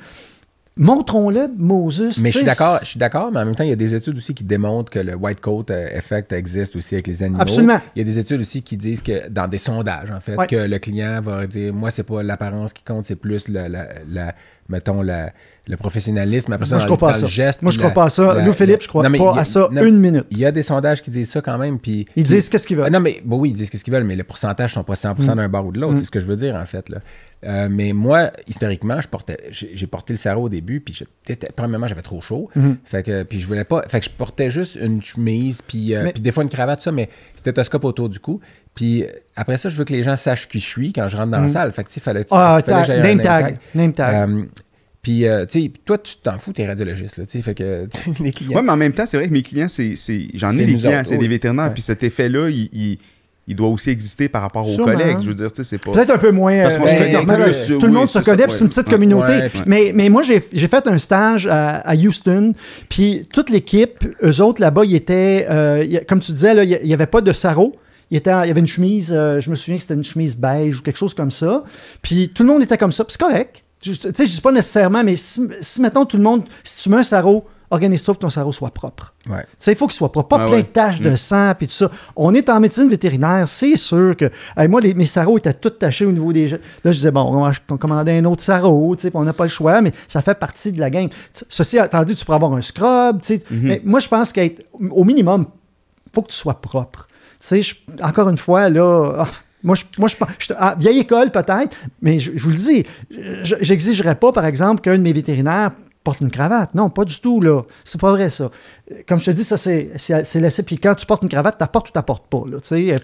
[SPEAKER 3] Montrons-le, Moses.
[SPEAKER 2] Mais je suis d'accord, je suis d'accord, mais en même temps, il y a des études aussi qui démontrent que le white coat euh, effect existe aussi avec les animaux.
[SPEAKER 3] Absolument.
[SPEAKER 2] Il y a des études aussi qui disent que dans des sondages, en fait,
[SPEAKER 3] Ouais.
[SPEAKER 2] que le client va dire moi, c'est pas l'apparence qui compte, c'est plus la, la- la mettons, la- le professionnalisme. Après ça,
[SPEAKER 3] Moi, je crois pas à ça.
[SPEAKER 2] geste.
[SPEAKER 3] Moi, je crois
[SPEAKER 2] la-
[SPEAKER 3] pas à ça.
[SPEAKER 2] la-
[SPEAKER 3] Lou Philippe, je crois
[SPEAKER 2] Non, mais
[SPEAKER 3] pas
[SPEAKER 2] il a-
[SPEAKER 3] à ça
[SPEAKER 2] non,
[SPEAKER 3] une minute.
[SPEAKER 2] Il y a des sondages qui disent ça quand même. Puis,
[SPEAKER 3] Ils disent qu'est-ce qu'ils veulent.
[SPEAKER 2] Ah, non, mais bon, oui, ils disent ce qu'ils veulent, mais les pourcentages sont pas 100%
[SPEAKER 3] Mm.
[SPEAKER 2] d'un bar ou de l'autre. C'est ce que je veux dire, en fait. Là. Euh, mais moi, historiquement, je portais, j'ai porté le sarrau au début, puis premièrement, j'avais trop chaud.
[SPEAKER 3] Mm-hmm.
[SPEAKER 2] Fait que, puis je voulais pas. Fait que je portais juste une chemise, puis, euh,
[SPEAKER 3] Mais-
[SPEAKER 2] puis des fois une cravate, ça, mais stéthoscope autour du cou. Puis euh, après ça, je veux que les gens sachent qui je suis quand je rentre dans la salle. Fait que, tu sais, fallait,
[SPEAKER 3] Mm. Ah,
[SPEAKER 2] fallait
[SPEAKER 3] tag,
[SPEAKER 2] un
[SPEAKER 3] name tag. Name tag.
[SPEAKER 2] Euh, puis, euh, tu sais, toi, tu t'en fous, t'es radiologiste, là, tu sais, fait que les clients.
[SPEAKER 1] Ouais, mais en même temps, c'est vrai que mes clients, c'est, c'est- j'en
[SPEAKER 2] C'est
[SPEAKER 1] ai des clients,
[SPEAKER 2] autres,
[SPEAKER 1] c'est
[SPEAKER 2] oui.
[SPEAKER 1] des vétérinaires,
[SPEAKER 2] Ouais.
[SPEAKER 1] puis cet effet-là, il, il- il doit aussi exister par rapport aux
[SPEAKER 3] Sûrement.
[SPEAKER 1] collègues. Je veux dire, tu sais, c'est pas.
[SPEAKER 3] Peut-être un peu moins.
[SPEAKER 1] Parce qu'on
[SPEAKER 3] euh,
[SPEAKER 2] se connaît
[SPEAKER 3] normal,
[SPEAKER 1] plus,
[SPEAKER 3] tout le monde se connaît, c'est une petite
[SPEAKER 1] Ouais.
[SPEAKER 3] communauté.
[SPEAKER 2] Ouais, ouais.
[SPEAKER 3] Mais, mais moi, j'ai j'ai fait un stage à, à Houston, puis toute l'équipe, eux autres là-bas, ils étaient, euh, comme tu disais, là, il n'y avait pas de sarrau. Il, était, il y avait une chemise, euh, je me souviens que c'était une chemise beige ou quelque chose comme ça. Puis tout le monde était comme ça, puis c'est correct. Je- Tu sais, je dis pas nécessairement, mais si, si mettons tout le monde, si tu mets un sarrau, organise-toi pour que ton sarrau soit propre.
[SPEAKER 2] Ouais.
[SPEAKER 3] Tu sais, il faut qu'il soit propre, pas
[SPEAKER 1] Ah
[SPEAKER 3] plein
[SPEAKER 1] ouais.
[SPEAKER 3] de taches de sang puis tout ça. On est en médecine vétérinaire, c'est sûr que. Hey, moi, les, mes sarraux étaient tous tachés au niveau des. Là, je disais, bon, on va on commander un autre sarrau, tu sais, on n'a pas le choix, mais ça fait partie de la game. Ceci dit, tu pourrais avoir un scrub, tu sais. Mais moi, je pense qu'au minimum, faut que tu sois propre. Tu sais, je- encore une fois, là. ah, moi, je, moi, je, je- ah, vieille école peut-être, mais je, vous le dis, je- j'exigerais pas, par exemple, qu'un de mes vétérinaires porte une cravate. Non, pas du tout, là. C'est pas vrai, ça. Comme je te dis, ça, c'est c'est- c'est laissé. Puis quand tu portes une cravate, t'apportes ou t'apportes pas, là.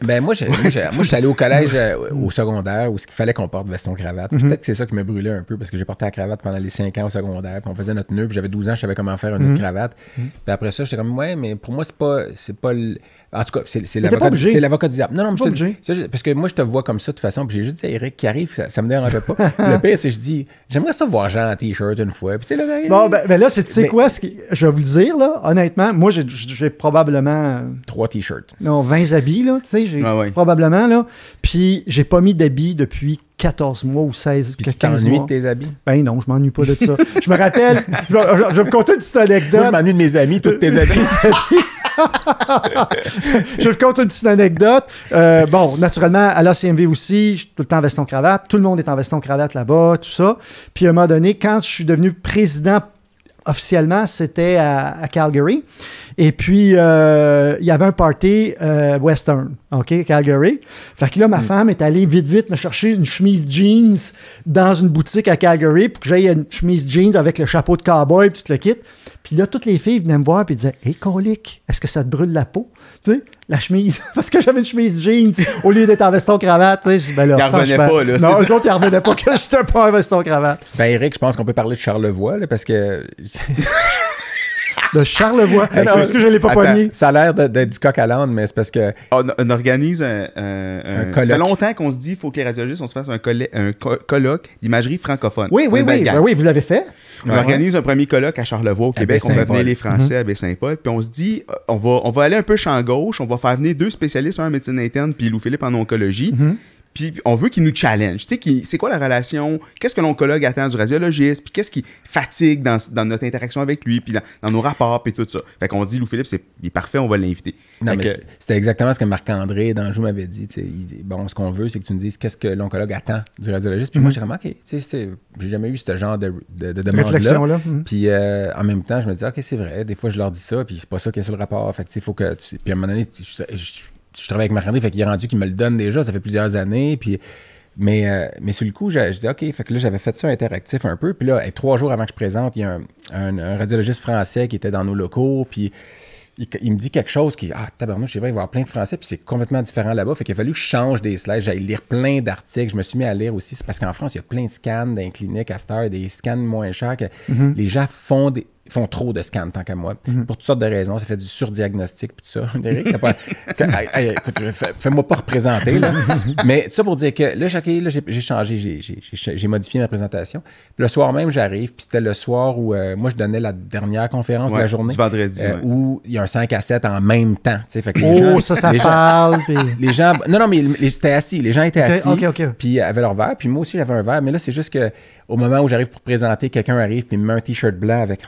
[SPEAKER 2] Ben moi, moi, j'étais allé au collège, euh, au secondaire, où il fallait qu'on porte veston-cravate.
[SPEAKER 3] Mhm.
[SPEAKER 2] Peut-être que c'est ça qui me brûlait un peu, parce que j'ai porté la cravate pendant les 5 ans au secondaire, puis on faisait notre nœud, puis j'avais 12 ans, je savais comment faire une autre cravate. Puis après ça, j'étais comme, ouais, mais pour moi, c'est pas, c'est pas le- En tout cas, c'est l'avocat
[SPEAKER 3] obligé.
[SPEAKER 2] c'est l'avocat du diable. Non, non, mais
[SPEAKER 3] Pas
[SPEAKER 2] je te- ça, je- parce que moi, je te vois comme ça de toute façon, puis j'ai juste dit à Eric qui arrive, ça, ça me dérangeait pas. Le pire, c'est que je dis, j'aimerais ça voir Jean en t-shirt une fois. Puis tu sais, là,
[SPEAKER 3] Bon, ben, ben là, c'est, tu sais
[SPEAKER 2] Mais-
[SPEAKER 3] quoi? ce qui- je vais vous le dire, là, honnêtement, moi, j'ai, probablement euh,
[SPEAKER 2] trois t-shirts.
[SPEAKER 3] non, 20 habits, là, tu sais, j'ai
[SPEAKER 1] Ah ouais.
[SPEAKER 3] probablement, là. Puis, j'ai pas mis d'habits depuis 14 mois ou 16,
[SPEAKER 2] Puis tu
[SPEAKER 3] 15
[SPEAKER 2] t'ennuies
[SPEAKER 3] mois.
[SPEAKER 2] de tes habits?
[SPEAKER 3] Ben non, je m'ennuie pas de ça. je me rappelle, je, vais- je- je vais vous conter une petite
[SPEAKER 2] Moi, je
[SPEAKER 3] anecdote.
[SPEAKER 2] m'ennuie de mes amis, tous tes habits.
[SPEAKER 3] je vous conte une petite anecdote. Euh, bon, naturellement, à l'ACMV aussi, je suis tout le temps en veston-cravate. Tout le monde est en veston-cravate là-bas, tout ça. Puis à un moment donné, quand je suis devenu président officiellement, c'était à, Calgary. Et puis, euh, il y avait un party euh, western, OK, Calgary. Fait que là, ma femme est allée vite, vite me chercher une chemise jeans dans une boutique à Calgary pour que j'aille une chemise jeans avec le chapeau de cowboy et tout le kit. Puis là, toutes les filles venaient me voir et disaient Hey, colique, est-ce que ça te brûle la peau Tu sais, la chemise. Parce que j'avais une chemise jeans au lieu d'être en veston-cravate. Tu sais, je dis, ben là,
[SPEAKER 1] Ils en revenaient pas, là,
[SPEAKER 3] Non, eux autres, ils en revenaient pas que j'étais pas en veston-cravate.
[SPEAKER 2] Ben, Eric, je pense qu'on peut parler de Charlevoix, là, parce que.
[SPEAKER 3] De Charlevoix. Est-ce que je l'ai pas pogné
[SPEAKER 2] Ça a l'air d'être du coq à l'âne, mais c'est parce que.
[SPEAKER 1] On, on organise un, un- un-
[SPEAKER 2] Un
[SPEAKER 1] Ça fait
[SPEAKER 2] colloque.
[SPEAKER 1] longtemps qu'on se dit qu'il faut que les radiologistes on se fasse un, colle- un co- colloque d'imagerie francophone.
[SPEAKER 3] Oui,
[SPEAKER 1] On
[SPEAKER 3] oui, oui. Ben oui, vous l'avez fait.
[SPEAKER 1] On
[SPEAKER 2] Ouais.
[SPEAKER 1] organise un premier colloque à Charlevoix, au Québec. On va venir les Français à Baie-Saint-Paul. Puis on se dit, on va, on va aller un peu champ gauche. On va faire venir deux spécialistes, un en médecine interne, puis Louis-Philippe en oncologie. Puis on veut qu'ils nous challenge. Tu sais, qui- c'est quoi la relation? Qu'est-ce que l'oncologue attend du radiologiste? Puis qu'est-ce qui fatigue dans, dans notre interaction avec lui? Puis dans, dans nos rapports, puis tout ça. Fait qu'on dit, Louis-Philippe, c'est, il est parfait, on va l'inviter.
[SPEAKER 2] Non,
[SPEAKER 1] Fait
[SPEAKER 2] mais
[SPEAKER 1] que-
[SPEAKER 2] c'était- exactement ce que Marc-André d'Anjou m'avait dit. il dit, bon, ce qu'on veut, c'est que tu nous dises qu'est-ce que l'oncologue attend du radiologiste. Puis moi, j'étais comme, OK, tu sais, c'est- j'ai jamais eu ce genre de, de, de demande-là.
[SPEAKER 3] Mhm.
[SPEAKER 2] Puis euh, en même temps, je me dis, OK, c'est vrai, des fois, je leur dis ça, puis c'est pas ça qui est sur le rapport. Fait que, tu sais, faut que tu- Puis à un moment donné, je, je- je travaille avec Marc-André, fait qu'il est rendu qu'il me le donne déjà, ça fait plusieurs années. Puis. Mais, euh, mais sur le coup, j'ai- je dis OK, fait que là, j'avais fait ça interactif un peu. Puis là, hey, trois jours avant que je présente, il y a un, un- un radiologiste français qui était dans nos locaux. Puis il, il me dit quelque chose qui, ah, tabarnouche, c'est vrai, il va y avoir plein de français, puis c'est complètement différent là-bas. Fait qu'il a fallu que je change des slides, j'allais lire plein d'articles. Je me suis mis à lire aussi, parce qu'en France, il y a plein de scans dans les cliniques à cette heure, des scans moins chers que les gens font des font trop de scans tant qu'à moi, pour toutes sortes de raisons. Ça fait du surdiagnostic puis tout ça. Eric, t'as pas- que- hey, hey, écoute, fais- fais-moi pas représenter. Là. Mais tout ça pour dire que là, j'ai, changé, j'ai, modifié ma présentation. Puis le soir même, j'arrive, puis c'était le soir où euh, moi, je donnais la dernière conférence de la journée.
[SPEAKER 1] du vendredi,
[SPEAKER 2] euh,
[SPEAKER 1] ouais.
[SPEAKER 2] où il y a un 5 à 7 en même temps. Fait que les
[SPEAKER 3] Oh,
[SPEAKER 2] gens-
[SPEAKER 3] ça, ça
[SPEAKER 2] les gens-
[SPEAKER 3] parle. puis-
[SPEAKER 2] les gens. Non, non, mais c'était assis. Les gens étaient assis.
[SPEAKER 3] ok, ok.
[SPEAKER 2] Puis avaient leur verre. Puis moi aussi, j'avais un verre. Mais là, c'est juste que au moment où j'arrive pour présenter, quelqu'un arrive puis il me met un t-shirt blanc avec.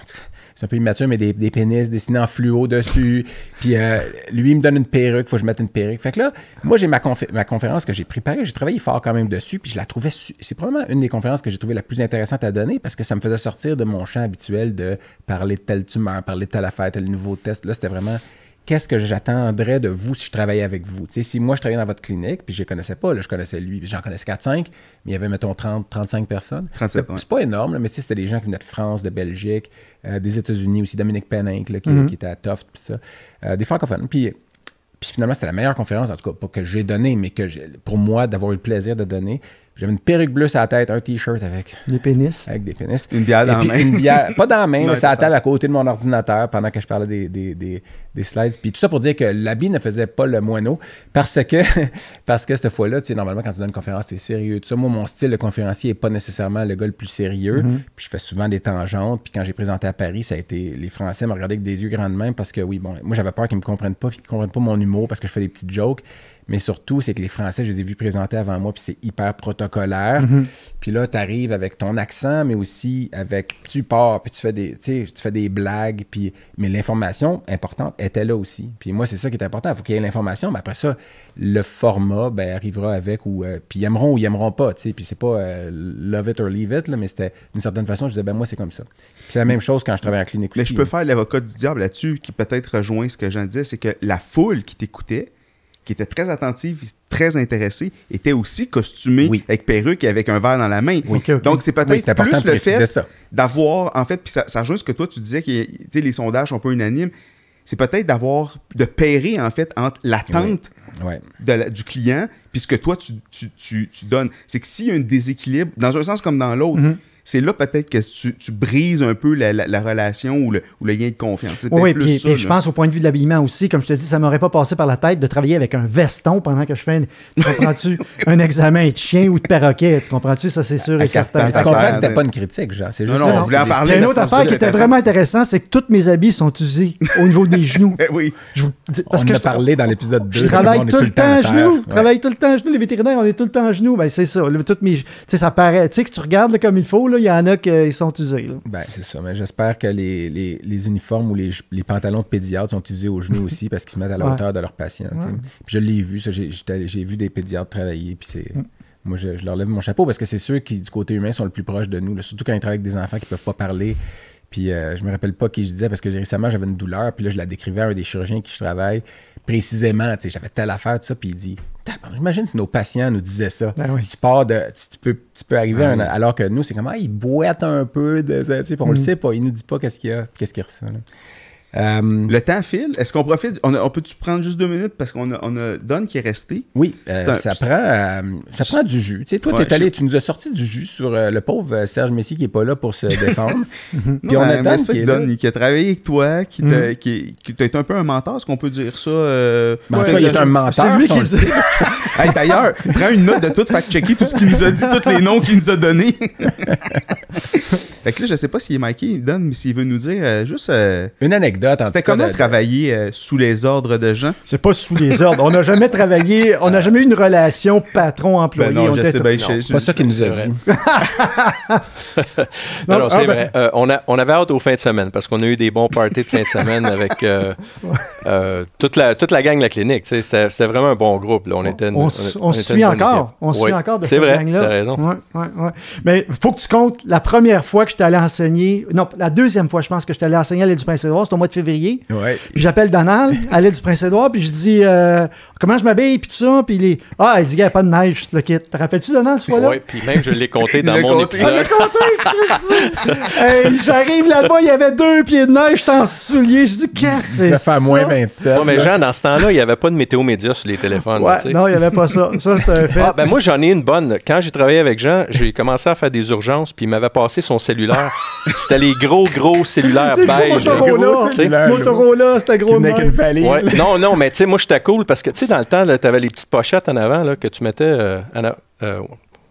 [SPEAKER 2] C'est un peu immature, mais des, des pénis dessinés en fluo dessus. Puis euh, lui, il me donne une perruque, faut que je mette une perruque. Fait que là, moi, j'ai ma, confé- ma conférence que j'ai préparée, j'ai travaillé fort quand même dessus, puis je la trouvais, c'est probablement une des conférences que j'ai trouvé la plus intéressante à donner parce que ça me faisait sortir de mon champ habituel de parler de telle tumeur, parler de telle affaire, tel nouveau test. Là, c'était vraiment qu'est-ce que j'attendrais de vous si je travaillais avec vous? Si moi, je travaillais dans votre clinique, puis je ne connaissais pas, là, je connaissais lui, j'en connaissais 4-5, mais il y avait, mettons, 30, 35 personnes.
[SPEAKER 1] 37,
[SPEAKER 2] C'est
[SPEAKER 1] ouais.
[SPEAKER 2] pas énorme, là, mais c'était des gens qui venaient de France, de Belgique, euh, des États-Unis aussi, Dominique Penninck, là, qui,
[SPEAKER 3] Mhm.
[SPEAKER 2] qui était à Toft, puis ça. Euh, des francophones. Puis, puis finalement, c'était la meilleure conférence, en tout cas, pas que j'ai donnée, mais que pour moi, d'avoir eu le plaisir de donner. J'avais une perruque bleue sur la tête, un t-shirt avec,
[SPEAKER 3] Les pénis.
[SPEAKER 2] avec des pénis.
[SPEAKER 1] Une bière dans la main.
[SPEAKER 2] Une bière, pas dans la main,
[SPEAKER 1] Non,
[SPEAKER 2] mais c'est à la table à côté de mon ordinateur pendant que je parlais des, des, des, des slides. Puis tout ça pour dire que l'habit ne faisait pas le moineau parce que, parce que cette fois-là, tu sais, normalement, quand tu donnes une conférence, t'es sérieux. Tout ça, moi, mon style de conférencier n'est pas nécessairement le gars le plus sérieux.
[SPEAKER 1] Mm-hmm.
[SPEAKER 2] Puis je fais souvent des tangentes. Puis quand j'ai présenté à Paris, ça a été. Les Français me regardaient avec des yeux grands de même parce que, oui, bon, moi, j'avais peur qu'ils me comprennent pas, puis qu'ils comprennent pas mon humour parce que je fais des petites jokes. Mais surtout, c'est que les Français, je les ai vus présenter avant moi, puis c'est hyper protocolaire.
[SPEAKER 1] Mm-hmm.
[SPEAKER 2] Puis là, tu arrives avec ton accent, mais aussi avec. Tu pars, puis tu fais des, tu fais des blagues, puis. Mais l'information importante était là aussi. Puis moi, c'est ça qui est important. Il faut qu'il y ait l'information, mais après ça, le format, ben, arrivera avec, ou. euh, puis ils aimeront ou ils aimeront pas, tu sais. Puis c'est pas euh, love it or leave it, là, mais c'était d'une certaine façon, je disais, ben, moi, c'est comme ça. C'est la même chose quand je travaille en clinique
[SPEAKER 1] Mais
[SPEAKER 2] aussi,
[SPEAKER 1] je peux faire l'avocat du diable là-dessus, qui peut-être rejoint ce que Jean disait, c'est que la foule qui t'écoutait, qui était très attentive, très intéressée, était aussi costumée
[SPEAKER 2] Oui.
[SPEAKER 1] avec perruque et avec un verre dans la main. Donc c'est peut-être
[SPEAKER 2] Oui,
[SPEAKER 1] plus le fait d'avoir, en fait, puis ça, ça rejoint ce que toi tu disais, que les sondages sont un peu unanimes, c'est peut-être d'avoir, de pairer en fait entre l'attente
[SPEAKER 2] Ouais.
[SPEAKER 1] de la- du client puis ce que toi tu, tu, tu, tu donnes. C'est que s'il y a un déséquilibre, dans un sens comme dans l'autre,
[SPEAKER 3] Mhm.
[SPEAKER 1] C'est là peut-être que tu, tu brises un peu la, la- la relation ou le, ou le lien de confiance. C'est
[SPEAKER 3] Oui,
[SPEAKER 1] plus
[SPEAKER 3] puis,
[SPEAKER 1] ça,
[SPEAKER 3] puis je pense au point de vue de l'habillement aussi, comme je te dis, ça m'aurait pas passé par la tête de travailler avec un veston pendant que je fais, un- tu comprends-tu, un examen de chien ou de perroquet, tu comprends-tu, ça c'est sûr et
[SPEAKER 1] À quatre
[SPEAKER 3] certain.
[SPEAKER 2] Tu comprends que c'était pas une critique, Jean. C'est juste
[SPEAKER 1] Non, non, on voulait en parler,
[SPEAKER 3] une autre affaire qui était vraiment intéressante, c'est que tous mes habits sont usés au niveau des genoux.
[SPEAKER 1] Oui.
[SPEAKER 3] Je vous- parce
[SPEAKER 2] On
[SPEAKER 3] que
[SPEAKER 2] a
[SPEAKER 3] je-
[SPEAKER 2] parlé dans l'épisode 2.
[SPEAKER 3] Je travaille tout le temps à genoux. Je travaille tout le temps à genoux. Les vétérinaires, on est tout le temps à genoux. Ben, c'est ça. Toutes mes... Tu sais, ça paraît. Tu sais, que tu regardes comme il faut, là, il y en a qui sont usés. là.
[SPEAKER 2] Ben, c'est ça. Mais j'espère que les, les, les uniformes ou les, les pantalons de pédiatre sont utilisés aux genoux aussi parce qu'ils se mettent à la hauteur de leurs patients.
[SPEAKER 3] Ouais.
[SPEAKER 2] Puis je l'ai vu, ça. J'ai, j'ai vu des pédiatres travailler. Puis c'est.
[SPEAKER 3] Mm.
[SPEAKER 2] Moi, je, je leur lève mon chapeau parce que c'est ceux qui, du côté humain, sont le plus proches de nous. là. Surtout quand ils travaillent avec des enfants qui peuvent pas parler. Puis euh, je me rappelle pas qui je disais parce que récemment, j'avais une douleur. Puis là, je la décrivais à un des chirurgiens qui je travaille précisément. Tu sais, j'avais telle affaire, tout ça. Puis il dit J'imagine si nos patients nous disaient ça.
[SPEAKER 3] Ben oui.
[SPEAKER 2] Tu pars de. Tu, tu peux, tu peux arriver
[SPEAKER 1] Ah
[SPEAKER 2] à un.
[SPEAKER 1] oui.
[SPEAKER 2] Alors que nous, c'est comme Ah, il boite un peu. De, tu sais, puis on le
[SPEAKER 3] Mm.
[SPEAKER 2] sait pas. Il nous dit pas qu'est-ce qu'il y a, qu'est-ce qu'il ressent. là. Euh,
[SPEAKER 1] Le temps file. Est-ce qu'on profite? On, peut-tu prendre juste deux minutes parce qu'on a, on a Don qui est resté?
[SPEAKER 2] Oui, euh,
[SPEAKER 1] un-
[SPEAKER 2] ça, prend, euh, ça prend du jus. Tu sais, toi,
[SPEAKER 1] Ouais,
[SPEAKER 2] t'es allé,
[SPEAKER 1] je-
[SPEAKER 2] tu nous as sorti du jus sur le pauvre Serge Messi qui est pas là pour se défendre. Puis
[SPEAKER 1] Non,
[SPEAKER 2] on a
[SPEAKER 1] ça
[SPEAKER 2] qui est là.
[SPEAKER 1] Don, qui a travaillé avec toi, qui t'a qui, qui t'a été un peu un mentor. Est-ce qu'on peut dire ça? euh,
[SPEAKER 2] Mais en
[SPEAKER 1] ouais,
[SPEAKER 2] il est
[SPEAKER 1] je-
[SPEAKER 2] un menteur.
[SPEAKER 3] C'est lui qui
[SPEAKER 2] le
[SPEAKER 3] dit.
[SPEAKER 1] Hey, D'ailleurs, prends une note de tout fact-checker tout ce qu'il nous a dit, tous les noms qu'il nous a donnés. fait que là, je sais pas s'il est Mikey, Don, mais s'il veut nous dire juste.
[SPEAKER 2] Une anecdote.
[SPEAKER 1] C'était comment
[SPEAKER 2] de-
[SPEAKER 1] travailler euh, sous les ordres de gens?
[SPEAKER 3] C'est pas sous les ordres. On n'a jamais travaillé, on n'a jamais eu une relation patron-employé.
[SPEAKER 1] Ben non,
[SPEAKER 3] On
[SPEAKER 1] je sais bien.
[SPEAKER 4] Non,
[SPEAKER 1] je-
[SPEAKER 2] C'est pas ça qu'il nous a
[SPEAKER 4] C'est
[SPEAKER 2] dit.
[SPEAKER 4] Non,
[SPEAKER 3] Non,
[SPEAKER 4] non,
[SPEAKER 3] ah,
[SPEAKER 4] c'est
[SPEAKER 3] ben-
[SPEAKER 4] vrai. Euh, on, a, on avait hâte aux fins de semaine parce qu'on a eu des bons parties de fin de semaine avec euh, euh, toute, la, toute la gang de la clinique. C'était c'était vraiment un bon groupe. là. On, était une-
[SPEAKER 3] On,
[SPEAKER 4] était
[SPEAKER 3] suit encore. On se
[SPEAKER 4] Oui,
[SPEAKER 3] suit encore de
[SPEAKER 4] C'est
[SPEAKER 3] cette
[SPEAKER 4] vrai,
[SPEAKER 3] gang-là.
[SPEAKER 4] t'as raison.
[SPEAKER 3] Ouais, ouais, ouais. Mais faut que tu comptes la première fois que je allé enseigner. Non, la deuxième fois, je pense que je allé enseigner à l'île du Prince-Édouard, c'était au mois de février.
[SPEAKER 2] Ouais.
[SPEAKER 3] Puis j'appelle Donald à l'île du Prince-Édouard, puis je dis euh, comment je m'habille, puis tout ça. Puis il est Ah, il dit qu'il n'y a pas de neige, je te le quitte. Te rappelles-tu, Donald, ce fois-là?
[SPEAKER 4] Oui, puis même je l'ai compté dans mon
[SPEAKER 1] compté.
[SPEAKER 4] Épisode.
[SPEAKER 3] compté, Christ! Hey, J'arrive là-bas, il y avait deux pieds de neige, j'étais en souliers. Je dis, qu'est-ce que c'est
[SPEAKER 2] Ça fait à moins 27.
[SPEAKER 4] Non, mais. Jean, dans ce temps-là, il n'y avait pas de météo média sur les téléphones.
[SPEAKER 3] Ouais, non, il n'y avait pas ça. Ça, c'était un fait.
[SPEAKER 4] Ah, ben moi, j'en ai une bonne. Quand j'ai travaillé avec Jean, j'ai commencé à faire des urgences, puis il m'avait passé son cellulaire. C'était les gros, gros cellulaires beige. là.
[SPEAKER 2] gros
[SPEAKER 3] Motorola, c'était gros de
[SPEAKER 2] une valise.
[SPEAKER 4] Ouais. Non, non, mais tu sais, moi, j'étais cool parce que, tu sais, dans le temps, tu avais les petites pochettes en avant là, que tu mettais euh, en euh,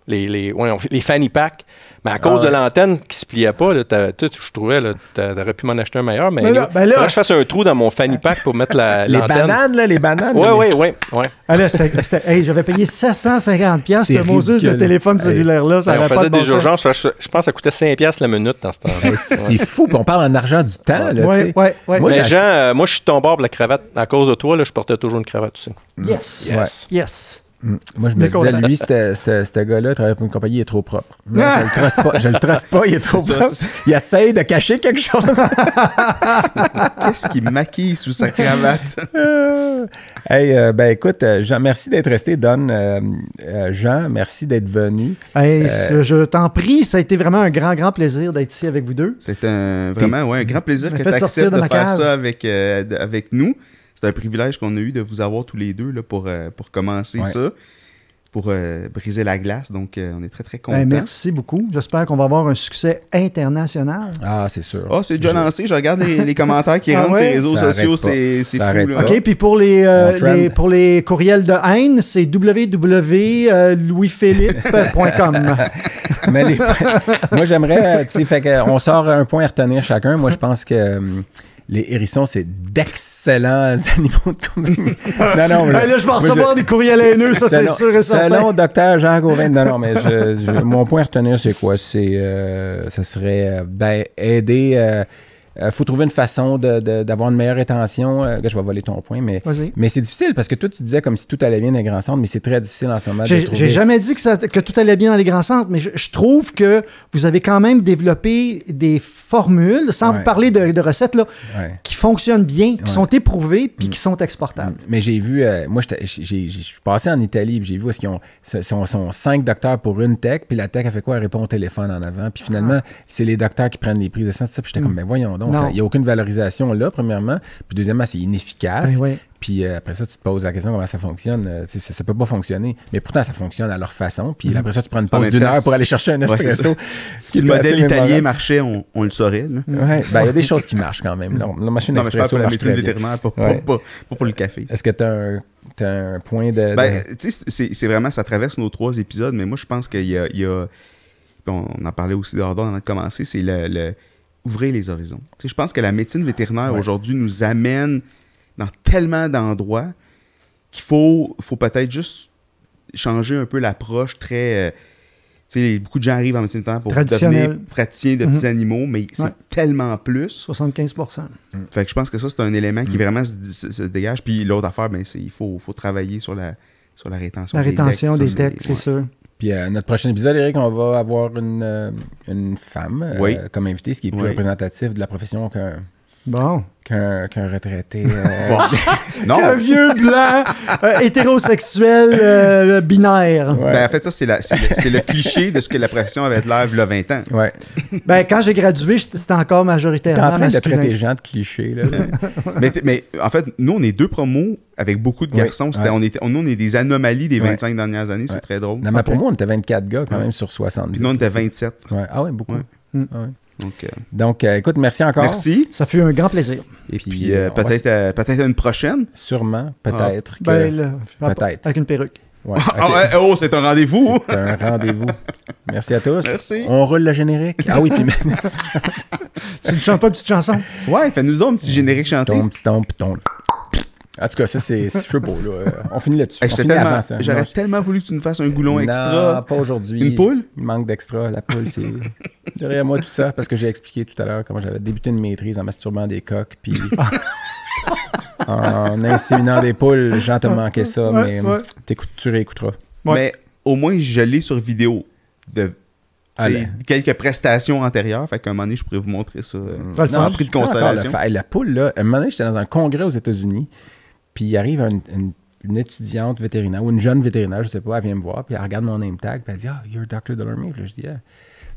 [SPEAKER 4] les, les, ouais, les fanny packs. Mais à cause
[SPEAKER 2] Ah ouais.
[SPEAKER 4] de l'antenne qui se pliait pas, là, je trouvais, t'aurais pu m'en acheter un meilleur, mais
[SPEAKER 3] Mais là- ben là-
[SPEAKER 4] je fasse un trou dans mon fanny pack pour mettre la,
[SPEAKER 2] Les bananes, là, les bananes.
[SPEAKER 4] Oui, oui, oui. Ouais.
[SPEAKER 3] Ah là, c'était- c'était- hey, j'avais payé 750 pièces ce Moses de téléphone
[SPEAKER 2] Hey.
[SPEAKER 3] cellulaire-là. Ça
[SPEAKER 4] Ben, on
[SPEAKER 3] avait pas
[SPEAKER 4] faisait
[SPEAKER 3] de bon
[SPEAKER 4] des urgences, je, je pense que ça coûtait 5$ piastres la minute dans ce temps-là.
[SPEAKER 2] C'est fou, puis on parle en argent du temps, là,
[SPEAKER 3] Ouais,
[SPEAKER 2] tu sais.
[SPEAKER 3] ouais, ouais.
[SPEAKER 2] Moi,
[SPEAKER 4] mais
[SPEAKER 2] j'ai
[SPEAKER 4] Jean, euh, moi, je suis tombé hors de la cravate. À cause de toi, là, je portais toujours une cravate aussi.
[SPEAKER 3] Yes.
[SPEAKER 4] Yes.
[SPEAKER 3] Yes.
[SPEAKER 2] Mm. Moi, je me disais,
[SPEAKER 3] content.
[SPEAKER 2] lui, ce gars-là, il travaille pour une compagnie, il est trop propre. Non,
[SPEAKER 3] Ah!
[SPEAKER 2] Je le trace pas, je le trace pas, il est trop
[SPEAKER 1] ça,
[SPEAKER 2] propre. Il essaye de cacher quelque chose.
[SPEAKER 1] Qu'est-ce qui maquille sous sa cravate?
[SPEAKER 2] Hey, euh, ben écoute, euh, Jean, merci d'être resté, Don. Euh, euh, Jean, merci d'être venu.
[SPEAKER 3] Hey,
[SPEAKER 2] Euh,
[SPEAKER 3] je t'en prie, ça a été vraiment un grand, grand plaisir d'être ici avec vous deux.
[SPEAKER 1] C'est un, vraiment ouais, un grand plaisir que tu acceptes
[SPEAKER 3] de
[SPEAKER 1] de, faire
[SPEAKER 3] cave.
[SPEAKER 1] ça avec, euh, de- avec nous. C'est un privilège qu'on a eu de vous avoir tous les deux là, pour, euh, pour commencer
[SPEAKER 2] Ouais.
[SPEAKER 1] ça, pour euh, briser la glace. Donc, euh, on est très, très contents.
[SPEAKER 3] Ben, merci beaucoup. J'espère qu'on va avoir un succès international.
[SPEAKER 2] Ah, c'est sûr.
[SPEAKER 1] Ah, c'est déjà
[SPEAKER 2] Je-
[SPEAKER 1] lancé. Je regarde les, les commentaires qui
[SPEAKER 3] Ah
[SPEAKER 1] rentrent
[SPEAKER 3] ouais?
[SPEAKER 1] sur les réseaux
[SPEAKER 2] Ça
[SPEAKER 1] sociaux. C'est fou. là.
[SPEAKER 3] OK, puis pour les, euh, pour les courriels de haine, c'est www.louisphilippe.com.
[SPEAKER 2] Mais les- moi, j'aimerais, tu sais, on sort un point à retenir chacun. Moi, je pense que euh, les hérissons, c'est d'excellents animaux de compagnie. Non, non,
[SPEAKER 3] Hey, là, je vais recevoir des courriels haineux, ça, c'est sûr et certain.
[SPEAKER 2] Selon docteur Jean Gauvin. Non, non, mais je- je- mon point à retenir, c'est quoi? C'est, euh, ça serait, euh, ben, aider. euh, euh, faut trouver une façon d'avoir une meilleure rétention. Euh, je vais voler ton point, mais, mais c'est difficile parce que toi, tu disais comme si tout allait bien dans les grands centres, mais c'est très difficile en ce moment de
[SPEAKER 3] J'ai
[SPEAKER 2] trouver.
[SPEAKER 3] j'ai jamais dit que, ça- que tout allait bien dans les grands centres, mais je, je trouve que vous avez quand même développé des formules, sans
[SPEAKER 2] Ouais.
[SPEAKER 3] vous parler de, de recettes, là,
[SPEAKER 2] Ouais.
[SPEAKER 3] qui fonctionnent bien, qui
[SPEAKER 2] Ouais.
[SPEAKER 3] sont éprouvées, puis
[SPEAKER 2] Mm.
[SPEAKER 3] qui sont exportables.
[SPEAKER 2] Mais j'ai vu, euh, moi, je suis passé en Italie, puis j'ai vu est-ce qu'ils ont, ce- sont, sont cinq docteurs pour une tech, puis la tech, elle fait quoi? Elle répond au téléphone en avant, puis finalement, c'est les docteurs qui prennent les prises de sang, tout ça, puis j'étais comme, mais voyons donc,
[SPEAKER 3] Mm. Non.
[SPEAKER 2] il n'y a aucune valorisation là, premièrement, puis deuxièmement, c'est inefficace.
[SPEAKER 3] Ben ouais.
[SPEAKER 2] Puis euh, après ça, tu te poses la question comment ça fonctionne. Euh, ça, ça peut pas fonctionner. Mais pourtant, ça fonctionne à leur façon. Puis après ça, tu prends une
[SPEAKER 1] En
[SPEAKER 2] pause d'une heure pour aller chercher un
[SPEAKER 1] c'est
[SPEAKER 2] espresso.
[SPEAKER 1] Si le modèle italien marchait, on, on le saurait.
[SPEAKER 2] Ouais, ben, il y a des choses qui marchent quand même. La, la machine
[SPEAKER 1] Non, mais je parle pour la médecine
[SPEAKER 2] très bien.
[SPEAKER 1] vétérinaire, pas, pas-
[SPEAKER 2] Ouais.
[SPEAKER 1] pas- pas pour le café.
[SPEAKER 2] Est-ce que tu as, un t'as un point de. de-
[SPEAKER 1] Ben, tu sais, c'est c'est vraiment, ça traverse nos trois épisodes, mais moi, je pense qu'il y a. il y a- on en parlait aussi dehors d'or avant de commencer, c'est le, le- ouvrir les horizons. Tu sais, je pense que la médecine vétérinaire
[SPEAKER 2] Ouais.
[SPEAKER 1] aujourd'hui nous amène dans tellement d'endroits qu'il faut, faut peut-être juste changer un peu l'approche très. euh, tu sais, beaucoup de gens arrivent en médecine vétérinaire pour devenir praticiens de
[SPEAKER 3] Mhm.
[SPEAKER 1] petits animaux, mais c'est
[SPEAKER 3] Ouais.
[SPEAKER 1] tellement plus.
[SPEAKER 3] 75
[SPEAKER 1] Fait que je pense que ça, c'est un élément
[SPEAKER 2] Mm.
[SPEAKER 1] qui vraiment se, se- se dégage. Puis l'autre affaire, ben, c'est il faut, faut travailler sur la, sur la rétention
[SPEAKER 3] La rétention des decks, c'est
[SPEAKER 1] ouais.
[SPEAKER 3] sûr.
[SPEAKER 2] Puis euh, notre prochain épisode, Eric, on va avoir une, euh, une femme euh,
[SPEAKER 1] Oui.
[SPEAKER 2] comme invitée, ce qui est plus
[SPEAKER 1] Oui.
[SPEAKER 2] représentatif de la profession qu'un
[SPEAKER 3] Bon.
[SPEAKER 2] Qu'un qu'un retraité. euh,
[SPEAKER 1] non,
[SPEAKER 3] Un vieux blanc euh, hétérosexuel euh, binaire.
[SPEAKER 2] Ouais.
[SPEAKER 1] ben, en fait, ça, c'est la- c'est le, cliché de ce que la profession avait de l'air il y a 20 ans.
[SPEAKER 2] ouais.
[SPEAKER 3] Ben, quand j'ai gradué, c'était encore
[SPEAKER 2] T'es en
[SPEAKER 3] majoritairement
[SPEAKER 2] train de
[SPEAKER 3] masculin.
[SPEAKER 2] traiter les gens de clichés. Là.
[SPEAKER 1] mais, mais en fait, nous, on est deux promos avec beaucoup de garçons.
[SPEAKER 2] Ouais.
[SPEAKER 1] on, était, nous, on est des anomalies des
[SPEAKER 2] Ouais.
[SPEAKER 1] 25 dernières années. C'est très drôle.
[SPEAKER 2] pour
[SPEAKER 3] Ok.
[SPEAKER 2] moi, on était 24 gars quand
[SPEAKER 1] Ouais.
[SPEAKER 2] même sur 70.
[SPEAKER 1] Puis nous, on était
[SPEAKER 2] C'est-
[SPEAKER 1] 27.
[SPEAKER 2] Ouais. Ah ouais, beaucoup.
[SPEAKER 1] Ouais.
[SPEAKER 2] Ah ouais.
[SPEAKER 1] Donc, euh,
[SPEAKER 2] Donc, euh, écoute, merci encore.
[SPEAKER 1] merci.
[SPEAKER 3] Ça fut un grand plaisir.
[SPEAKER 1] Et
[SPEAKER 2] Puis,
[SPEAKER 1] puis, euh, peut-être euh, peut-être à une prochaine.
[SPEAKER 2] Sûrement, peut-être.
[SPEAKER 3] Ben, je vais pas-
[SPEAKER 2] Peut-être.
[SPEAKER 3] Avec une perruque.
[SPEAKER 2] Ouais,
[SPEAKER 1] Ah, oh, c'est un rendez-vous.
[SPEAKER 2] C'est un rendez-vous. Merci à tous.
[SPEAKER 1] Merci.
[SPEAKER 2] On roule le générique. Ah oui, puis
[SPEAKER 3] Tu ne chantes pas une petite chanson?
[SPEAKER 1] Ouais, fais-nous donc un petit générique chanté.
[SPEAKER 2] ton petit ton, puis ton. En tout cas, ça, c'est. Je sais pas, là. On finit là-dessus.
[SPEAKER 1] Hey. J'aurais tellement voulu que tu nous fasses un goulon
[SPEAKER 2] Non,
[SPEAKER 1] extra.
[SPEAKER 2] pas aujourd'hui.
[SPEAKER 1] Une poule?
[SPEAKER 2] Il manque d'extra. La poule, c'est derrière moi tout ça parce que j'ai expliqué tout à l'heure comment j'avais débuté une maîtrise en masturbant des coques puis en inséminant des poules. Jean te manquait ça,
[SPEAKER 3] Ouais,
[SPEAKER 2] mais
[SPEAKER 3] ouais.
[SPEAKER 2] tu réécouteras.
[SPEAKER 3] Ouais.
[SPEAKER 1] Mais au moins, je l'ai sur vidéo de tu sais,
[SPEAKER 2] Allez.
[SPEAKER 1] quelques prestations antérieures. Fait qu'à un moment donné, je pourrais vous montrer ça. euh,
[SPEAKER 2] Non,
[SPEAKER 1] prix de consolation.
[SPEAKER 2] la poule, là, à un moment donné, j'étais dans un congrès aux États-Unis, puis il arrive une, une- une étudiante vétérinaire ou une jeune vétérinaire, je sais pas, elle vient me voir, puis elle regarde mon name tag, puis elle dit Ah, you're Dr. Delorme. Puis là, je dis Yeah.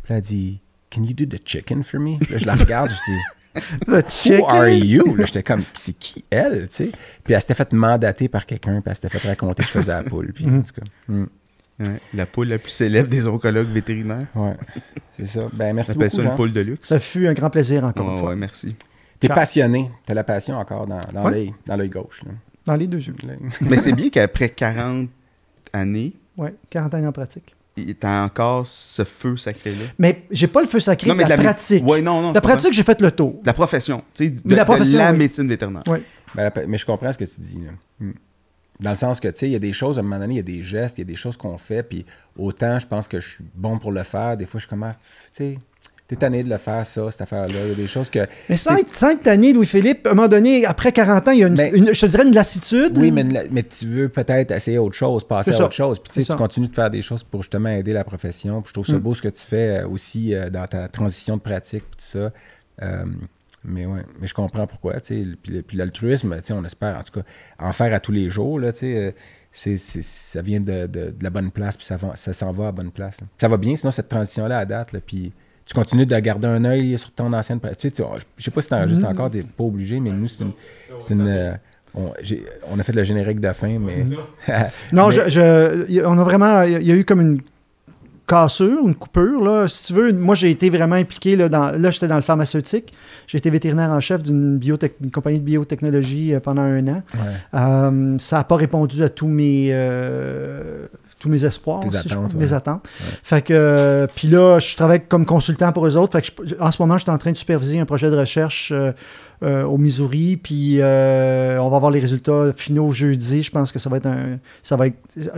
[SPEAKER 2] Puis elle dit Can you do the chicken for me? Puis là, je la regarde, je dis Who
[SPEAKER 3] chicken?
[SPEAKER 2] are you? Là, j'étais comme, c'est qui elle, tu sais? Puis elle s'était fait mandater par quelqu'un, puis elle s'était fait raconter que je faisais la poule. Puis, en tout cas,
[SPEAKER 1] Ouais, la poule la plus célèbre des oncologues vétérinaires.
[SPEAKER 2] ouais, c'est ça. Ben,
[SPEAKER 1] On
[SPEAKER 2] merci
[SPEAKER 1] appelle
[SPEAKER 2] beaucoup,
[SPEAKER 1] ça une
[SPEAKER 2] Jean.
[SPEAKER 1] poule de luxe.
[SPEAKER 3] Ça fut un grand plaisir encore une
[SPEAKER 1] Ouais,
[SPEAKER 3] fois.
[SPEAKER 1] ouais, merci.
[SPEAKER 2] T'es passionné. T'as la passion encore dans, dans
[SPEAKER 3] Ouais.
[SPEAKER 2] l'œil, dans l'œil gauche. là.
[SPEAKER 3] Dans les deux yeux.
[SPEAKER 1] Mais c'est bien qu'après 40 années,
[SPEAKER 3] Oui, quarantaine en pratique.
[SPEAKER 1] t'as encore ce feu sacré-là.
[SPEAKER 3] Mais j'ai pas le feu sacré de
[SPEAKER 1] mais
[SPEAKER 3] la,
[SPEAKER 1] de
[SPEAKER 3] pratique.
[SPEAKER 1] Ouais, non, non.
[SPEAKER 3] la pratique, j'ai fait le tour.
[SPEAKER 1] De la profession, tu sais, de,
[SPEAKER 3] la
[SPEAKER 1] de la
[SPEAKER 3] oui.
[SPEAKER 1] médecine vétérinaire.
[SPEAKER 3] Ouais.
[SPEAKER 2] Ben, la- mais je comprends ce que tu dis. là. Hmm. Dans le sens que, tu sais, il y a des choses, à un moment donné, il y a des gestes, il y a des choses qu'on fait, puis autant je pense que je suis bon pour le faire, des fois, je suis comme, ah, tu sais, t'es tanné de le faire, ça, cette affaire-là. Il y a des choses que.
[SPEAKER 3] Mais sans être, sans être tanné, Louis-Philippe, à un moment donné, après 40 ans, il y a une,
[SPEAKER 2] Mais-
[SPEAKER 3] une- je te dirais une lassitude.
[SPEAKER 2] Oui, mais, mais tu veux peut-être essayer autre chose, passer à autre chose. Puis tu sais, tu continues de faire des choses pour justement aider la profession. Puis je trouve ça
[SPEAKER 3] Mm.
[SPEAKER 2] beau ce que tu fais euh, aussi euh, dans ta transition de pratique, puis tout ça. Euh, mais ouais, mais je comprends pourquoi. Puis, puis l'altruisme, on espère en tout cas en faire à tous les jours. Là, ça vient de, de- de la bonne place, puis ça, va- ça s'en va à la bonne place. là. Ça va bien, sinon cette transition-là à date. Là, puis tu continues de garder un œil sur ton ancienne pratique. Tu sais, tu- je sais pas si tu enregistres
[SPEAKER 3] Mm.
[SPEAKER 2] encore, tu pas obligé, mais nous, c'est une. euh, on, a fait le générique de fin, mais.
[SPEAKER 3] Non,
[SPEAKER 2] Mais-
[SPEAKER 3] je, on a vraiment. Il y a eu comme une cassure, une coupure. Là. Si tu veux, moi, j'ai été vraiment impliqué. Là, dans, là j'étais dans le pharmaceutique. J'ai été vétérinaire en chef d'une compagnie de biotechnologie euh, pendant un an.
[SPEAKER 2] Ouais.
[SPEAKER 3] Euh, ça n'a pas répondu à tous mes, euh, tous mes espoirs,
[SPEAKER 2] Tes attentes, ouais.
[SPEAKER 3] mes attentes. Fait que, euh, puis là, je travaille comme consultant pour eux autres. Fait que je- en ce moment, je suis en train de superviser un projet de recherche euh, euh, au Missouri, puis euh, on va avoir les résultats finaux jeudi. Je pense que ça va être un, ça va être,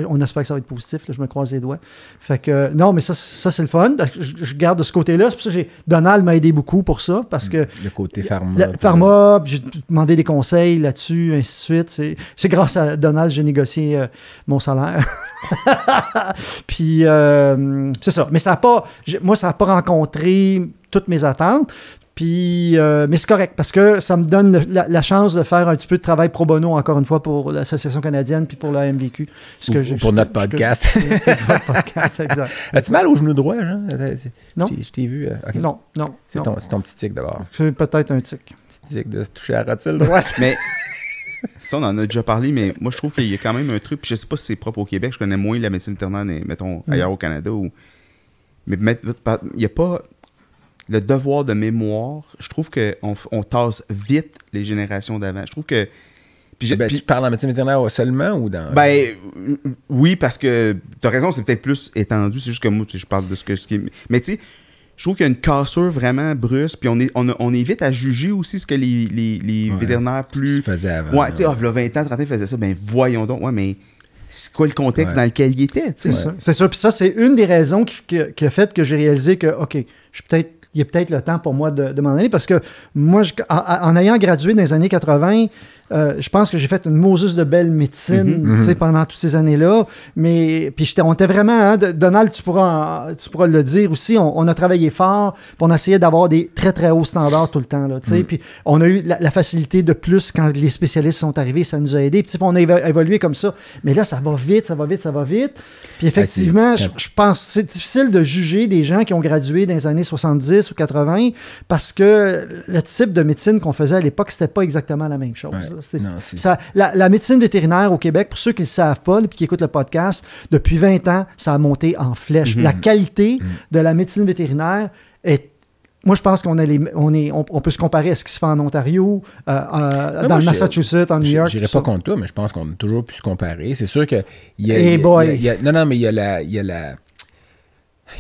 [SPEAKER 3] on espère que ça va être positif. là, je me croise les doigts. Fait que, non, mais ça, ça c'est le fun. Je, je garde de ce côté-là. C'est pour ça que j'ai, Donald m'a aidé beaucoup pour ça, parce que
[SPEAKER 2] Le côté pharma.
[SPEAKER 3] la- pharma, j'ai demandé des conseils là-dessus, ainsi de suite. C'est, c'est grâce à Donald que j'ai négocié euh, mon salaire. puis c'est ça. Mais ça a pas, moi, ça n'a pas rencontré toutes mes attentes. Puis, euh, mais c'est correct parce que ça me donne la, la chance de faire un petit peu de travail pro bono, encore une fois, pour l'Association canadienne puis pour la MVQ. Ce
[SPEAKER 2] Ou-
[SPEAKER 3] que
[SPEAKER 2] ou pour notre
[SPEAKER 3] que- que-
[SPEAKER 2] podcast.
[SPEAKER 3] pour notre podcast, exact.
[SPEAKER 2] As-tu mal au genou droit, Jean?
[SPEAKER 3] Non.
[SPEAKER 2] Je t'ai- vu. euh.
[SPEAKER 3] Non, non.
[SPEAKER 2] C'est ton, petit tic d'abord.
[SPEAKER 3] C'est peut-être un tic.
[SPEAKER 2] Petit tic de se toucher à la rotule droite.
[SPEAKER 1] Mais, tu sais, on en a déjà parlé, mais moi, je trouve qu'il y a quand même un truc, puis je sais pas si c'est propre au Québec, je connais moins la médecine mais, mettons,
[SPEAKER 3] Mm.
[SPEAKER 1] ailleurs au Canada, ou... mais il n'y a pas le devoir de mémoire. Je trouve qu'on on tasse vite les générations d'avant. Je trouve que... Puis, j'ai-
[SPEAKER 2] Ben,
[SPEAKER 1] puis-
[SPEAKER 2] tu parles en médecine vétérinaire seulement ou dans.
[SPEAKER 1] ben, euh, oui, parce que t'as raison, c'est peut-être plus étendu. C'est juste que moi, tu sais, je parle de ce que ce qui est- Mais tu sais, je trouve qu'il y a une cassure vraiment brusque, puis on est, on, on est vite à juger aussi ce que les, les, les
[SPEAKER 2] Ouais.
[SPEAKER 1] vétérinaires plus.
[SPEAKER 2] faisais avant.
[SPEAKER 1] Ouais, tu sais, ah, v'là 20 ans, 30 ans, ils faisaient ça. Ben, voyons donc. Ouais, mais c'est quoi le contexte
[SPEAKER 2] Ouais.
[SPEAKER 1] dans lequel il était, tu
[SPEAKER 3] C'est
[SPEAKER 1] sais?
[SPEAKER 3] ça. C'est ça. Puis ça, c'est une des raisons qui, qui- qui a fait que j'ai réalisé que, OK, je suis peut-être. Il a peut-être le temps pour moi de, m'en aller parce que moi, je- en ayant gradué dans les années 80, euh, je pense que j'ai fait une Moses de belle médecine
[SPEAKER 2] Mhm.
[SPEAKER 3] sais, pendant toutes ces années-là. Mais puis j'étais- on était vraiment, hein, Donald, tu pourras, tu pourras le dire aussi, on, on a travaillé fort, puis on a essayé d'avoir des très très hauts standards tout le temps. Là, sais. Puis on a eu la, la facilité de plus quand les spécialistes sont arrivés, ça nous a aidés. Puis on a évo- évolué comme ça. Mais là, ça va vite, ça va vite, ça va vite. Puis effectivement, je, je pense que c'est difficile de juger des gens qui ont gradué dans les années 70 ou 80 parce que le type de médecine qu'on faisait à l'époque, c'était pas exactement la même chose.
[SPEAKER 2] Ouais. Non,
[SPEAKER 3] ça, la, la médecine vétérinaire au Québec, pour ceux qui ne le savent pas, et qui écoutent le podcast, depuis 20 ans, ça a monté en flèche. La qualité de la médecine vétérinaire est. Moi, je pense qu'on les, on, est, on, on peut se comparer à ce qui se fait en Ontario, euh, euh, dans le
[SPEAKER 2] je-
[SPEAKER 3] Massachusetts, en New
[SPEAKER 2] Je
[SPEAKER 3] York.
[SPEAKER 2] J'irai
[SPEAKER 3] tout
[SPEAKER 2] pas contre toi, mais je pense qu'on a toujours pu se comparer. C'est sûr que. Y a, il y a-
[SPEAKER 3] boy.
[SPEAKER 2] il y a- non, non, mais il y a la. Il y a la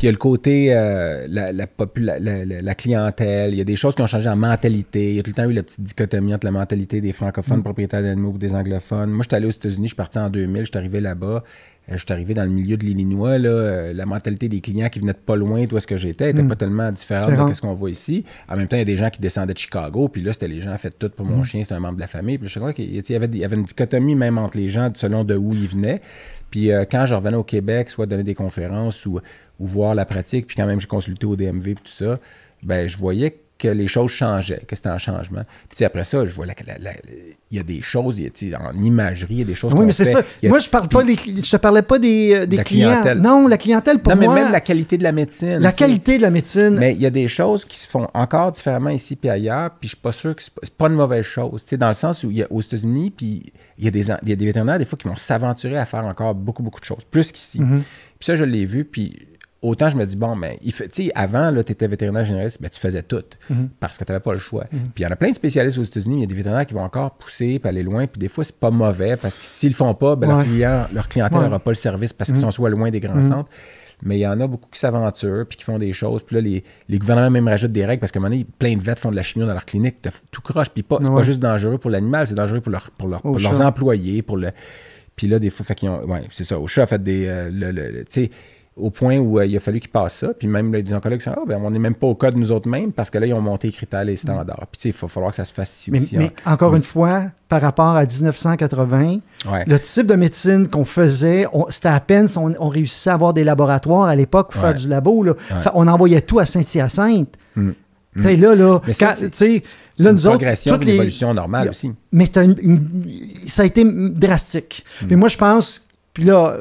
[SPEAKER 2] il y a le côté, euh, la, la, la, la- clientèle, il y a des choses qui ont changé en mentalité. Il y a tout le temps eu la petite dichotomie entre la mentalité des francophones propriétaires d'animaux ou des anglophones. Moi, je suis allé aux États-Unis, je suis parti en 2000, je suis arrivé là-bas. Euh, je suis arrivé dans le milieu de l'Illinois. Là, euh, la mentalité des clients qui venaient de pas loin d'où est-ce que j'étais n'était pas tellement différente
[SPEAKER 3] Différent.
[SPEAKER 2] de ce qu'on voit ici. En même temps, il y a des gens qui descendaient de Chicago, puis là, c'était les gens faites tout pour mon chien, c'est un membre de la famille. Puis je crois qu'il y avait, il y avait une dichotomie même entre les gens selon de où ils venaient. Puis euh, quand je revenais au Québec, soit donner des conférences ou, voir la pratique, puis quand même j'ai consulté au DMV et tout ça, ben je voyais que les choses changeaient, que c'était un changement. Puis après ça, je vois il y a des choses, il y a, en imagerie, il y a des choses
[SPEAKER 3] Oui, mais c'est ça.
[SPEAKER 2] A-
[SPEAKER 3] Moi, je parle pas des, je te parlais pas des, euh, des
[SPEAKER 2] La
[SPEAKER 3] clients.
[SPEAKER 2] clientèle.
[SPEAKER 3] Non, la clientèle, pour
[SPEAKER 2] non, mais
[SPEAKER 3] moi,
[SPEAKER 2] même la qualité de la médecine.
[SPEAKER 3] la
[SPEAKER 2] sais.
[SPEAKER 3] qualité de la médecine.
[SPEAKER 2] Mais il y a des choses qui se font encore différemment ici puis ailleurs, puis je suis pas sûr que c'est pas, pas une mauvaise chose. Tu sais, dans le sens où il y a, aux États-Unis, puis il y, a des, en- il y a des vétérinaires des fois qui vont s'aventurer à faire encore beaucoup, beaucoup de choses, plus qu'ici.
[SPEAKER 3] Mhm.
[SPEAKER 2] Puis ça, je l'ai vu, puis autant je me dis, bon, mais tu sais, avant, tu étais vétérinaire généraliste, ben, tu faisais tout,
[SPEAKER 3] Mhm.
[SPEAKER 2] parce que tu n'avais pas le choix. Puis il y en a plein de spécialistes aux États-Unis, il y a des vétérinaires qui vont encore pousser, puis aller loin, puis des fois, c'est pas mauvais, parce que s'ils le font pas, ben, leur, client, leur clientèle
[SPEAKER 3] Ouais.
[SPEAKER 2] n'aura pas le service parce qu'ils sont soit loin des grands centres. mais il y en a beaucoup qui s'aventurent puis qui font des choses. Puis là, les, les gouvernements même rajoutent des règles parce qu'à un moment donné, plein de vets font de la chimio dans leur clinique, tout croche. Puis pas, c'est pas juste dangereux pour l'animal, c'est dangereux pour, leur, pour, leur-
[SPEAKER 3] Au
[SPEAKER 2] pour leurs employés, pour le. Puis là, des fois, fait qu'ils ont. Ouais, c'est ça. Au chat fait des. euh, le- le- le- tu sais, au point où euh, il a fallu qu'ils passent ça. Puis même là, des oncologues sont Ah, ben, on n'est même pas au code nous autres mêmes parce que là, ils ont monté les critères, les standards. Puis tu sais, il va falloir que ça se fasse ici
[SPEAKER 3] Mais,
[SPEAKER 2] aussi.
[SPEAKER 3] mais encore une fois, par rapport à 1980,
[SPEAKER 2] Ouais.
[SPEAKER 3] le type de médecine qu'on faisait, c'était à peine si on, on réussissait à avoir des laboratoires à l'époque pour
[SPEAKER 2] Ouais.
[SPEAKER 3] faire du labo. là.
[SPEAKER 2] Ouais.
[SPEAKER 3] Fait- on envoyait tout à Saint-Hyacinthe.
[SPEAKER 2] Mm.
[SPEAKER 3] Sais, là, là,
[SPEAKER 2] Mais
[SPEAKER 3] quand-
[SPEAKER 2] une
[SPEAKER 3] nous autres,
[SPEAKER 2] progression,
[SPEAKER 3] toutes
[SPEAKER 2] une
[SPEAKER 3] les-
[SPEAKER 2] normale aussi.
[SPEAKER 3] mais t'as une- une- ça a été drastique. Mais moi, je pense, puis là,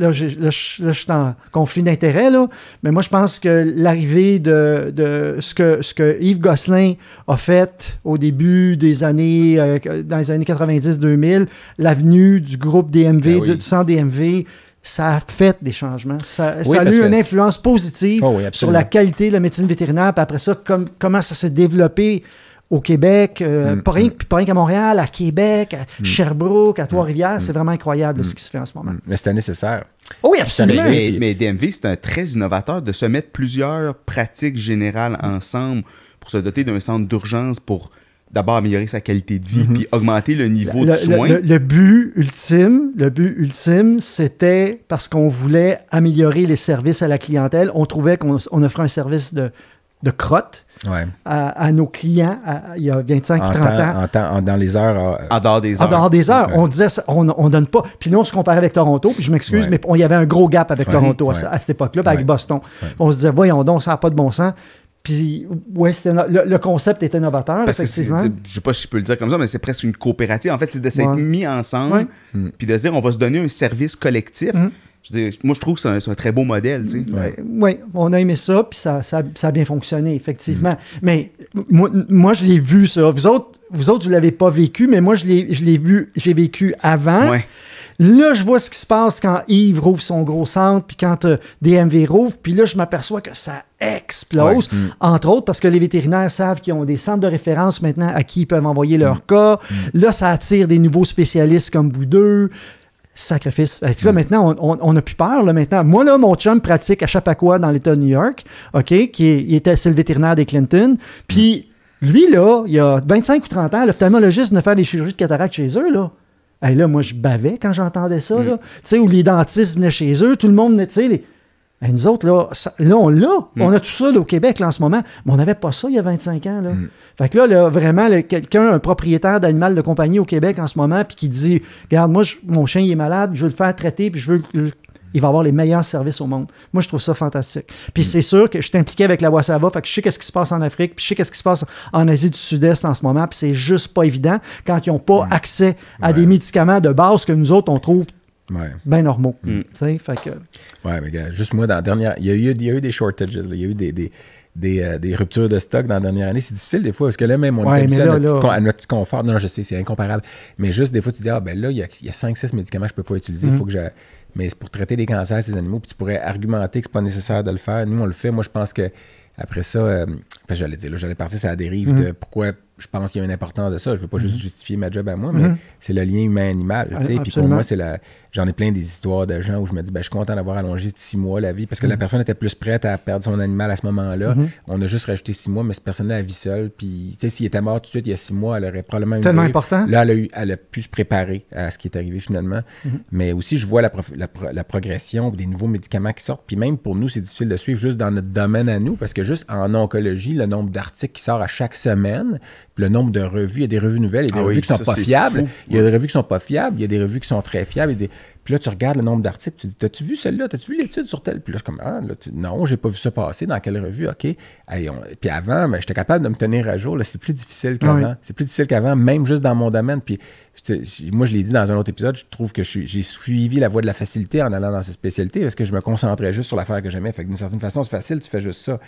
[SPEAKER 3] là, je là, je suis en conflit d'intérêts, là, mais moi, je pense que l'arrivée de, de ce, que, ce que Yves Gosselin a fait au début des années, euh, dans les années 90-2000, l'avenue du groupe DMV,
[SPEAKER 2] Ben oui.
[SPEAKER 3] du, du centre DMV, ça a fait des changements. Ça,
[SPEAKER 2] Oui,
[SPEAKER 3] ça a eu une influence positive
[SPEAKER 2] Oh oui,
[SPEAKER 3] sur la qualité de la médecine vétérinaire, puis après ça, comme, comment ça s'est développé au Québec, euh,
[SPEAKER 2] Mm,
[SPEAKER 3] pas, rien, puis pas rien qu'à Montréal, à Québec, à Sherbrooke, à Trois-Rivières,
[SPEAKER 2] Mm.
[SPEAKER 3] c'est vraiment incroyable ce qui se fait en ce moment.
[SPEAKER 2] Mais c'était nécessaire.
[SPEAKER 3] Oui, absolument.
[SPEAKER 1] Mais, mais DMV, c'est un très innovateur de se mettre plusieurs pratiques générales ensemble pour se doter d'un centre d'urgence pour d'abord améliorer sa qualité de vie puis augmenter le niveau
[SPEAKER 3] Le,
[SPEAKER 1] de soins.
[SPEAKER 3] le- le but ultime, le but ultime, c'était parce qu'on voulait améliorer les services à la clientèle. On trouvait qu'on on offrait un service de, de crotte
[SPEAKER 2] Ouais.
[SPEAKER 3] à, à nos clients à- il y a 25
[SPEAKER 2] En
[SPEAKER 3] 30
[SPEAKER 2] temps-
[SPEAKER 3] ans.
[SPEAKER 2] en temps- en- dans les heures. euh,
[SPEAKER 1] en dehors des
[SPEAKER 3] En
[SPEAKER 1] heures.
[SPEAKER 3] dehors des heures,
[SPEAKER 2] Ouais.
[SPEAKER 3] on disait, on, on donne pas. Puis nous, on se comparait avec Toronto, puis je m'excuse,
[SPEAKER 2] Ouais.
[SPEAKER 3] mais on- il y avait un gros gap avec
[SPEAKER 2] Ouais.
[SPEAKER 3] Toronto à,
[SPEAKER 2] Ouais.
[SPEAKER 3] à cette époque-là, puis avec
[SPEAKER 2] Ouais.
[SPEAKER 3] Boston. On se disait, voyons donc, ça n'a pas de bon sens. Puis, ouais, no- le, le concept était novateur,
[SPEAKER 1] Parce que
[SPEAKER 3] effectivement.
[SPEAKER 1] c'est- je sais pas si je peux le dire comme ça, mais c'est presque une coopérative. En fait, c'est de s'être
[SPEAKER 3] Ouais.
[SPEAKER 1] mis ensemble,
[SPEAKER 3] Ouais.
[SPEAKER 2] Mm.
[SPEAKER 1] puis de se dire on va se donner un service collectif.
[SPEAKER 3] Mm.
[SPEAKER 1] Je veux dire, moi, je trouve que c'est un, c'est un très beau modèle. tu sais.
[SPEAKER 3] Oui, on a aimé ça, puis ça, ça, ça a bien fonctionné, effectivement.
[SPEAKER 2] Mm.
[SPEAKER 3] Mais moi, moi, je l'ai vu, ça. Vous autres, vous autres, vous ne l'avez pas vécu, mais moi, je l'ai je l'ai vu, j'ai vécu avant.
[SPEAKER 1] Ouais.
[SPEAKER 3] Là, je vois ce qui se passe quand Yves rouvre son gros centre, puis quand euh, DMV rouvre, puis là, je m'aperçois que ça explose.
[SPEAKER 2] Ouais. Mm.
[SPEAKER 3] Entre autres, parce que les vétérinaires savent qu'ils ont des centres de référence maintenant à qui ils peuvent envoyer
[SPEAKER 2] Mm.
[SPEAKER 3] leur cas. Là, ça attire des nouveaux spécialistes comme vous deux. Sacrifice. Là, maintenant, on- n'a plus peur. Là, maintenant. Moi, là, mon chum pratique à Chappaqua dans l'État de New York, OK, qui est, il était, c'est le vétérinaire des Clinton. Puis lui, là, il y a 25 ou 30 ans, l'ophtalmologiste venait faire des chirurgies de cataracte chez eux, là. Hey, là, moi, je bavais quand j'entendais ça, là. Tu sais, où les dentistes venaient chez eux, tout le monde venait, tu sais, les- Hey, nous autres, là, ça- là, on l'a. On a tout ça là, au Québec là, en ce moment, mais on n'avait pas ça il y a 25 ans. Là. Fait que là, là, vraiment, quelqu'un, un propriétaire d'animal de compagnie au Québec en ce moment, puis qui dit Regarde, moi, je- mon chien il est malade, je veux le faire traiter, puis je veux. le- Il va avoir les meilleurs services au monde. Moi, je trouve ça fantastique. Puis c'est sûr que je suis impliqué avec la Wasava, fait que je sais qu'est-ce qui se passe en Afrique, puis je sais qu'est-ce qui se passe en Asie du Sud-Est en ce moment, puis c'est juste pas évident quand ils n'ont pas accès à
[SPEAKER 2] Ouais.
[SPEAKER 3] des médicaments de base que nous autres, on trouve
[SPEAKER 2] ouais.
[SPEAKER 3] bien normaux. Sais, fait que.
[SPEAKER 2] Ouais, mais gars, juste moi, dans la dernière. Il y a eu, il y a eu des shortages, là. il y a eu des, des, des, euh, des ruptures de stock dans la dernière année. C'est difficile des fois, parce que là, même, on
[SPEAKER 3] Ouais,
[SPEAKER 2] est à,
[SPEAKER 3] là,
[SPEAKER 2] notre
[SPEAKER 3] là-
[SPEAKER 2] petit, con- à notre petit confort. Non, je sais, c'est incomparable. Mais juste, des fois, tu dis, ah, ben là, il y a, il y a 5-6 médicaments que je peux pas utiliser. Il faut que je. Mais c'est pour traiter des cancers, ces animaux, puis tu pourrais argumenter que c'est pas nécessaire de le faire. Nous, on le fait. Moi, je pense que après ça, euh, j'allais dire, là, j'allais partir la dérive
[SPEAKER 3] Mm-hmm.
[SPEAKER 2] de pourquoi je pense qu'il y a une importance de ça. Je veux pas juste justifier ma job à moi, mais c'est le lien humain-animal. sais. Puis pour moi, c'est la. J'en ai plein des histoires de gens où je me dis, ben, je suis content d'avoir allongé de six mois la vie parce que
[SPEAKER 3] Mm.
[SPEAKER 2] la personne était plus prête à perdre son animal à ce moment-là. On a juste rajouté six mois, mais cette personne-là, elle vit seule. Puis, tu sais, s'il était mort tout de suite il y a six mois, elle aurait probablement eu
[SPEAKER 3] Tellement important.
[SPEAKER 2] Là, elle a, eu, elle a pu se préparer à ce qui est arrivé finalement. Mais aussi, je vois la, la, pro- la progression des nouveaux médicaments qui sortent. Puis même pour nous, c'est difficile de suivre juste dans notre domaine à nous parce que juste en oncologie, le nombre d'articles qui sort à chaque semaine, le nombre de revues, il y a des revues nouvelles, il y a des
[SPEAKER 1] Ah
[SPEAKER 2] revues
[SPEAKER 1] oui,
[SPEAKER 2] qui sont
[SPEAKER 1] ça,
[SPEAKER 2] pas fiables,
[SPEAKER 1] fou.
[SPEAKER 2] il y a des revues qui sont pas fiables, il y a des revues qui sont très fiables. des- Puis là, tu regardes le nombre d'articles, tu dis, t'as-tu vu celle-là? T'as-tu vu l'étude sur telle? Puis là, comme, ah, là, tu- non, j'ai pas vu ça passer. Dans quelle revue? OK. Hey, on- Puis avant, ben, j'étais capable de me tenir à jour. Là, c'est plus difficile qu'avant.
[SPEAKER 3] Oui.
[SPEAKER 2] C'est plus difficile qu'avant, même juste dans mon domaine. Puis moi, je l'ai dit dans un autre épisode, je trouve que je suis- j'ai suivi la voie de la facilité en allant dans cette spécialité parce que je me concentrais juste sur l'affaire que j'aimais. Fait que d'une certaine façon, c'est facile, tu fais juste ça.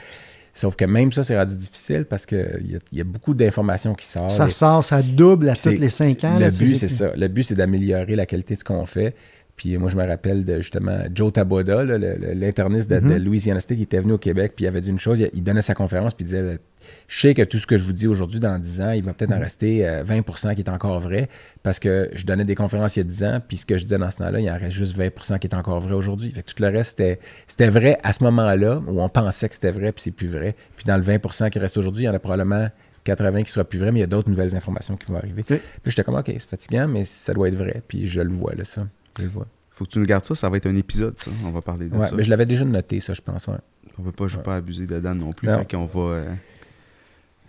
[SPEAKER 2] Sauf que même ça, c'est rendu difficile parce qu'il y, a- il y a beaucoup d'informations qui sortent.
[SPEAKER 3] Ça sort, ça double à tous les cinq ans.
[SPEAKER 2] Le
[SPEAKER 3] là,
[SPEAKER 2] but,
[SPEAKER 3] ces-
[SPEAKER 2] c'est ça. Le but, c'est d'améliorer la qualité de ce qu'on fait. Puis moi, je me rappelle de justement Joe Taboda, l'interniste de,
[SPEAKER 3] Mhm.
[SPEAKER 2] Louisiana State, qui était venu au Québec, puis il avait dit une chose, il, il donnait sa conférence, puis il disait Je sais que tout ce que je vous dis aujourd'hui, dans 10 ans, il va peut-être en rester euh, 20% qui est encore vrai, parce que je donnais des conférences il y a 10 ans, puis ce que je disais dans ce temps-là, il en reste juste 20% qui est encore vrai aujourd'hui. Fait que tout le reste, c'était, vrai à ce moment-là, où on pensait que c'était vrai, puis c'est plus vrai. Puis dans le 20% qui reste aujourd'hui, il y en a probablement 80 qui sera plus vrai, mais il y a d'autres nouvelles informations qui vont arriver. Puis j'étais comme, OK, c'est fatigant, mais ça doit être vrai. Puis je le vois, là, ça. Je le vois.
[SPEAKER 1] Faut que tu nous gardes ça, ça va être un épisode, ça. On va parler de
[SPEAKER 2] Ouais,
[SPEAKER 1] ça.
[SPEAKER 2] mais je l'avais déjà noté, ça, je pense. Ouais.
[SPEAKER 1] On veut pas, je veux
[SPEAKER 2] Ouais.
[SPEAKER 1] pas abuser de Dan non plus.
[SPEAKER 2] Non.
[SPEAKER 1] Fait qu'on va. euh,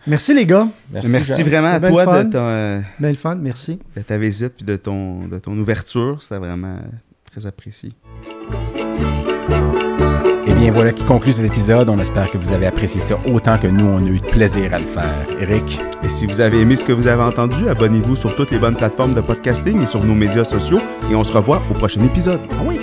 [SPEAKER 3] Merci les gars.
[SPEAKER 1] Merci,
[SPEAKER 2] Jean.
[SPEAKER 1] vraiment à toi de, ton, euh,
[SPEAKER 3] Belle fun, merci.
[SPEAKER 1] de ta visite puis de ton, de ton ouverture. C'était vraiment euh, très apprécié.
[SPEAKER 2] Et bien voilà qui conclut cet épisode. On espère que vous avez apprécié ça autant que nous, on a eu de plaisir à le faire. Eric,
[SPEAKER 1] Et si vous avez aimé ce que vous avez entendu, abonnez-vous sur toutes les bonnes plateformes de podcasting et sur nos médias sociaux. Et on se revoit au prochain épisode.
[SPEAKER 2] ah oui.